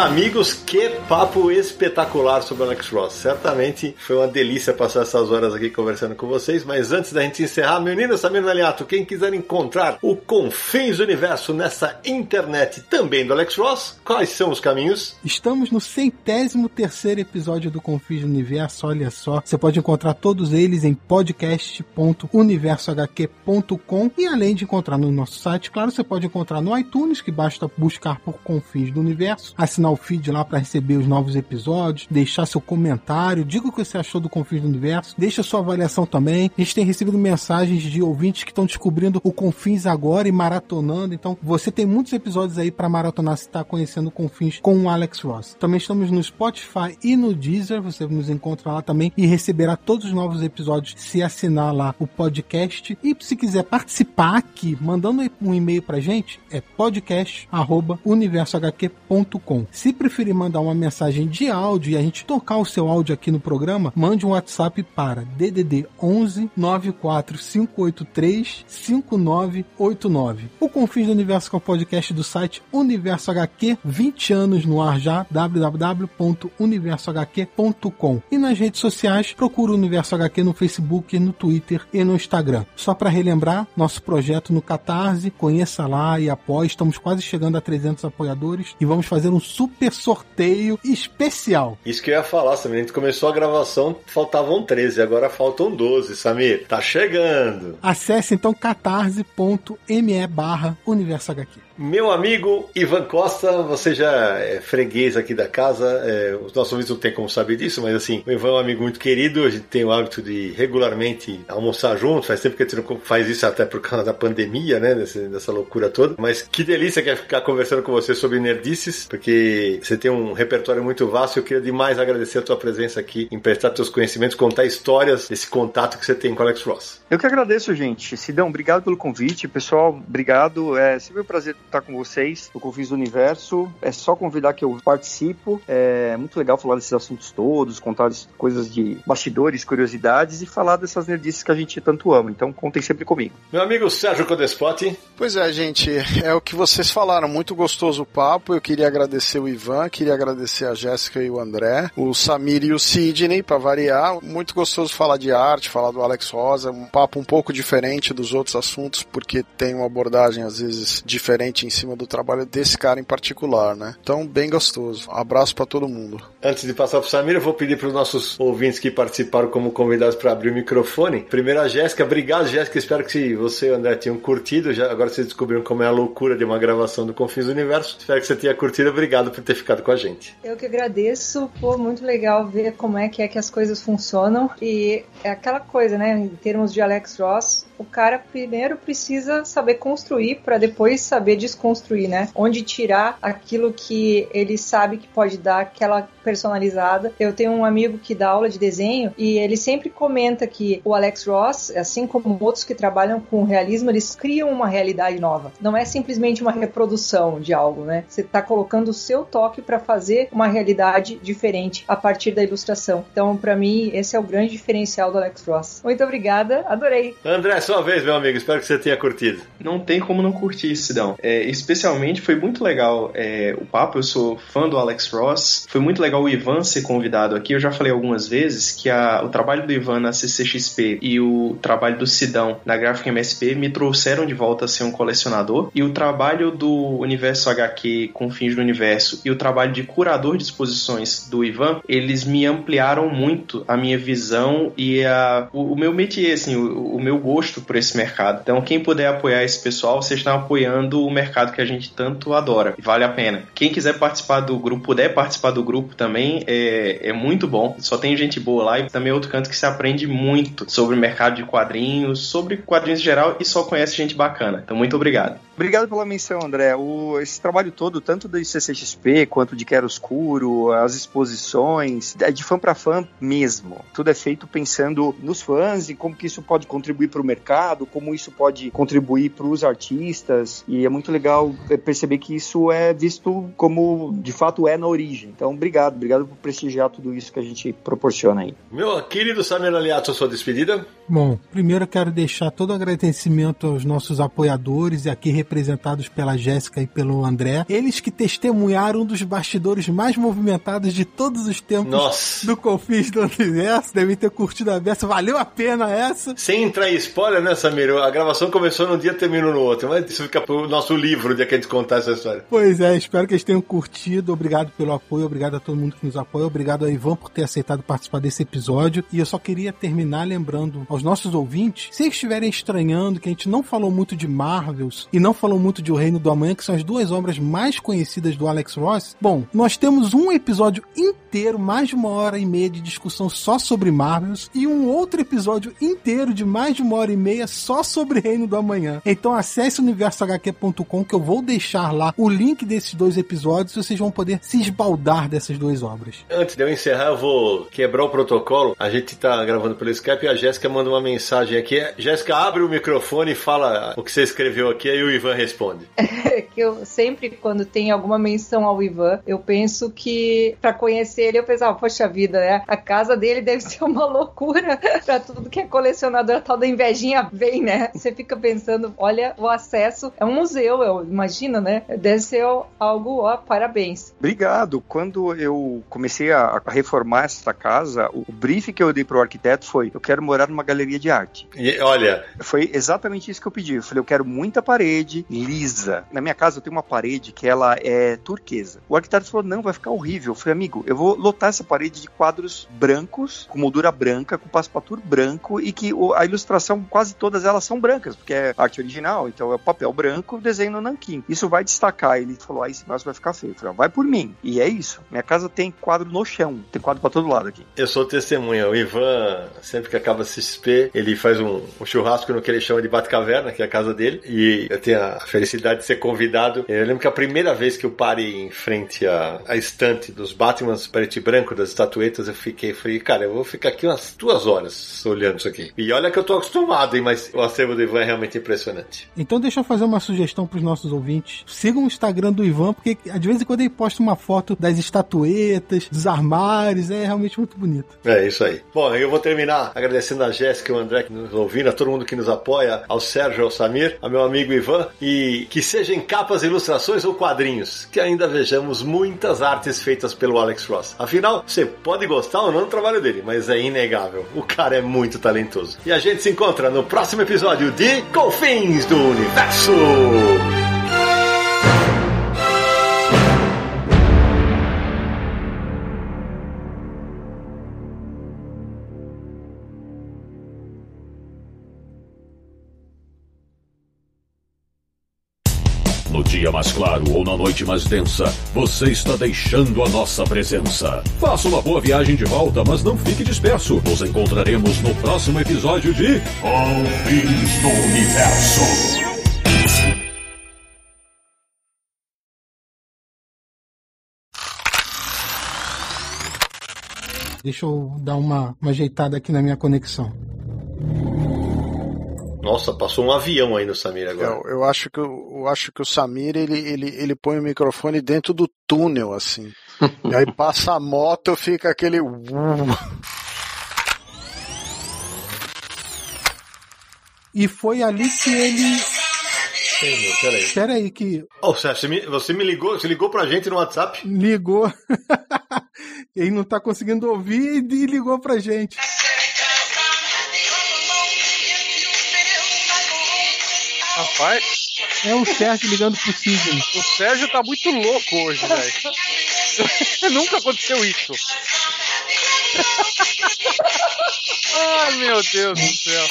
Amigos, que papo espetacular sobre Alex Ross. Certamente foi uma delícia passar essas horas aqui conversando com vocês, mas antes da gente encerrar, menino Samir Naliato, quem quiser encontrar o Confins do Universo nessa internet também do Alex Ross, quais são os caminhos? Estamos no centésimo terceiro episódio do Confins do Universo, olha só. Você pode encontrar todos eles em podcast.universohq.com e além de encontrar no nosso site, claro, você pode encontrar no iTunes, que basta buscar por Confins do Universo, assinar o feed lá para receber os novos episódios, deixar seu comentário, diga o que você achou do Confins do Universo, deixa sua avaliação também. A gente tem recebido mensagens de ouvintes que estão descobrindo o Confins agora e maratonando, então você tem muitos episódios aí para maratonar se está conhecendo o Confins com o Alex Ross. Também estamos no Spotify e no Deezer, você nos encontra lá também e receberá todos os novos episódios se assinar lá o podcast. E se quiser participar aqui, mandando um e-mail pra gente, é podcast@universohq.com. Se preferir mandar uma mensagem de áudio e a gente tocar o seu áudio aqui no programa, mande um WhatsApp para DDD 11 94583 5989. O Confins do Universo com o podcast do site Universo HQ, 20 anos no ar já, www.universohq.com. E nas redes sociais, procura o Universo HQ no Facebook, no Twitter e no Instagram. Só para relembrar, nosso projeto no Catarse, conheça lá e apoie. Estamos quase chegando a 300 apoiadores e vamos fazer um super sorteio especial. Isso que eu ia falar, Samir. A gente começou a gravação, faltavam 13, agora faltam 12, Samir. Tá chegando. Acesse então catarse.me barra Universo HQ. Meu amigo Ivan Costa, você já é freguês aqui da casa, é, os nossos ouvintes não tem como saber disso, mas assim, o Ivan é um amigo muito querido, a gente tem o hábito de regularmente almoçar junto, faz tempo que a gente não faz isso até por causa da pandemia, né, dessa, dessa loucura toda, mas que delícia que é ficar conversando com você sobre nerdices, porque você tem um repertório muito vasto eu queria demais agradecer a tua presença aqui, emprestar teus conhecimentos, contar histórias desse contato que você tem com o Alex Ross. Eu que agradeço, gente. Sidão, obrigado pelo convite. Pessoal, obrigado. É sempre um prazer estar com vocês no Confins do Universo. É só convidar que eu participo. É muito legal falar desses assuntos todos, contar coisas de bastidores, curiosidades e falar dessas nerdices que a gente tanto ama. Então contem sempre comigo. Meu amigo Sérgio Codespot. Pois é, gente, é o que vocês falaram. Muito gostoso o papo. Eu queria agradecer o Ivan, queria agradecer a Jéssica e o André, o Samir e o Sidney, para variar. Muito gostoso falar de arte, falar do Alex Rosa. Um papo um pouco diferente dos outros assuntos, porque tem uma abordagem às vezes diferente em cima do trabalho desse cara em particular, né? Então, bem gostoso. Abraço para todo mundo. Antes de passar pro Samir, eu vou pedir para os nossos ouvintes que participaram como convidados para abrir o microfone. Primeiro a Jéssica. Obrigado, Jéssica. Espero que você e o André tenham curtido. Já, agora vocês descobriram como é a loucura de uma gravação do Confins do Universo. Espero que você tenha curtido. Obrigado por ter ficado com a gente. Eu que agradeço. Pô, muito legal ver como é que é que as coisas funcionam. E é aquela coisa, né? Em termos de Alex Ross, o cara primeiro precisa saber construir para depois saber de desconstruir, né? Onde tirar aquilo que ele sabe que pode dar aquela personalizada. Eu tenho um amigo que dá aula de desenho e ele sempre comenta que o Alex Ross, assim como outros que trabalham com realismo, eles criam uma realidade nova. Não é simplesmente uma reprodução de algo, né? Você está colocando o seu toque para fazer uma realidade diferente a partir da ilustração. Então, para mim, esse é o grande diferencial do Alex Ross. Muito obrigada, adorei. André, sua vez, meu amigo. Espero que você tenha curtido. Não tem como não curtir, Sidão. É, especialmente foi muito legal é, o papo. Eu sou fã do Alex Ross. Foi muito legal o Ivan ser convidado aqui. Eu já falei algumas vezes que a, o trabalho do Ivan na CCXP e o trabalho do Sidão na Graphic MSP me trouxeram de volta a ser um colecionador. E o trabalho do Universo HQ com fins do universo e o trabalho de curador de exposições do Ivan, eles me ampliaram muito a minha visão e a, o, o meu métier, assim, o, o meu gosto por esse mercado. Então, quem puder apoiar esse pessoal, vocês estão apoiando o mercado que a gente tanto adora. Vale a pena. Quem quiser participar do grupo, puder participar do grupo também, é, é muito bom. Só tem gente boa lá e também é outro canto que se aprende muito sobre o mercado de quadrinhos, sobre quadrinhos em geral e só conhece gente bacana. Então, muito obrigado. Obrigado pela menção, André. O, esse trabalho todo, tanto do CCXP quanto de Quero Escuro, as exposições, é de fã para fã mesmo. Tudo é feito pensando nos fãs e como que isso pode contribuir para o mercado, como isso pode contribuir para os artistas. E é muito legal perceber que isso é visto como de fato é na origem. Então, obrigado, obrigado por prestigiar tudo isso que a gente proporciona aí. Meu querido Samir Aliato, sua despedida? Bom, primeiro eu quero deixar todo o agradecimento aos nossos apoiadores e aqui representados pela Jéssica e pelo André. Eles que testemunharam um dos bastidores mais movimentados de todos os tempos Nossa. do Confins do Universo. Devem ter curtido a beça. Valeu a pena essa. Sem entrar em spoiler, né, Samir? A gravação começou num dia e terminou no outro. Mas isso fica pro nosso livro, dia que a gente contar essa história. Pois é, espero que eles tenham curtido. Obrigado pelo apoio, obrigado a todo mundo que nos apoia. Obrigado a Ivan por ter aceitado participar desse episódio. E eu só queria terminar lembrando aos nossos ouvintes, se eles estiverem estranhando que a gente não falou muito de Marvels e não falou muito de O Reino do Amanhã, que são as duas obras mais conhecidas do Alex Ross, bom, nós temos um episódio inteiro, mais de uma hora e meia de discussão só sobre Marvels e um outro episódio inteiro de mais de uma hora e meia só sobre Reino do Amanhã. Então acesse universohq.com que eu vou deixar lá o link desses dois episódios e vocês vão poder se esbaldar dessas duas obras. Antes de eu encerrar, eu vou quebrar o protocolo. A gente tá gravando pelo Skype e a Jéssica manda uma mensagem aqui. Jéssica, abre o microfone e fala o que você escreveu aqui, aí o Ivan responde. que eu sempre, quando tem alguma menção ao Ivan, eu penso que para conhecer ele, eu pensava, poxa vida, né? A casa dele deve ser uma loucura pra tudo que é colecionador, a tal da invejinha vem, né? Você fica pensando, olha, o acesso é um museu, eu imagino, né? Deve ser algo, ó, parabéns. Obrigado. Quando eu comecei a reformar essa casa, o briefing que eu dei pro arquiteto foi: eu quero morar numa galeria de arte. E olha, Foi exatamente isso que eu pedi. Eu falei, eu quero muita parede lisa. Na minha casa eu tenho uma parede que ela é turquesa. O arquiteto falou, não, vai ficar horrível. Eu falei, amigo, eu vou lotar essa parede de quadros brancos, com moldura branca, com passepartout branco e que o- a ilustração, quase todas elas são brancas, porque é arte original, então é papel branco, desenho no nanquim. Isso vai destacar. Ele falou, ah, esse negócio vai ficar feio. Eu falei, "Ah, vai por mim. E é isso. Minha casa tem quadro no chão, tem quadro pra todo lado aqui. eu sou testemunha. O Ivan, sempre que acaba a CXP, ele faz um, um churrasco no que ele chama de Batcaverna, que é a casa dele. E eu tenho a felicidade de ser convidado. Eu lembro que a primeira vez que eu parei em frente à, à estante dos Batmans preto e branco, das estatuetas, eu fiquei, falei, cara, eu vou ficar aqui umas duas horas olhando isso aqui. E olha que eu tô acostumado, hein, mas o acervo do Ivan é realmente impressionante. Então deixa eu fazer uma sugestão pros nossos ouvintes. Sigam o Instagram do Ivan, porque de vez em quando ele posta uma foto das estatuetas, dos armários, é realmente muito bonito. É isso aí. Bom, eu vou terminar agradecendo a Jéssica e o André que nos ouviram, a todo mundo que nos apoia, ao Sérgio, ao Samir, ao meu amigo Ivan, e que seja em capas, ilustrações ou quadrinhos, que ainda vejamos muitas artes feitas pelo Alex Ross. Afinal, você pode gostar ou não do trabalho dele, mas é inegável. O cara é muito talentoso. E a gente se encontra no próximo episódio de Confins do Universo. mais claro ou na noite mais densa, você está deixando a nossa presença. Faça uma boa viagem de volta, mas não fique disperso. Nos encontraremos no próximo episódio de Confins do Universo. Deixa eu dar uma, uma ajeitada aqui na minha conexão. Nossa, passou um avião aí no Samir agora. Eu, eu acho que eu, acho que o Samir ele, ele, ele põe o microfone dentro do túnel assim. e aí passa a moto, fica aquele E foi ali que ele. Peraí. Espera aí que Ô, Sérgio, você me, você me ligou, você ligou pra gente no WhatsApp? ligou. ele não tá conseguindo ouvir e ligou pra gente. Rapaz, É o Sérgio ligando pro Sidney. o Sérgio tá muito louco hoje, velho. Nunca aconteceu isso. Ai, meu Deus do céu.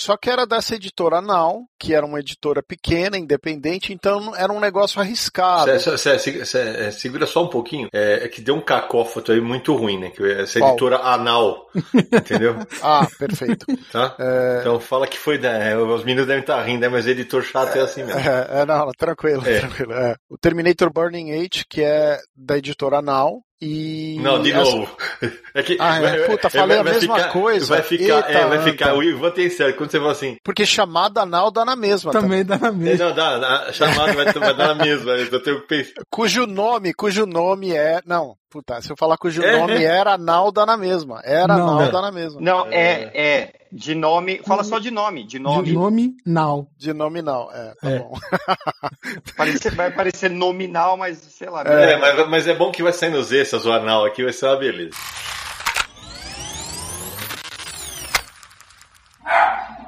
Só que era dessa editora Now, que era uma editora pequena, independente, então era um negócio arriscado. Cé, cé, cé, cé, é, segura só um pouquinho. É, é que deu um cacófato aí muito ruim, né? Que essa Qual? editora Anal, entendeu? Ah, perfeito. Tá? É, Então fala que foi da. é, Os meninos devem estar rindo, né? Mas editor chato é assim mesmo. é, é, não, tranquilo, É. tranquilo. é. O Terminator Burning Age, que é da editora Now, e. Não, de novo. É que, Ah, é, puta, falei a mesma ficar, coisa. Vai ficar, Eita, é, vai ficar. O Ivan tem sério. Quando você fala assim, Porque chamada Now dá na mesma. tá? Também dá na é, mesma. não, dá, dá, chamado vai, vai dar na mesma. Eu tenho que pensar. Cujo nome, cujo nome é. Não, puta, se eu falar cujo É. nome era Now, dá na mesma. Era Não. É. dá na mesma. Não, é, é. De nome. Fala só de nome. De nome. De nome, Now. De nome não, é, tá É. bom. Parece- vai parecer nominal, mas sei lá. É, mas, mas é bom que vai sair nos extras o anal aqui, vai ser uma beleza.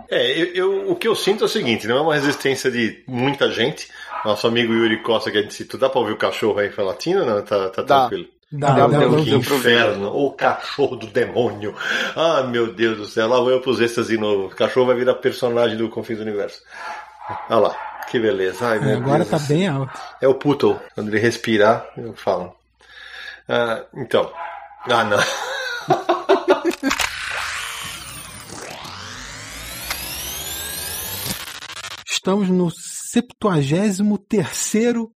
É, eu, eu- o que eu sinto é o seguinte, não é uma resistência de muita gente. Nosso amigo Yuri Costa que a gente citou, dá pra ouvir o cachorro aí falar latino? Não, tá, tá Dá. tranquilo. Pra Que inferno, o cachorro do demônio. Ah, meu Deus do céu, lá vou eu pros extras de novo. O cachorro vai virar personagem do Confins do Universo. Olha lá, que beleza. Ai, É, agora Deus tá do céu. bem alto. É o Puto. Quando ele respirar, eu falo. Ah, então. Ah, não. Estamos no 73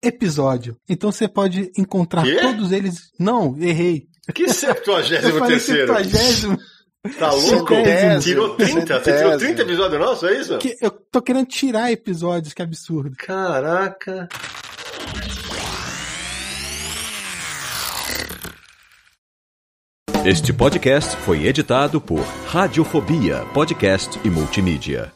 episódio. Então você pode encontrar Quê? todos eles. Não, errei. Que Eu 73 falei terceiro? 70. Tá louco? Centésimo. Tirou 30? Você tirou Centésimo. 30 episódios nossos, é isso? Que eu tô querendo tirar episódios, que absurdo. Caraca. Este podcast foi editado por Radiofobia, podcast e multimídia.